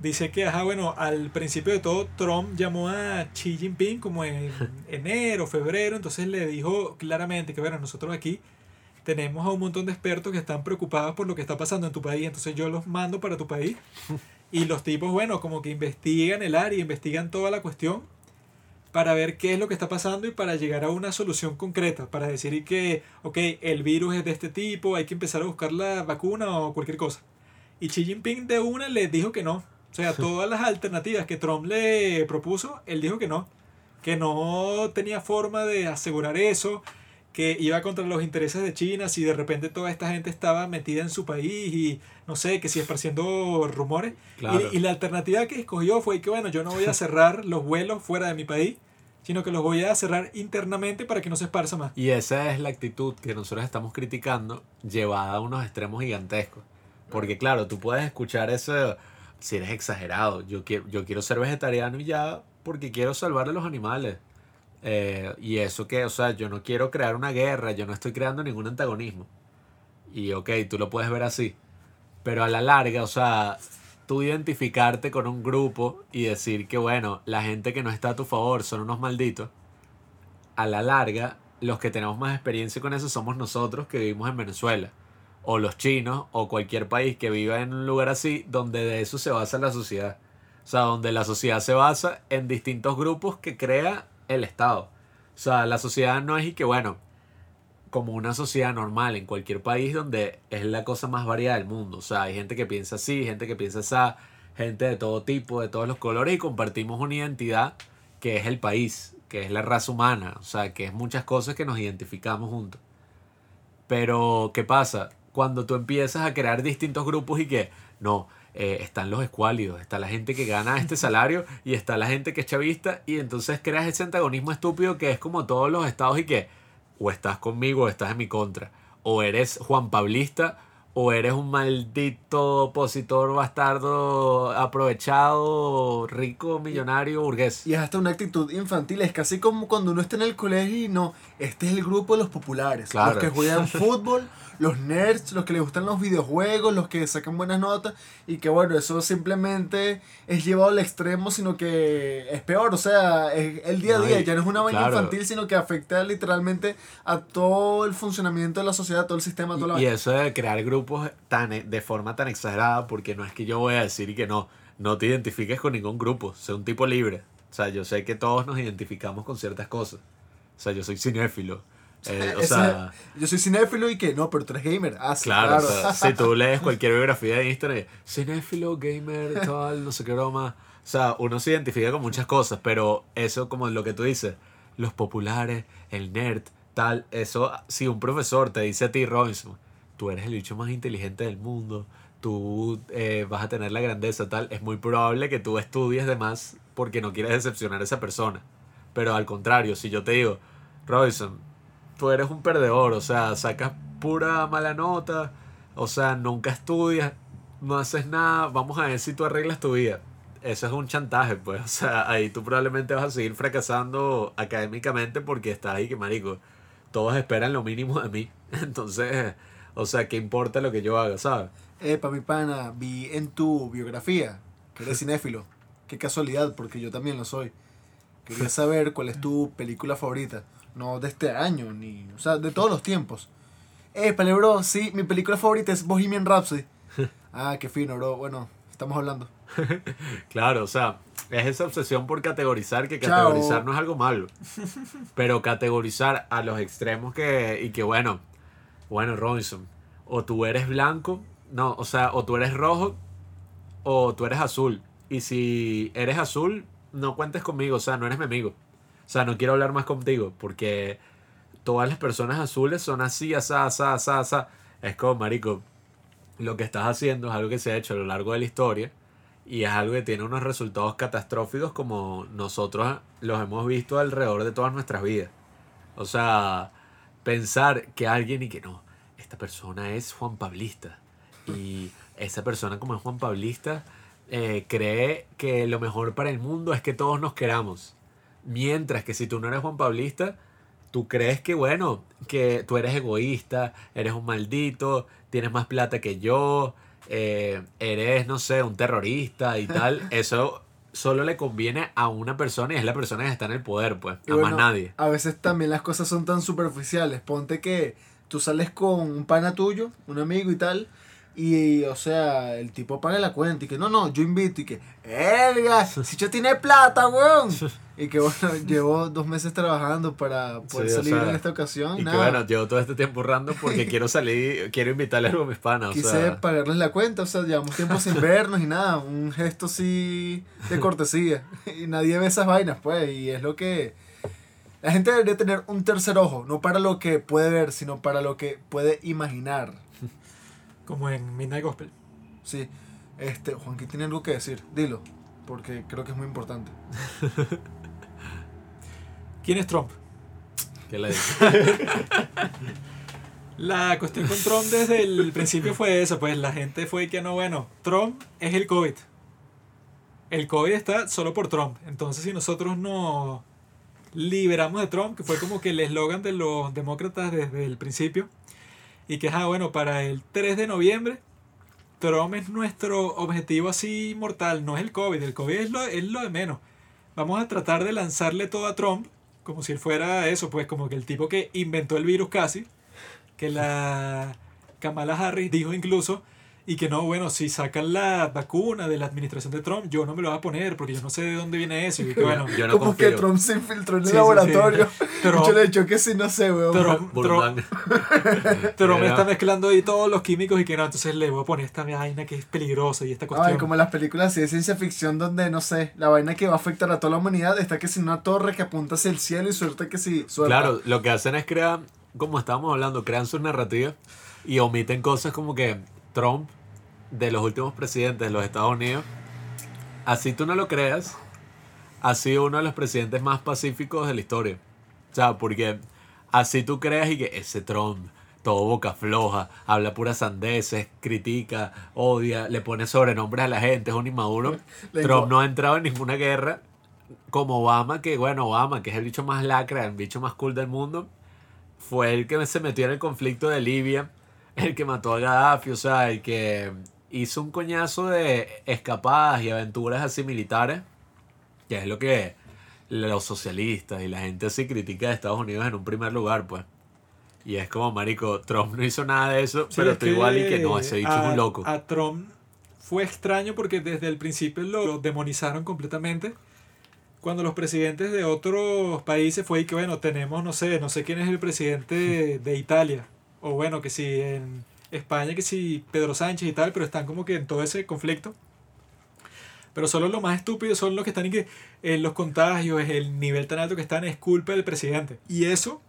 dice que, ajá, bueno, al principio de todo Trump llamó a Xi Jinping como en (laughs) enero, febrero, entonces le dijo claramente que, bueno, nosotros aquí tenemos a un montón de expertos que están preocupados por lo que está pasando en tu país, entonces yo los mando para tu país (laughs) y los tipos, bueno, como que investigan el área, investigan toda la cuestión para ver qué es lo que está pasando y para llegar a una solución concreta, para decir que, ok, el virus es de este tipo, hay que empezar a buscar la vacuna o cualquier cosa. Y Xi Jinping de una le dijo que no. O sea, todas las alternativas que Trump le propuso, él dijo que no. Que no tenía forma de asegurar eso, que iba contra los intereses de China, si de repente toda esta gente estaba metida en su país y no sé, que si esparciendo rumores. Claro. Y, y la alternativa que escogió fue que, bueno, yo no voy a cerrar (laughs) los vuelos fuera de mi país, sino que los voy a cerrar internamente para que no se esparza más. Y esa es la actitud que nosotros estamos criticando, llevada a unos extremos gigantescos. Porque claro, tú puedes escuchar eso si eres exagerado. Yo quiero, yo quiero ser vegetariano y ya porque quiero salvar a los animales. Eh, y eso que, o sea, yo no quiero crear una guerra, yo no estoy creando ningún antagonismo. Y ok, tú lo puedes ver así. Pero a la larga, o sea, tú identificarte con un grupo y decir que, bueno, la gente que no está a tu favor son unos malditos, a la larga, los que tenemos más experiencia con eso somos nosotros que vivimos en Venezuela, o los chinos, o cualquier país que viva en un lugar así, donde de eso se basa la sociedad. O sea, donde la sociedad se basa en distintos grupos que crea el Estado. O sea, la sociedad no es y que, bueno, como una sociedad normal en cualquier país donde es la cosa más variada del mundo. O sea, hay gente que piensa así, gente que piensa así, gente de todo tipo, de todos los colores y compartimos una identidad que es el país, que es la raza humana, o sea, que es muchas cosas que nos identificamos juntos. Pero, ¿qué pasa? Cuando tú empiezas a crear distintos grupos y que, no, eh, están los escuálidos, está la gente que gana este salario y está la gente que es chavista y entonces creas ese antagonismo estúpido que es como todos los estados y que o estás conmigo o estás en mi contra, o eres Juan Pablista o eres un maldito opositor bastardo aprovechado, rico, millonario, burgués. Y es hasta una actitud infantil, es casi como cuando uno está en el colegio y no, este es el grupo de los populares, Claro. los que juegan (laughs) fútbol, los nerds, los que les gustan los videojuegos, los que sacan buenas notas y que bueno, eso simplemente es llevado al extremo, sino que es peor, o sea, es el día a día, ya no es una vaina claro. infantil, sino que afecta literalmente a todo el funcionamiento de la sociedad, todo el sistema, toda la Y, eso de crear grupos tan, de forma tan exagerada, porque no es que yo voy a decir que no, no te identifiques con ningún grupo, sé un tipo libre. O sea, yo sé que todos nos identificamos con ciertas cosas. O sea, yo soy cinéfilo. (laughs) Eh, o Ese- sea, yo soy cinéfilo y que no, pero tú eres gamer. Ah, sí, claro, claro. o sea, si tú lees cualquier biografía de Instagram, cinéfilo, gamer, (laughs) tal, no sé qué broma. O sea, uno se identifica con muchas cosas, pero eso como lo que tú dices, los populares, el nerd, tal, eso, si un profesor te dice a ti, Robinson, tú eres el bicho más inteligente del mundo, tú eh, vas a tener la grandeza, tal, es muy probable que tú estudies de más porque no quieres decepcionar a esa persona. Pero al contrario, si yo te digo, Robinson, tú eres un perdedor, o sea, sacas pura mala nota, o sea, nunca estudias, no haces nada, vamos a ver si tú arreglas tu vida. Eso es un chantaje, pues, o sea, ahí tú probablemente vas a seguir fracasando académicamente porque estás ahí que marico, todos esperan lo mínimo de mí. (laughs) Entonces, o sea, ¿qué importa lo que yo haga, sabes? Epa, mi pana, vi en tu biografía que eres cinéfilo. Qué casualidad, porque yo también lo soy. Quería saber cuál es tu película favorita. No de este año, ni. O sea, de todos los tiempos. Epa, bro, sí, mi película favorita es Bohemian Rhapsody. (laughs) Ah, qué fino, bro. Bueno, estamos hablando. (laughs) Claro, o sea, es esa obsesión por categorizar, que Chao. categorizar no es algo malo. Pero categorizar a los extremos que, y que bueno, bueno, Robinson, o tú eres blanco, no, o sea, o tú eres rojo, o tú eres azul. Y si eres azul, no cuentes conmigo, o sea, no eres mi amigo. Sea, no quiero hablar más contigo, porque todas las personas azules son así, asá, asá, asá, asá. Es como, marico, lo que estás haciendo es algo que se ha hecho a lo largo de la historia y es algo que tiene unos resultados catastróficos como nosotros los hemos visto alrededor de todas nuestras vidas. O sea, pensar que alguien y que no, esta persona es Juan Pablista y esa persona como es Juan Pablista eh, cree que lo mejor para el mundo es que todos nos queramos. Mientras que si tú no eres Juan Pablista, tú crees que, bueno, que tú eres egoísta, eres un maldito, tienes más plata que yo, eh, eres, no sé, un terrorista y (laughs) tal. Eso solo le conviene a una persona y es la persona que está en el poder, pues, Y a bueno, más nadie. A veces también las cosas son tan superficiales. Ponte que tú sales con un pana tuyo, un amigo y tal. Y, o sea, el tipo paga la cuenta y que no, no, yo invito y que, ¡Elga! Si yo tiene plata, weón. (laughs) Y que bueno, llevo dos meses trabajando para poder Sí, o salir sea, en esta ocasión. Y que nada. bueno, llevo todo este tiempo ahorrando porque (laughs) quiero salir, quiero invitarle algo a mis panas. O Quise sea, pagarles la cuenta, o sea, llevamos tiempo sin (laughs) vernos y nada, un gesto así de cortesía. Y nadie ve esas vainas, pues, y es lo que... La gente debería tener un tercer ojo, no para lo que puede ver, sino para lo que puede imaginar. Como en Midnight Gospel. Sí, este, Juanquín tiene algo que decir, dilo, porque creo que es muy importante. (laughs) ¿Quién es Trump? ¿qué le? (laughs) La cuestión con Trump desde el principio fue esa, pues la gente fue que no, bueno, Trump es el COVID. El COVID está solo por Trump. Entonces si nosotros nos liberamos de Trump, que fue como que el eslogan de los demócratas desde el principio, y que, ah, bueno, para el 3 de noviembre, Trump es nuestro objetivo así mortal, no es el COVID, el COVID es lo, es lo de menos. Vamos a tratar de lanzarle todo a Trump, como si él fuera eso, pues como que el tipo que inventó el virus casi, que la Kamala Harris dijo incluso, y que no, bueno, si sacan la vacuna de la administración de Trump, yo no me lo voy a poner porque yo no sé de dónde viene eso. Y que bueno, Yo no como que. Trump se infiltró en el Sí, sí, laboratorio (laughs) Trump, Yo le he dicho que sí, no sé, weón. Trump, Trump. (laughs) Trump está mezclando ahí todos los químicos y que no, entonces le voy a poner esta vaina que es peligrosa y esta cuestión. Ay, como las películas así de ciencia ficción donde, no sé, la vaina que va a afectar a toda la humanidad está que si una torre que apunta hacia el cielo y suerte que si suelta. Claro, lo que hacen es crear, como estábamos hablando, crean sus narrativas y omiten cosas como que Trump, de los últimos presidentes de los Estados Unidos, así tú no lo creas, ha sido uno de los presidentes más pacíficos de la historia. O sea, porque así tú creas y que ese Trump, todo boca floja, habla puras sandeces, critica, odia, le pone sobrenombres a la gente, es un inmaduro. Trump no ha entrado en ninguna guerra como Obama, que bueno, Obama, que es el bicho más lacra, el bicho más cool del mundo, fue el que se metió en el conflicto de Libia, (laughs) el que mató a Gaddafi, o sea, el que hizo un coñazo de escapadas y aventuras así militares, que es lo que los socialistas y la gente así critica de Estados Unidos en un primer lugar, pues. Y es como, marico, Trump no hizo nada de eso, Sí, pero es tú igual y que no, ese bicho a, es un loco. A Trump fue extraño porque desde el principio lo, lo demonizaron completamente. Cuando los presidentes de otros países fue y que, bueno, tenemos, no sé, no sé quién es el presidente de Italia. O bueno, que si en España, que si Pedro Sánchez y tal, pero están como que en todo ese conflicto. Pero solo los más estúpidos son los que están en que en los contagios, el nivel tan alto que están es culpa del presidente. Y eso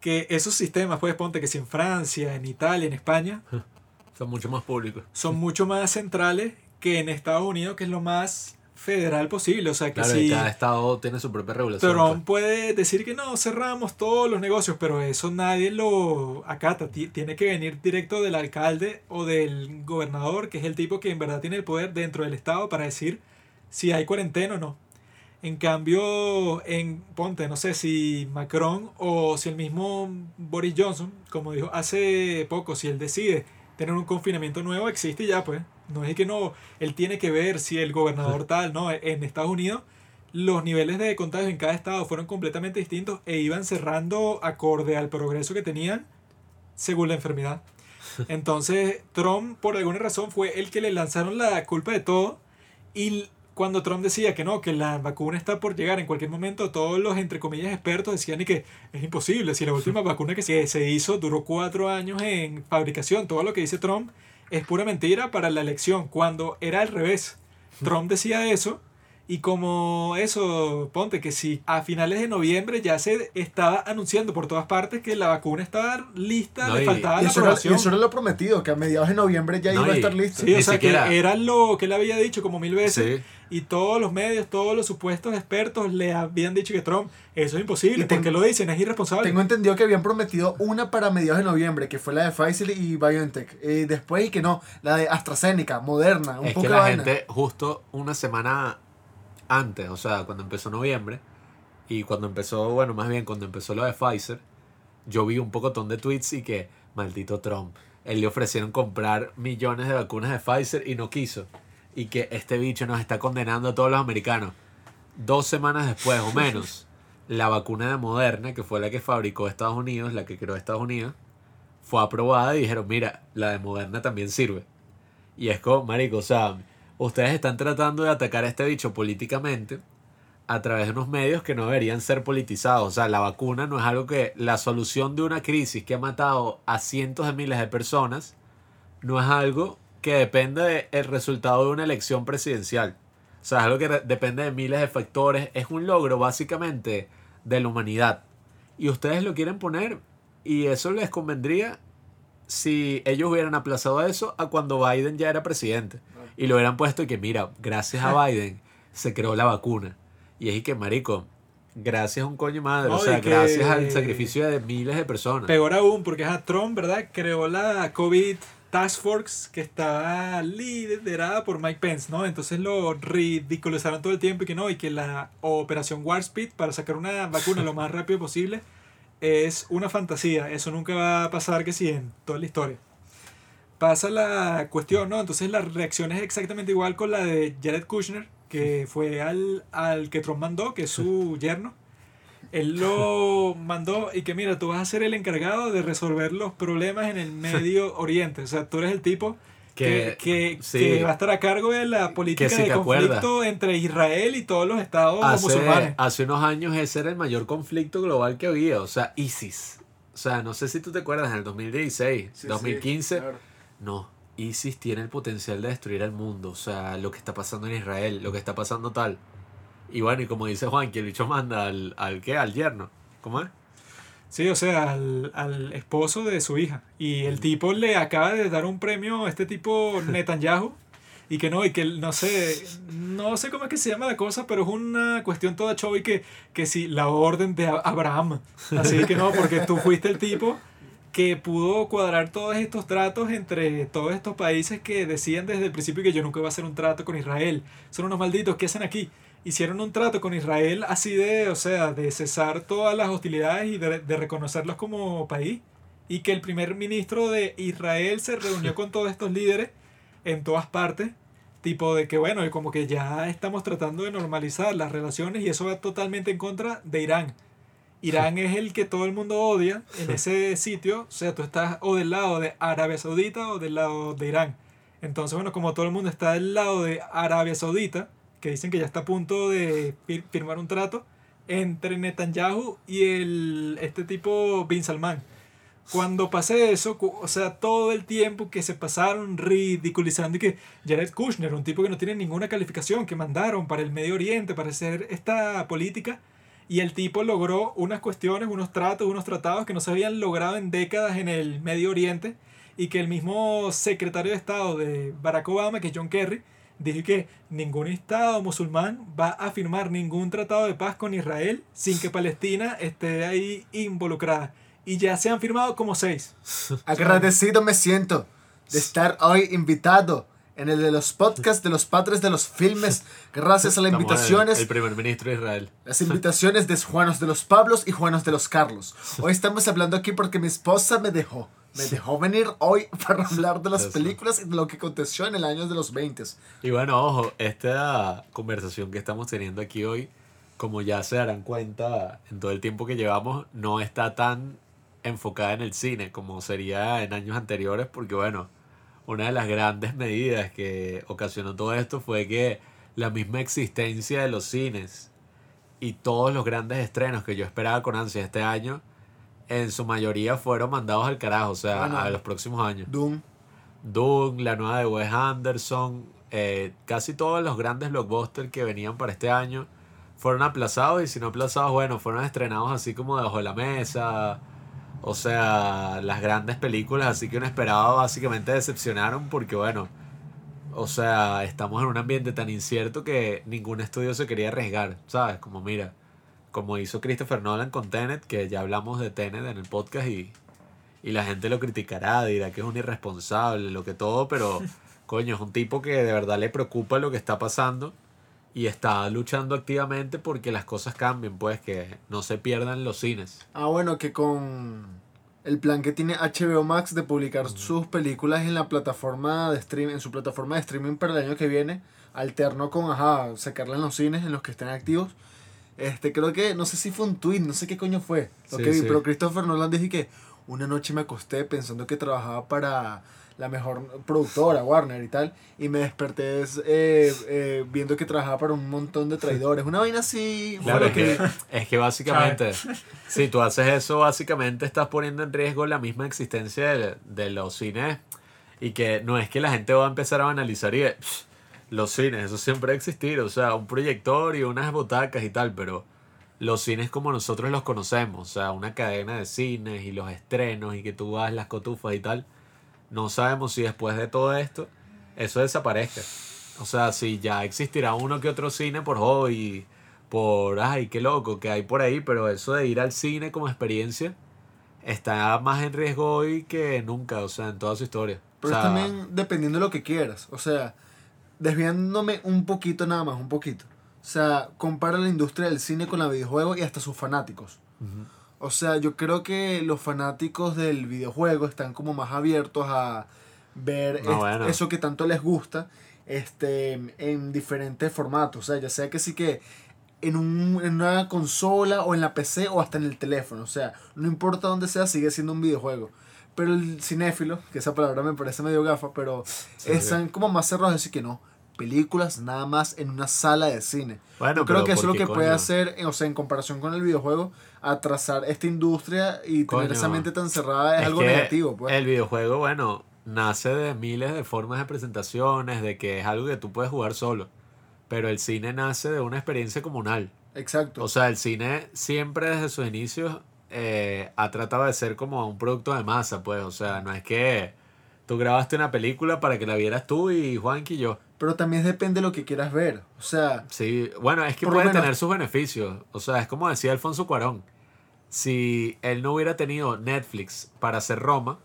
que esos sistemas, pues ponte que si en Francia, en Italia, en España, (laughs) Son mucho más públicos. son mucho más centrales que en Estados Unidos, que es lo más federal posible. O sea, que Claro, si cada estado tiene su propia regulación. Trump pues. puede decir que no, cerramos todos los negocios, pero eso nadie lo acata. Ti- Tiene que venir directo del alcalde o del gobernador, que es el tipo que en verdad tiene el poder dentro del estado para decir si hay cuarentena o no. En cambio, en ponte, no sé si Macron o si el mismo Boris Johnson, como dijo hace poco, si él decide tener un confinamiento nuevo, existe ya, pues. No es que no, él tiene que ver si el gobernador (laughs) tal, no, en Estados Unidos los niveles de contagio en cada estado fueron completamente distintos e iban cerrando acorde al progreso que tenían según la enfermedad. (laughs) Entonces, Trump, por alguna razón, fue el que le lanzaron la culpa de todo. Y cuando Trump decía que no, que la vacuna está por llegar en cualquier momento, todos los, entre comillas, expertos decían que es imposible. Si la última (laughs) vacuna que se hizo duró cuatro años en fabricación, todo lo que dice Trump es pura mentira para la elección, cuando era al revés. Trump decía eso y como eso, ponte que si a finales de noviembre ya se estaba anunciando por todas partes que la vacuna estaba lista, No, le faltaba Y la eso, era, y aprobación. eso era lo prometido, que a mediados de noviembre ya No, iba a estar listo. Sí, o sea siquiera- que era lo que él había dicho como mil veces. Sí. Y todos los medios, todos los supuestos expertos le habían dicho que Trump, eso es imposible. Ten- porque lo dicen? Es irresponsable. Tengo entendido que habían prometido una para mediados de noviembre, que fue la de Pfizer y BioNTech. Y después, y que no, la de AstraZeneca, Moderna, un Es poco que de la vaina. gente, justo una semana antes, o sea, cuando empezó noviembre, y cuando empezó, bueno, más bien cuando empezó lo de Pfizer, yo vi un pocotón de tweets y que, maldito Trump, él le ofrecieron comprar millones de vacunas de Pfizer y no quiso. Y que este bicho nos está condenando a todos los americanos. Dos semanas después o menos, (laughs) la vacuna de Moderna, que fue la que fabricó Estados Unidos, la que creó Estados Unidos, fue aprobada y dijeron, mira, la de Moderna también sirve. Y es como, marico, o sea, ustedes están tratando de atacar a este bicho políticamente a través de unos medios que no deberían ser politizados. O sea, la vacuna no es algo que la solución de una crisis que ha matado a cientos de miles de personas no es algo que depende del resultado de una elección presidencial. O sea, es algo que depende de miles de factores. Es un logro básicamente de la humanidad. Y ustedes lo quieren poner y eso les convendría si ellos hubieran aplazado eso a cuando Biden ya era presidente. Y lo hubieran puesto y que, mira, gracias a (laughs) Biden se creó la vacuna. Y es y que, marico, gracias a un coño madre. No, o sea, que- gracias al sacrificio de miles de personas. Peor aún, porque a Trump, ¿verdad? Creó la COVID Task Force que estaba liderada por Mike Pence, ¿no? Entonces lo ridiculizaron todo el tiempo y que no, y que la operación Warp Speed para sacar una vacuna lo más (laughs) rápido posible es una fantasía. Eso nunca va a pasar que sí en toda la historia. Pasa la cuestión, ¿no? Entonces la reacción es exactamente igual con la de Jared Kushner, que fue al, al que Trump mandó, que es su yerno. Él lo (laughs) mandó y que mira, tú vas a ser el encargado de resolver los problemas en el Medio (laughs) Oriente. O sea, tú eres el tipo que, Que- sí. va a estar a cargo de la política si de conflicto entre Israel y todos los estados hace, musulmanes. hace unos años ese era el mayor conflicto global que había, o sea, ISIS. O sea, no sé si tú te acuerdas, en el 2016, Sí, sí, 2015, claro. No, ISIS tiene el potencial de destruir el mundo, o sea, lo que está pasando en Israel, lo que está pasando tal. Y bueno, y como dice Juan, que el bicho manda al, al ¿qué? Al yerno. ¿Cómo es? Sí, o sea, al, al esposo de su hija. Y el tipo le acaba de dar un premio a este tipo (laughs) Netanyahu. Y que no, y que no sé, no sé cómo es que se llama la cosa, pero es una cuestión toda show y que, que sí, la orden de Abraham. Así que no, porque tú fuiste el tipo que pudo cuadrar todos estos tratos entre todos estos países que decían desde el principio que yo nunca iba a hacer un trato con Israel. Son unos malditos, ¿qué hacen aquí? Hicieron un trato con Israel así de, o sea, de cesar todas las hostilidades y de, de reconocerlos como país. Y que el primer ministro de Israel se reunió con todos estos líderes en todas partes. Tipo de que, bueno, como que ya estamos tratando de normalizar las relaciones y eso va totalmente en contra de Irán. Irán es el que todo el mundo odia en ese sitio. O sea, tú estás o del lado de Arabia Saudita o del lado de Irán. Entonces, bueno, como todo el mundo está del lado de Arabia Saudita, que dicen que ya está a punto de fir- firmar un trato entre Netanyahu y el, este tipo Bin Salman. Cuando pase eso, o sea, todo el tiempo que se pasaron ridiculizando y que Jared Kushner, un tipo que no tiene ninguna calificación, que mandaron para el Medio Oriente para hacer esta política, y el tipo logró unas cuestiones, unos tratos, unos tratados que no se habían logrado en décadas en el Medio Oriente, y que el mismo secretario de Estado de Barack Obama, que es John Kerry, dijo que ningún Estado musulmán va a firmar ningún tratado de paz con Israel sin que Palestina esté ahí involucrada. Y ya se han firmado como seis. Agradecido me siento de estar hoy invitado en el de los podcasts de los padres de los filmes, (laughs) gracias a las Estamos invitaciones, El primer ministro de Israel. las invitaciones de Juanos de los Pablos y Juanos de los Carlos. (laughs) Hoy estamos hablando aquí porque mi esposa me dejó. Me dejó venir hoy para hablar de las Eso. películas y de lo que aconteció en el año de los 20. Y bueno, ojo, esta conversación que estamos teniendo aquí hoy, como ya se darán cuenta en todo el tiempo que llevamos, no está tan enfocada en el cine como sería en años anteriores, porque bueno, una de las grandes medidas que ocasionó todo esto fue que la misma existencia de los cines y todos los grandes estrenos que yo esperaba con ansia este año, en su mayoría fueron mandados al carajo, o sea, Bueno. a los próximos años. Doom. Dune, la nueva de Wes Anderson, eh, casi todos los grandes blockbusters que venían para este año fueron aplazados y si no aplazados, bueno, fueron estrenados así como debajo de la mesa. O sea, las grandes películas así que uno esperaba básicamente decepcionaron porque bueno, o sea, estamos en un ambiente tan incierto que ningún estudio se quería arriesgar, ¿sabes? Como mira, como hizo Christopher Nolan con Tenet, que ya hablamos de Tenet en el podcast y, y la gente lo criticará, dirá que es un irresponsable, lo que todo, pero (laughs) coño, es un tipo que de verdad le preocupa lo que está pasando y está luchando activamente porque las cosas cambien, pues que no se pierdan los cines. Ah, bueno, que con el plan que tiene HBO Max de publicar sus películas en la plataforma de streaming, en su plataforma de streaming para el año que viene, alterno con, ajá, sacarla en los cines, en los que estén activos. Este, creo que, no sé si fue un tweet, no sé qué coño fue lo Sí, que vi, sí. pero Christopher Nolan dije que una noche me acosté pensando que trabajaba para la mejor productora, Warner y tal, y me desperté es, eh, eh, viendo que trabajaba para un montón de traidores. Una vaina así. Claro, es que, es que básicamente, si tú haces eso, básicamente estás poniendo en riesgo la misma existencia de, de los cines y que no es que la gente va a empezar a analizar y "Psh, los cines, eso siempre va a existir, o sea, un proyector y unas butacas y tal, pero los cines como nosotros los conocemos, o sea, una cadena de cines y los estrenos y que tú vas las cotufas y tal, no sabemos si después de todo esto eso desaparezca. O sea, si ya existirá uno que otro cine por hobby, por, ay, qué loco que hay por ahí, pero eso de ir al cine como experiencia está más en riesgo hoy que nunca, o sea, en toda su historia. Pero o es sea, también dependiendo de lo que quieras. O sea, desviándome un poquito nada más, un poquito. O sea, compara la industria del cine con la videojuego y hasta sus fanáticos. ujú. O sea, yo creo que los fanáticos del videojuego están como más abiertos a ver No, bueno. eso que tanto les gusta este, en diferentes formatos. O sea, ya sea que sí que en, un, en una consola o en la PC o hasta en el teléfono. O sea, no importa dónde sea, sigue siendo un videojuego. Pero el cinéfilo, que esa palabra me parece medio gafa, pero Sí, están como más cerrados, así que no. Películas nada más en una sala de cine. Bueno, Yo creo que eso es lo ¿por que puede hacer, eh, o sea, en comparación con el videojuego, atrasar esta industria y tener Coño. esa mente tan cerrada es, Es algo negativo, pues. El videojuego, bueno, nace de miles de formas de presentaciones, de que es algo que tú puedes jugar solo. Pero el cine nace de una experiencia comunal. Exacto. O sea, el cine siempre desde sus inicios eh, ha tratado de ser como un producto de masa, pues. O sea, no es que tú grabaste una película para que la vieras tú y Juanqui y yo. pero también depende de lo que quieras ver. O sea, Sí, bueno, es que puede menos- tener sus beneficios. O sea, es como decía Alfonso Cuarón. Si él no hubiera tenido Netflix para hacer Roma,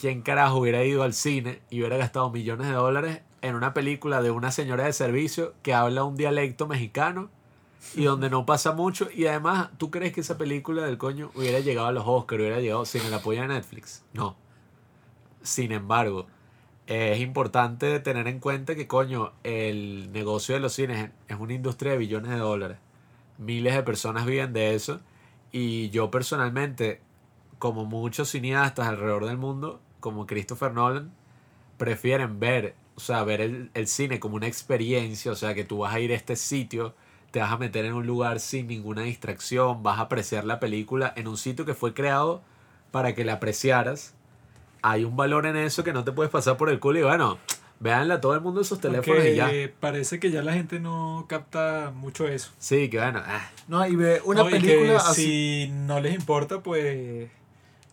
¿quién carajo hubiera ido al cine y hubiera gastado millones de dólares en una película de una señora de servicio que habla un dialecto mexicano y donde no pasa mucho? Y además, ¿tú crees que esa película del coño hubiera llegado a los Oscars, hubiera llegado sin el apoyo de Netflix? No. Sin embargo, es importante tener en cuenta que, coño, el negocio de los cines es una industria de billones de dólares. Miles de personas viven de eso. Y yo personalmente, como muchos cineastas alrededor del mundo, como Christopher Nolan, prefieren ver, o sea, ver el, el cine como una experiencia, o sea, que tú vas a ir a este sitio, te vas a meter en un lugar sin ninguna distracción, vas a apreciar la película en un sitio que fue creado para que la apreciaras. Hay un valor en eso que no te puedes pasar por el culo y bueno, véanla todo el mundo en sus teléfonos y ya. Parece que ya la gente no capta mucho eso. Sí, que bueno, ah, no, y ve una No, y que película así. si no les importa, pues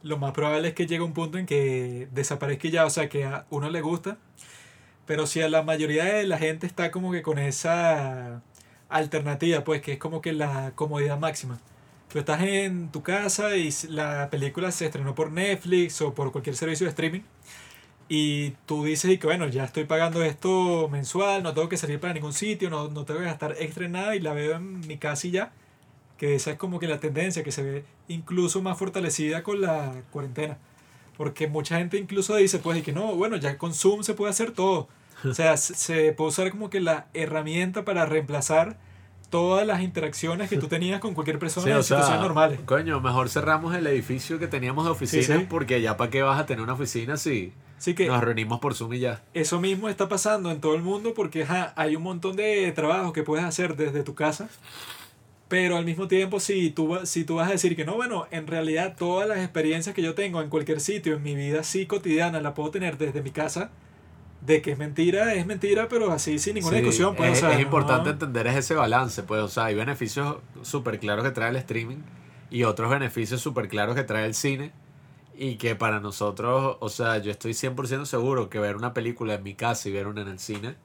lo más probable es que llegue un punto en que desaparezca ya, o sea, que a uno le gusta. Pero si a la mayoría de la gente está como que con esa alternativa, pues que es como que la comodidad máxima. Estás en tu casa y la película se estrenó por Netflix o por cualquier servicio de streaming. Y tú dices y que bueno, ya estoy pagando esto mensual, no tengo que salir para ningún sitio, no, no tengo que gastar extra nada y la veo en mi casa y ya. Que esa es como que la tendencia que se ve incluso más fortalecida con la cuarentena. Porque mucha gente incluso dice, pues, y que no, bueno, ya con Zoom se puede hacer todo. O sea, se- se puede usar como que la herramienta para reemplazar todas las interacciones que tú tenías con cualquier persona sí, en o sea, situaciones normales. coño, mejor cerramos el edificio que teníamos de oficina Sí, sí. porque ya para qué vas a tener una oficina si que nos reunimos por Zoom y ya. eso mismo está pasando en todo el mundo porque ajá, hay un montón de trabajos que puedes hacer desde tu casa. Pero al mismo tiempo, si tú, va- si tú vas a decir que no, bueno, en realidad todas las experiencias que yo tengo en cualquier sitio, en mi vida así cotidiana, la puedo tener desde mi casa, de que es mentira, es mentira, pero así sin ninguna Sí, discusión. Pues, es, o sea, es no- importante entender es ese balance, pues, o sea, hay beneficios súper claros que trae el streaming y otros beneficios súper claros que trae el cine y que para nosotros, o sea, yo estoy 100% seguro que ver una película en mi casa y ver una en el cine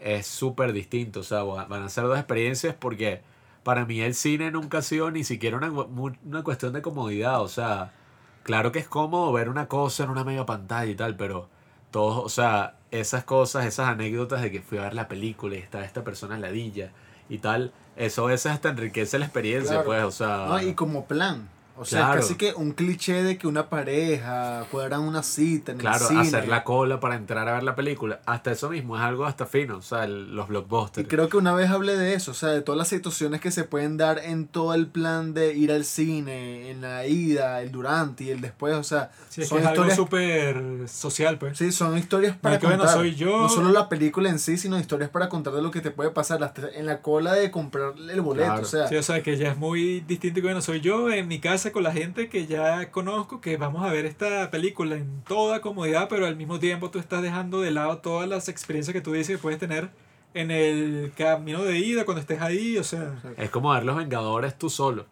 es súper distinto, o sea, va- van a ser dos experiencias porque para mí el cine nunca ha sido ni siquiera una, una cuestión de comodidad, o sea, claro que es cómodo ver una cosa en una mega pantalla y tal, pero todos, o sea, esas cosas, esas anécdotas de que fui a ver la película y estaba esta persona en ladilla y tal, eso a veces hasta enriquece la experiencia, Claro. pues, o sea... No, y como plan. O sea, Claro. casi que un cliché de que una pareja cuadran una cita en Claro, el cine. hacer la cola para entrar a ver la película. Hasta eso mismo es algo hasta fino, o sea, el- los Y blockbusters. creo que una vez hablé de eso, o sea, de todas las situaciones que se pueden dar en todo el plan de ir al cine, en la ida, el durante y el después, o sea, Sí, es, son que es algo historias, súper social, pues. sí, son historias para que, bueno, contar. soy yo. No solo la película en sí, sino historias para contar de lo que te puede pasar hasta en la cola de comprar el boleto, Claro. o sea, Sí, o sea, que ya es muy distinto que bueno, soy yo en mi casa con la gente que ya conozco, que vamos a ver esta película en toda comodidad, pero al mismo tiempo tú estás dejando de lado todas las experiencias que tú dices que puedes tener en el camino de ida cuando estés ahí, o sea, Es como ver los Vengadores tú solo.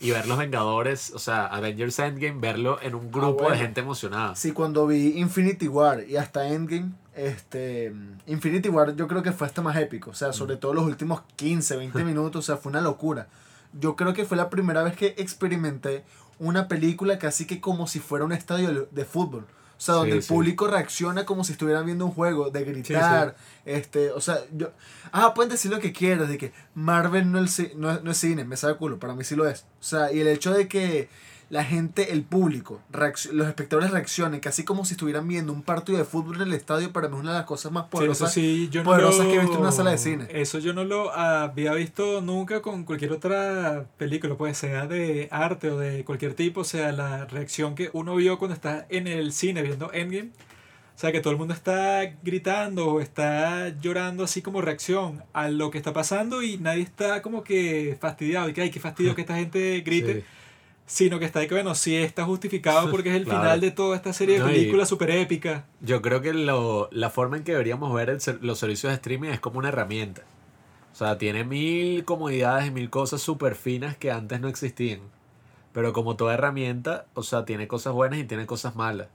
Y ver los Vengadores, o sea, Avengers Endgame, verlo en un grupo Ah, bueno. de gente emocionada. Sí, cuando vi Infinity War y hasta Endgame, este, Infinity War yo creo que fue hasta más épico, o sea, sobre todo los últimos 15, 20 (laughs) minutos, o sea, fue una locura. Yo creo que fue la primera vez que experimenté una película casi que como si fuera un estadio de- fútbol. O sea, donde Sí, el sí. público reacciona como si estuvieran viendo un juego, de gritar, este, o sea, yo... Ah, pueden decir lo que quieras, de que Marvel no, el no, es- no es cine, me sabe culo, para mí sí lo es. O sea, y el hecho de que la gente, el público, los espectadores reaccionen, casi como si estuvieran viendo un partido de fútbol en el estadio, para mí es una de las cosas más Sí, eso poderosas. sí, yo no poderosas lo- que he visto en una sala de cine. Eso yo no lo había visto nunca con cualquier otra película, pues sea de arte o de cualquier tipo, o sea, la reacción que uno vio cuando está en el cine viendo Endgame. O sea, que todo el mundo está gritando o está llorando así como reacción a lo que está pasando y nadie está como que fastidiado y que, ay, qué fastidio que esta gente grite. Sí. Sino que que, bueno, sí está justificado porque es el (laughs) Claro. final de toda esta serie de No, películas súper épicas. Yo creo que lo, la forma en que deberíamos ver el los servicios de streaming es como una herramienta. O sea, tiene mil comodidades y mil cosas súper finas que antes no existían. Pero como toda herramienta, o sea, tiene cosas buenas y tiene cosas malas.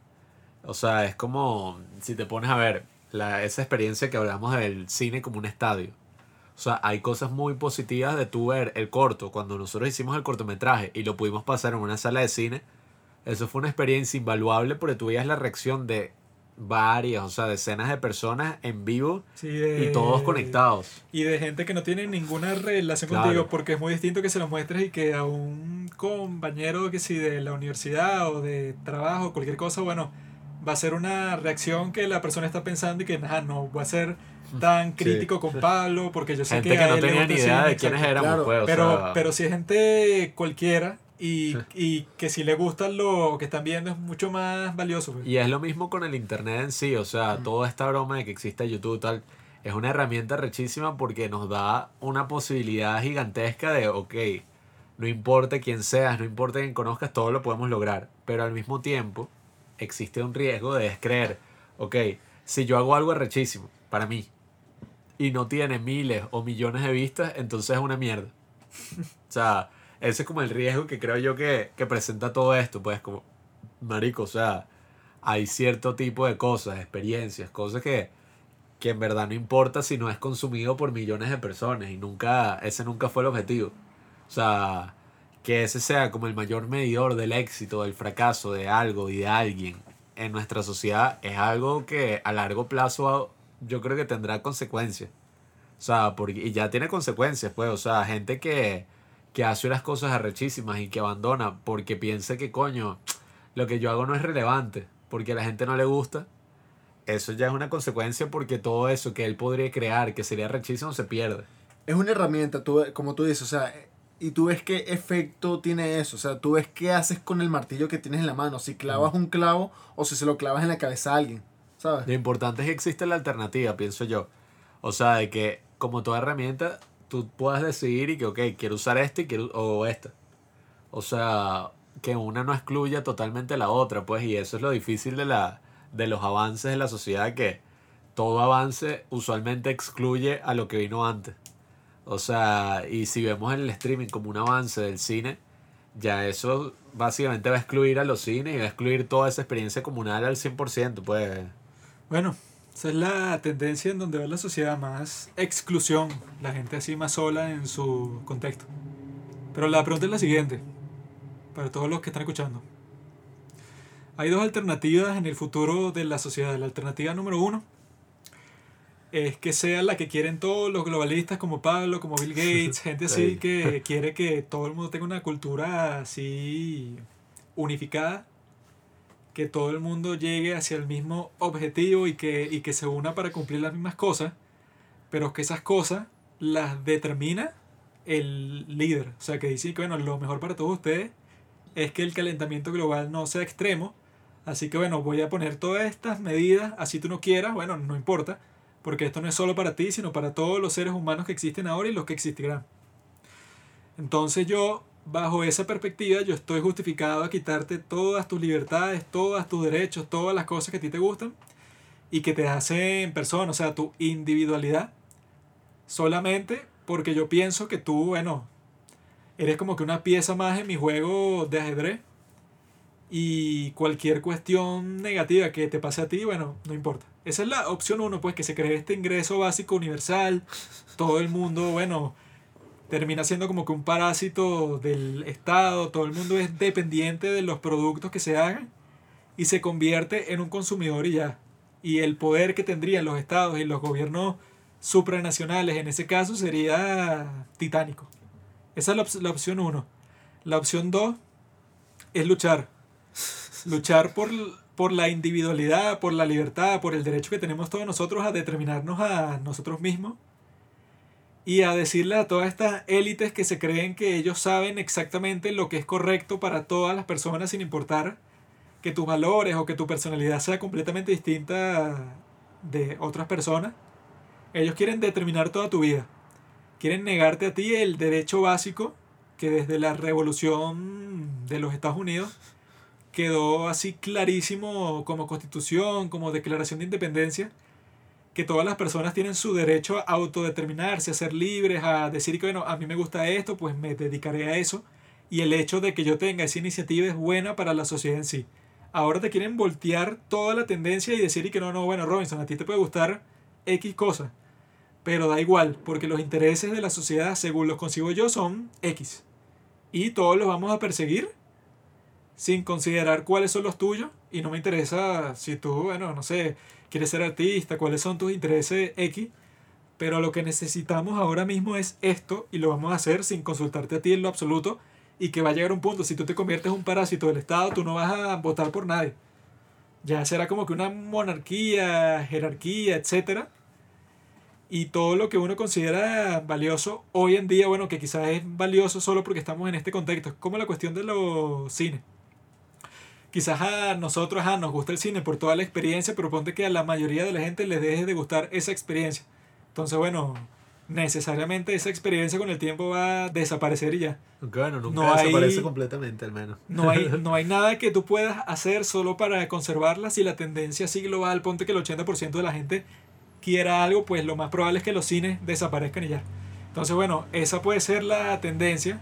O sea, es como si te pones a ver la, esa experiencia que hablamos del cine como un estadio. O sea, hay cosas muy positivas de tu ver el corto. Cuando nosotros hicimos el cortometraje y lo pudimos pasar en una sala de cine, eso fue una experiencia invaluable porque tú veías la reacción de varias, o sea, decenas de personas en vivo Sí, de- y todos conectados. Y de gente que no tiene ninguna relación Claro. contigo, porque es muy distinto que se lo muestres y que a un compañero que si de la universidad o de trabajo, cualquier cosa, bueno, va a ser una reacción que la persona está pensando y que nada, no voy a ser tan crítico con Pablo porque yo sé Gente que, que, a no él tenía ni idea de quiénes exacto. éramos, Claro, pues, o Pero, sea, pero si es gente cualquiera y, y que si le gusta lo que están viendo es mucho más valioso. pues. Y es lo mismo con el internet en sí, o sea, toda esta broma de que existe YouTube tal, es una herramienta rechísima porque nos da una posibilidad gigantesca de, ok, no importa quién seas, no importa quién conozcas, todo lo podemos lograr, pero al mismo tiempo existe un riesgo de creer, ok, si yo hago algo rechísimo para mí y no tiene miles o millones de vistas, entonces es una mierda. O sea, ese es como el riesgo que creo yo que, que presenta todo esto, pues como, marico, o sea, hay cierto tipo de cosas, experiencias, cosas que, que en verdad no importa si no es consumido por millones de personas y nunca, ese nunca fue el objetivo. O sea, que ese sea como el mayor medidor del éxito, del fracaso de algo y de alguien en nuestra sociedad es algo que a largo plazo yo creo que tendrá consecuencias. O sea, porque, y ya tiene consecuencias, pues, o sea, gente que, que hace unas cosas arrechísimas y que abandona porque piensa que, coño, lo que yo hago no es relevante, porque a la gente no le gusta. Eso ya es una consecuencia porque todo eso que él podría crear, que sería arrechísimo, se pierde. Es una herramienta, tú, como tú dices, o sea, y tú ves qué efecto tiene eso, o sea, tú ves qué haces con el martillo que tienes en la mano, si clavas un clavo o si se lo clavas en la cabeza a alguien, Lo importante es que existe la alternativa, pienso yo. O sea, de que como toda herramienta, tú puedas decidir y que, ok, quiero usar este y quiero, o esta. O sea, que una no excluya totalmente la otra, pues, y eso es lo difícil de, la, de los avances de la sociedad, que todo avance usualmente excluye a lo que vino antes. O sea, y si vemos el streaming como un avance del cine, ya eso básicamente va a excluir a los cines y va a excluir toda esa experiencia comunal al 100%, pues. Bueno, esa es la tendencia en donde va la sociedad más exclusión, la gente así más sola en su contexto. Pero la pregunta es la siguiente, para todos los que están escuchando. Hay dos alternativas en el futuro de la sociedad. La alternativa número uno es que sea la que quieren todos los globalistas como Pablo, como Bill (laughs) Gates, gente así Sí. que quiere que todo el mundo tenga una cultura así unificada que todo el mundo llegue hacia el mismo objetivo y que, y que se una para cumplir las mismas cosas, pero que esas cosas las determina el líder. O sea, que dice que bueno, lo mejor para todos ustedes es que el calentamiento global no sea extremo. Así que bueno, voy a poner todas estas medidas, así tú no quieras, bueno, no importa, porque esto no es solo para ti, sino para todos los seres humanos que existen ahora y los que existirán. Entonces yo, bajo esa perspectiva, yo estoy justificado a quitarte todas tus libertades, todos tus derechos, todas las cosas que a ti te gustan y que te hacen persona, o sea, tu individualidad, solamente porque yo pienso que tú, bueno, eres como que una pieza más en mi juego de ajedrez y cualquier cuestión negativa que te pase a ti, bueno, no importa. Esa es la opción uno, pues que se cree este ingreso básico universal, todo el mundo, bueno, termina siendo como que un parásito del Estado, todo el mundo es dependiente de los productos que se hagan y se convierte en un consumidor y ya. Y el poder que tendrían los estados y los gobiernos supranacionales en ese caso sería titánico. Esa es la, op- la opción 1. La opción 2 es luchar. Luchar por, por la individualidad, por la libertad, por el derecho que tenemos todos nosotros a determinarnos a nosotros mismos y a decirle a todas estas élites que se creen que ellos saben exactamente lo que es correcto para todas las personas sin importar que tus valores o que tu personalidad sea completamente distinta de otras personas. Ellos quieren determinar toda tu vida. Quieren negarte a ti el derecho básico que desde la revolución de los Estados Unidos quedó así clarísimo como constitución, como declaración de independencia, que todas las personas tienen su derecho a autodeterminarse, a ser libres, a decir que, bueno, a mí me gusta esto, pues me dedicaré a eso. Y el hecho de que yo tenga esa iniciativa es buena para la sociedad en sí. Ahora te quieren voltear toda la tendencia y decir que no, no, bueno, Robinson, a ti te puede gustar X cosa. Pero da igual, porque los intereses de la sociedad, según los consigo yo, son X. Y todos los vamos a perseguir sin considerar cuáles son los tuyos. Y no me interesa si tú, bueno, no sé, quieres ser artista, cuáles son tus intereses X. Pero lo que necesitamos ahora mismo es esto y lo vamos a hacer sin consultarte a ti en lo absoluto y que va a llegar un punto, si tú te conviertes en un parásito del Estado, tú no vas a votar por nadie. Ya será como que una monarquía, jerarquía, etcétera y todo lo que uno considera valioso hoy en día, bueno, que quizás es valioso solo porque estamos en este contexto, es como la cuestión de los cines. Quizás a nosotros a nos gusta el cine por toda la experiencia, pero ponte que a la mayoría de la gente les deje de gustar esa experiencia. Entonces, bueno, necesariamente esa experiencia con el tiempo va a desaparecer y ya. Bueno, nunca No hay- desaparece completamente al menos. No hay, (laughs) no hay nada que tú puedas hacer solo para conservarla si la tendencia así global, ponte que el 80% de la gente quiera algo, pues lo más probable es que los cines desaparezcan y ya. Entonces, bueno, esa puede ser la tendencia,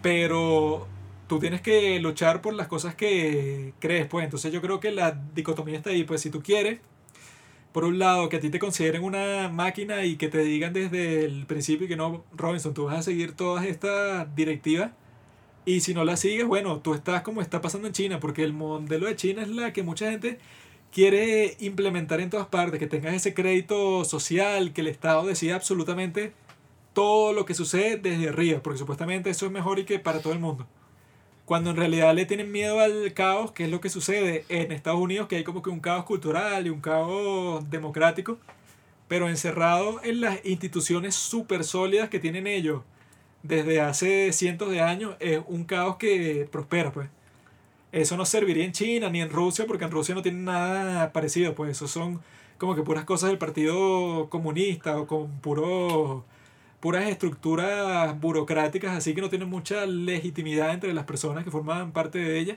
pero tú tienes que luchar por las cosas que crees, pues. Entonces yo creo que la dicotomía está ahí, pues si tú quieres, por un lado, que a ti te consideren una máquina y que te digan desde el principio que no, Robinson, tú vas a seguir todas estas directivas. Y si no la sigues, bueno, tú estás como está pasando en China, porque el modelo de China es la que mucha gente quiere implementar en todas partes, que tengas ese crédito social, que el Estado decida absolutamente todo lo que sucede desde arriba, porque supuestamente eso es mejor y que para todo el mundo. Cuando en realidad le tienen miedo al caos, que es lo que sucede en Estados Unidos, que hay como que un caos cultural y un caos democrático, pero encerrado en las instituciones súper sólidas que tienen ellos desde hace cientos de años, es un caos que prospera, pues. Eso no serviría en China ni en Rusia, porque en Rusia no tienen nada parecido, pues eso son como que puras cosas del Partido Comunista o con puro, puras estructuras burocráticas, así que no tienen mucha legitimidad entre las personas que forman parte de ella.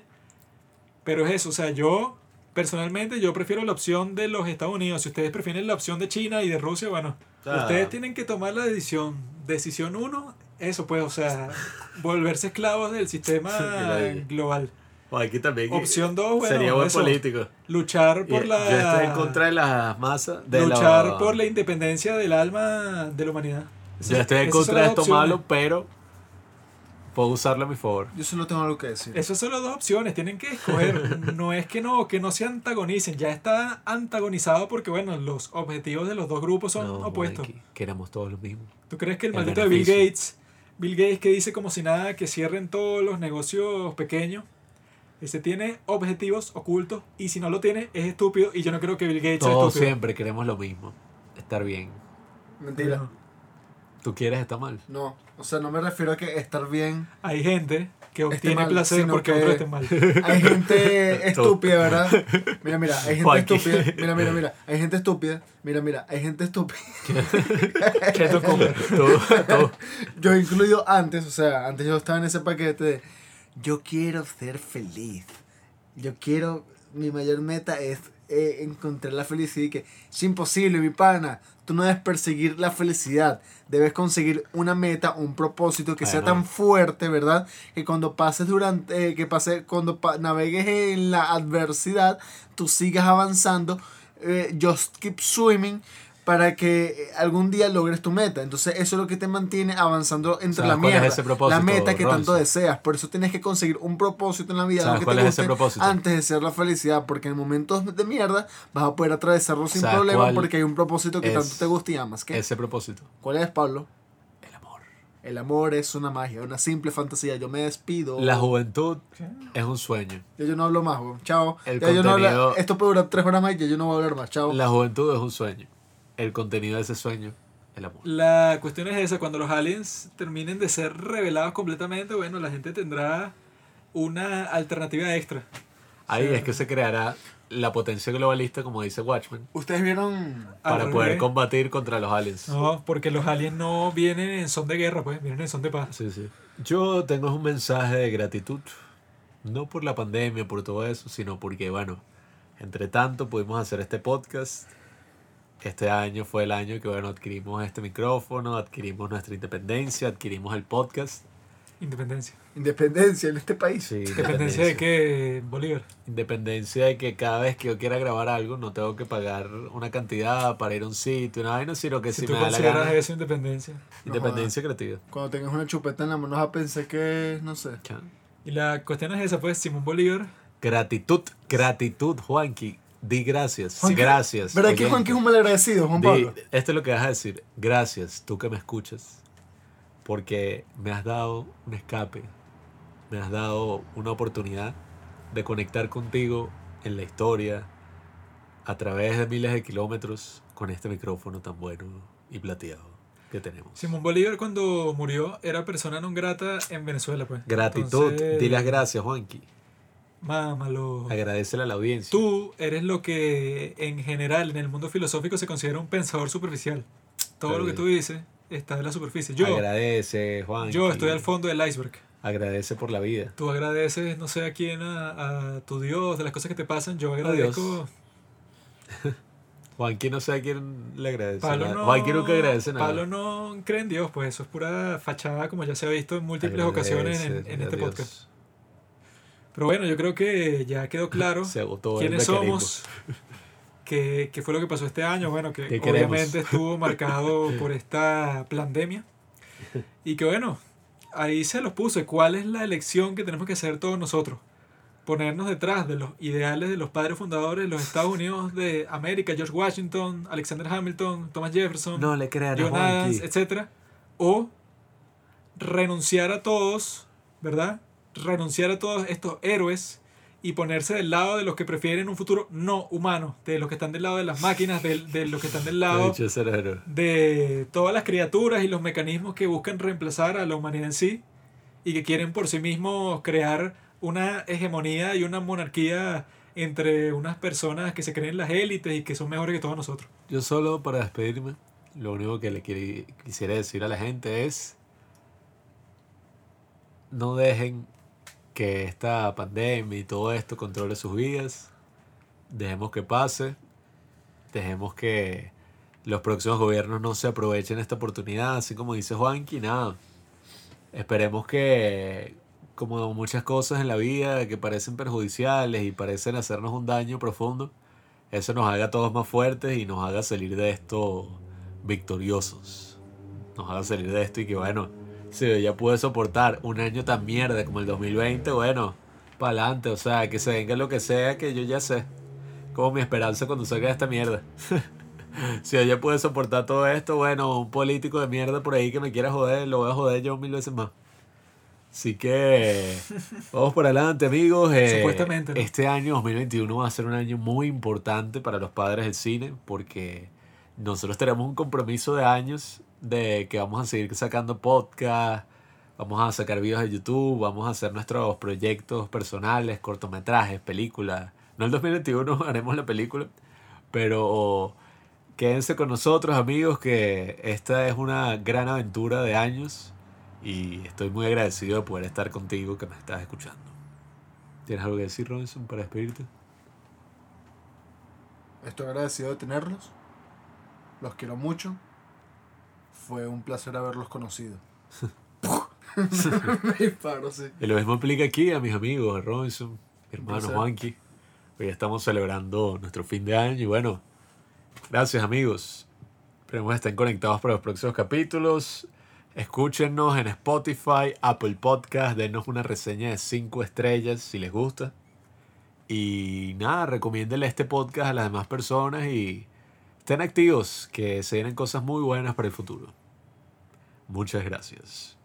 Pero es eso, o sea, yo personalmente yo prefiero la opción de los Estados Unidos. Si ustedes prefieren la opción de China y de Rusia, bueno, Ah. ustedes tienen que tomar la decisión. Decisión uno, eso pues, o sea, (laughs) volverse esclavos del sistema global. O aquí también. Opción dos, bueno, Sería buen eso, político. luchar por Y la Yo estoy en contra de las masas. De luchar la- por la independencia del alma de la humanidad. Yo estoy en contra de esto opciones. malo, pero puedo usarlo a mi favor. Yo solo tengo algo que decir. Esas son las dos opciones, tienen que escoger. (laughs) No es que no, que no se antagonicen, ya está antagonizado porque, bueno, los objetivos de los dos grupos son No, opuestos. Mikey, queremos todos lo mismo. ¿Tú crees que el El maldito de Bill. Gates, Bill Gates que dice como si nada que cierren todos los negocios pequeños, ese tiene objetivos ocultos y si no lo tiene es estúpido y yo no creo que Bill Gates sea Todos estúpido. siempre queremos lo mismo. Estar bien. Mentira. No. ¿Tú quieres estar mal? No, o sea, no me refiero a que estar bien. Hay gente que obtiene mal, placer porque que- otros estén mal. Hay gente (laughs) estúpida, ¿verdad? Mira, mira, hay gente Joaquín. estúpida. Mira, mira, mira. Hay gente estúpida. Mira, mira, hay gente estúpida. (laughs) ¿Qué tú comes? Tú, tú. Yo incluido antes, o sea, antes yo estaba en ese paquete de yo quiero ser feliz. Yo quiero, mi mayor meta es eh, encontrar la felicidad y que es imposible, mi pana. Tú no debes perseguir la felicidad. Debes conseguir una meta, un propósito que sea tan fuerte, ¿verdad? Que cuando pases durante, eh, que pase, cuando pa- navegues en la adversidad, tú sigas avanzando. eh, just keep swimming para que eh, algún día logres tu meta. Entonces eso es lo que te mantiene avanzando entre ¿Sabes la cuál es mierda. ese propósito, la meta que tanto deseas. Por eso tienes que conseguir un propósito en la vida, ¿Sabes algo que cuál te es guste, ese propósito? antes de ser la felicidad. Porque en momentos de mierda vas a poder atravesarlo sin ¿Sabes problema porque hay un propósito que es tanto te gusta y amas. ¿Qué? Ese propósito. ¿Cuál es, Pablo? El amor. El amor es una magia, una simple fantasía. Yo me despido. La juventud es un sueño. Ya yo no hablo más, weón. Chao. El Ya yo no hablo- contenido- Esto puede durar tres horas más y ya yo no voy a hablar más. Chao. La juventud es un sueño. El contenido de ese sueño, el amor. La cuestión es esa, cuando los aliens terminen de ser revelados completamente, bueno, la gente tendrá una alternativa extra. Ahí Sí. es que se creará la potencia globalista, como dice Watchmen, Ustedes vieron. para Al poder revés. combatir contra los aliens. No, porque los aliens no vienen en son de guerra, pues, vienen en son de paz. Sí, sí. Yo tengo un mensaje de gratitud, no por la pandemia, por todo eso, sino porque, bueno, entre tanto pudimos hacer este podcast. Este año fue el año que, bueno, adquirimos este micrófono, adquirimos nuestra independencia, adquirimos el podcast. Independencia. Independencia en este país. Sí, ¿Independencia de qué? Bolívar. Independencia de que cada vez que yo quiera grabar algo no tengo que pagar una cantidad para ir a un sitio, una vaina, sino que Si si, tú me da la consideras gana. eso independencia. Independencia creativa. Cuando tengas una chupeta en la mano vas a pensar que no sé. Chan. Y la cuestión es esa, pues, Simón Bolívar. Gratitud, gratitud, Juanqui. Di gracias. Juanqui- gracias. ¿Verdad que oyente. Juan que es un malagradecido, Juan Di- Pablo? esto es lo que vas a decir. Gracias, tú que me escuchas. Porque me has dado un escape. Me has dado una oportunidad de conectar contigo en la historia a través de miles de kilómetros con este micrófono tan bueno y plateado que tenemos. Simón Bolívar cuando murió era persona non grata en Venezuela, pues. Gratitud, Entonces, di las gracias, Juanqui. Mámalo. Agradecele a la audiencia. Tú eres lo que en general en el mundo filosófico se considera un pensador superficial. Todo lo que tú dices está en la superficie. Yo, Agradece, Juanqui. yo estoy al fondo del iceberg. Agradece por la vida. Tú agradeces, no sé a quién, a, a tu Dios, de las cosas que te pasan. Yo agradezco. (laughs) Juanqui no sé a quién le agradece. Pablo no, Juanqui nunca agradece nada. Pablo no cree en Dios, pues eso es pura fachada, como ya se ha visto en múltiples ocasiones en, este Dios. podcast. Pero bueno, yo creo que ya quedó claro (laughs) Se agotó quiénes somos, qué, qué fue lo que pasó este año, bueno, que obviamente (laughs) estuvo marcado por esta pandemia. Y que bueno, ahí se los puse, ¿cuál es la elección que tenemos que hacer todos nosotros? Ponernos detrás de los ideales de los padres fundadores de los Estados Unidos de América, George Washington, Alexander Hamilton, Thomas Jefferson, No le crean John Adams, etc. O renunciar a todos, ¿verdad? Renunciar a todos estos héroes y ponerse del lado de los que prefieren un futuro no humano, de los que están del lado de las máquinas, de, de los que están del lado de todas las criaturas y los mecanismos que buscan reemplazar a la humanidad en sí y que quieren por sí mismos crear una hegemonía y una monarquía entre unas personas que se creen las élites y que son mejores que todos nosotros. Yo solo para despedirme, lo único que le quisiera decir a la gente es no dejen que esta pandemia y todo esto controle sus vidas. Dejemos que pase. Dejemos que los próximos gobiernos no se aprovechen esta oportunidad, así como dice Juanqui, nada. Esperemos que, como muchas cosas en la vida que parecen perjudiciales y parecen hacernos un daño profundo, eso nos haga todos más fuertes y nos haga salir de esto victoriosos. Nos haga salir de esto y que bueno, si yo ya pude soportar un año tan mierda como el 2020, bueno, para adelante, o sea, que se venga lo que sea, que yo ya sé. Como mi esperanza cuando salga de esta mierda. (laughs) si yo ya pude soportar todo esto, bueno, un político de mierda por ahí que me quiera joder, lo voy a joder yo mil veces más. Así que (laughs) vamos por adelante, amigos. Eh, Supuestamente, ¿no? Este año 2021 va a ser un año muy importante para los padres del cine porque nosotros tenemos un compromiso de años de que vamos a seguir sacando podcast, vamos a sacar videos de YouTube, vamos a hacer nuestros proyectos personales, cortometrajes, películas. No el 2021 (laughs) haremos la película, pero quédense con nosotros, amigos, que esta es una gran aventura de años y estoy muy agradecido de poder estar contigo que me estás escuchando. ¿Tienes algo que decir, Robinson, para despedirte? Estoy agradecido de tenerlos. Los quiero mucho. Fue un placer haberlos conocido. (laughs) Me disparo, sí. Y lo mismo aplica aquí a mis amigos, a Robinson, mi hermano. Juanqui. Hoy estamos celebrando nuestro fin de año y bueno, gracias amigos. Esperemos que estén conectados para los próximos capítulos. Escúchenos en Spotify, Apple Podcast, denos una reseña de 5 estrellas si les gusta. Y nada, recomiéndenle este podcast a las demás personas y estén activos, que se vienen cosas muy buenas para el futuro. Muchas gracias.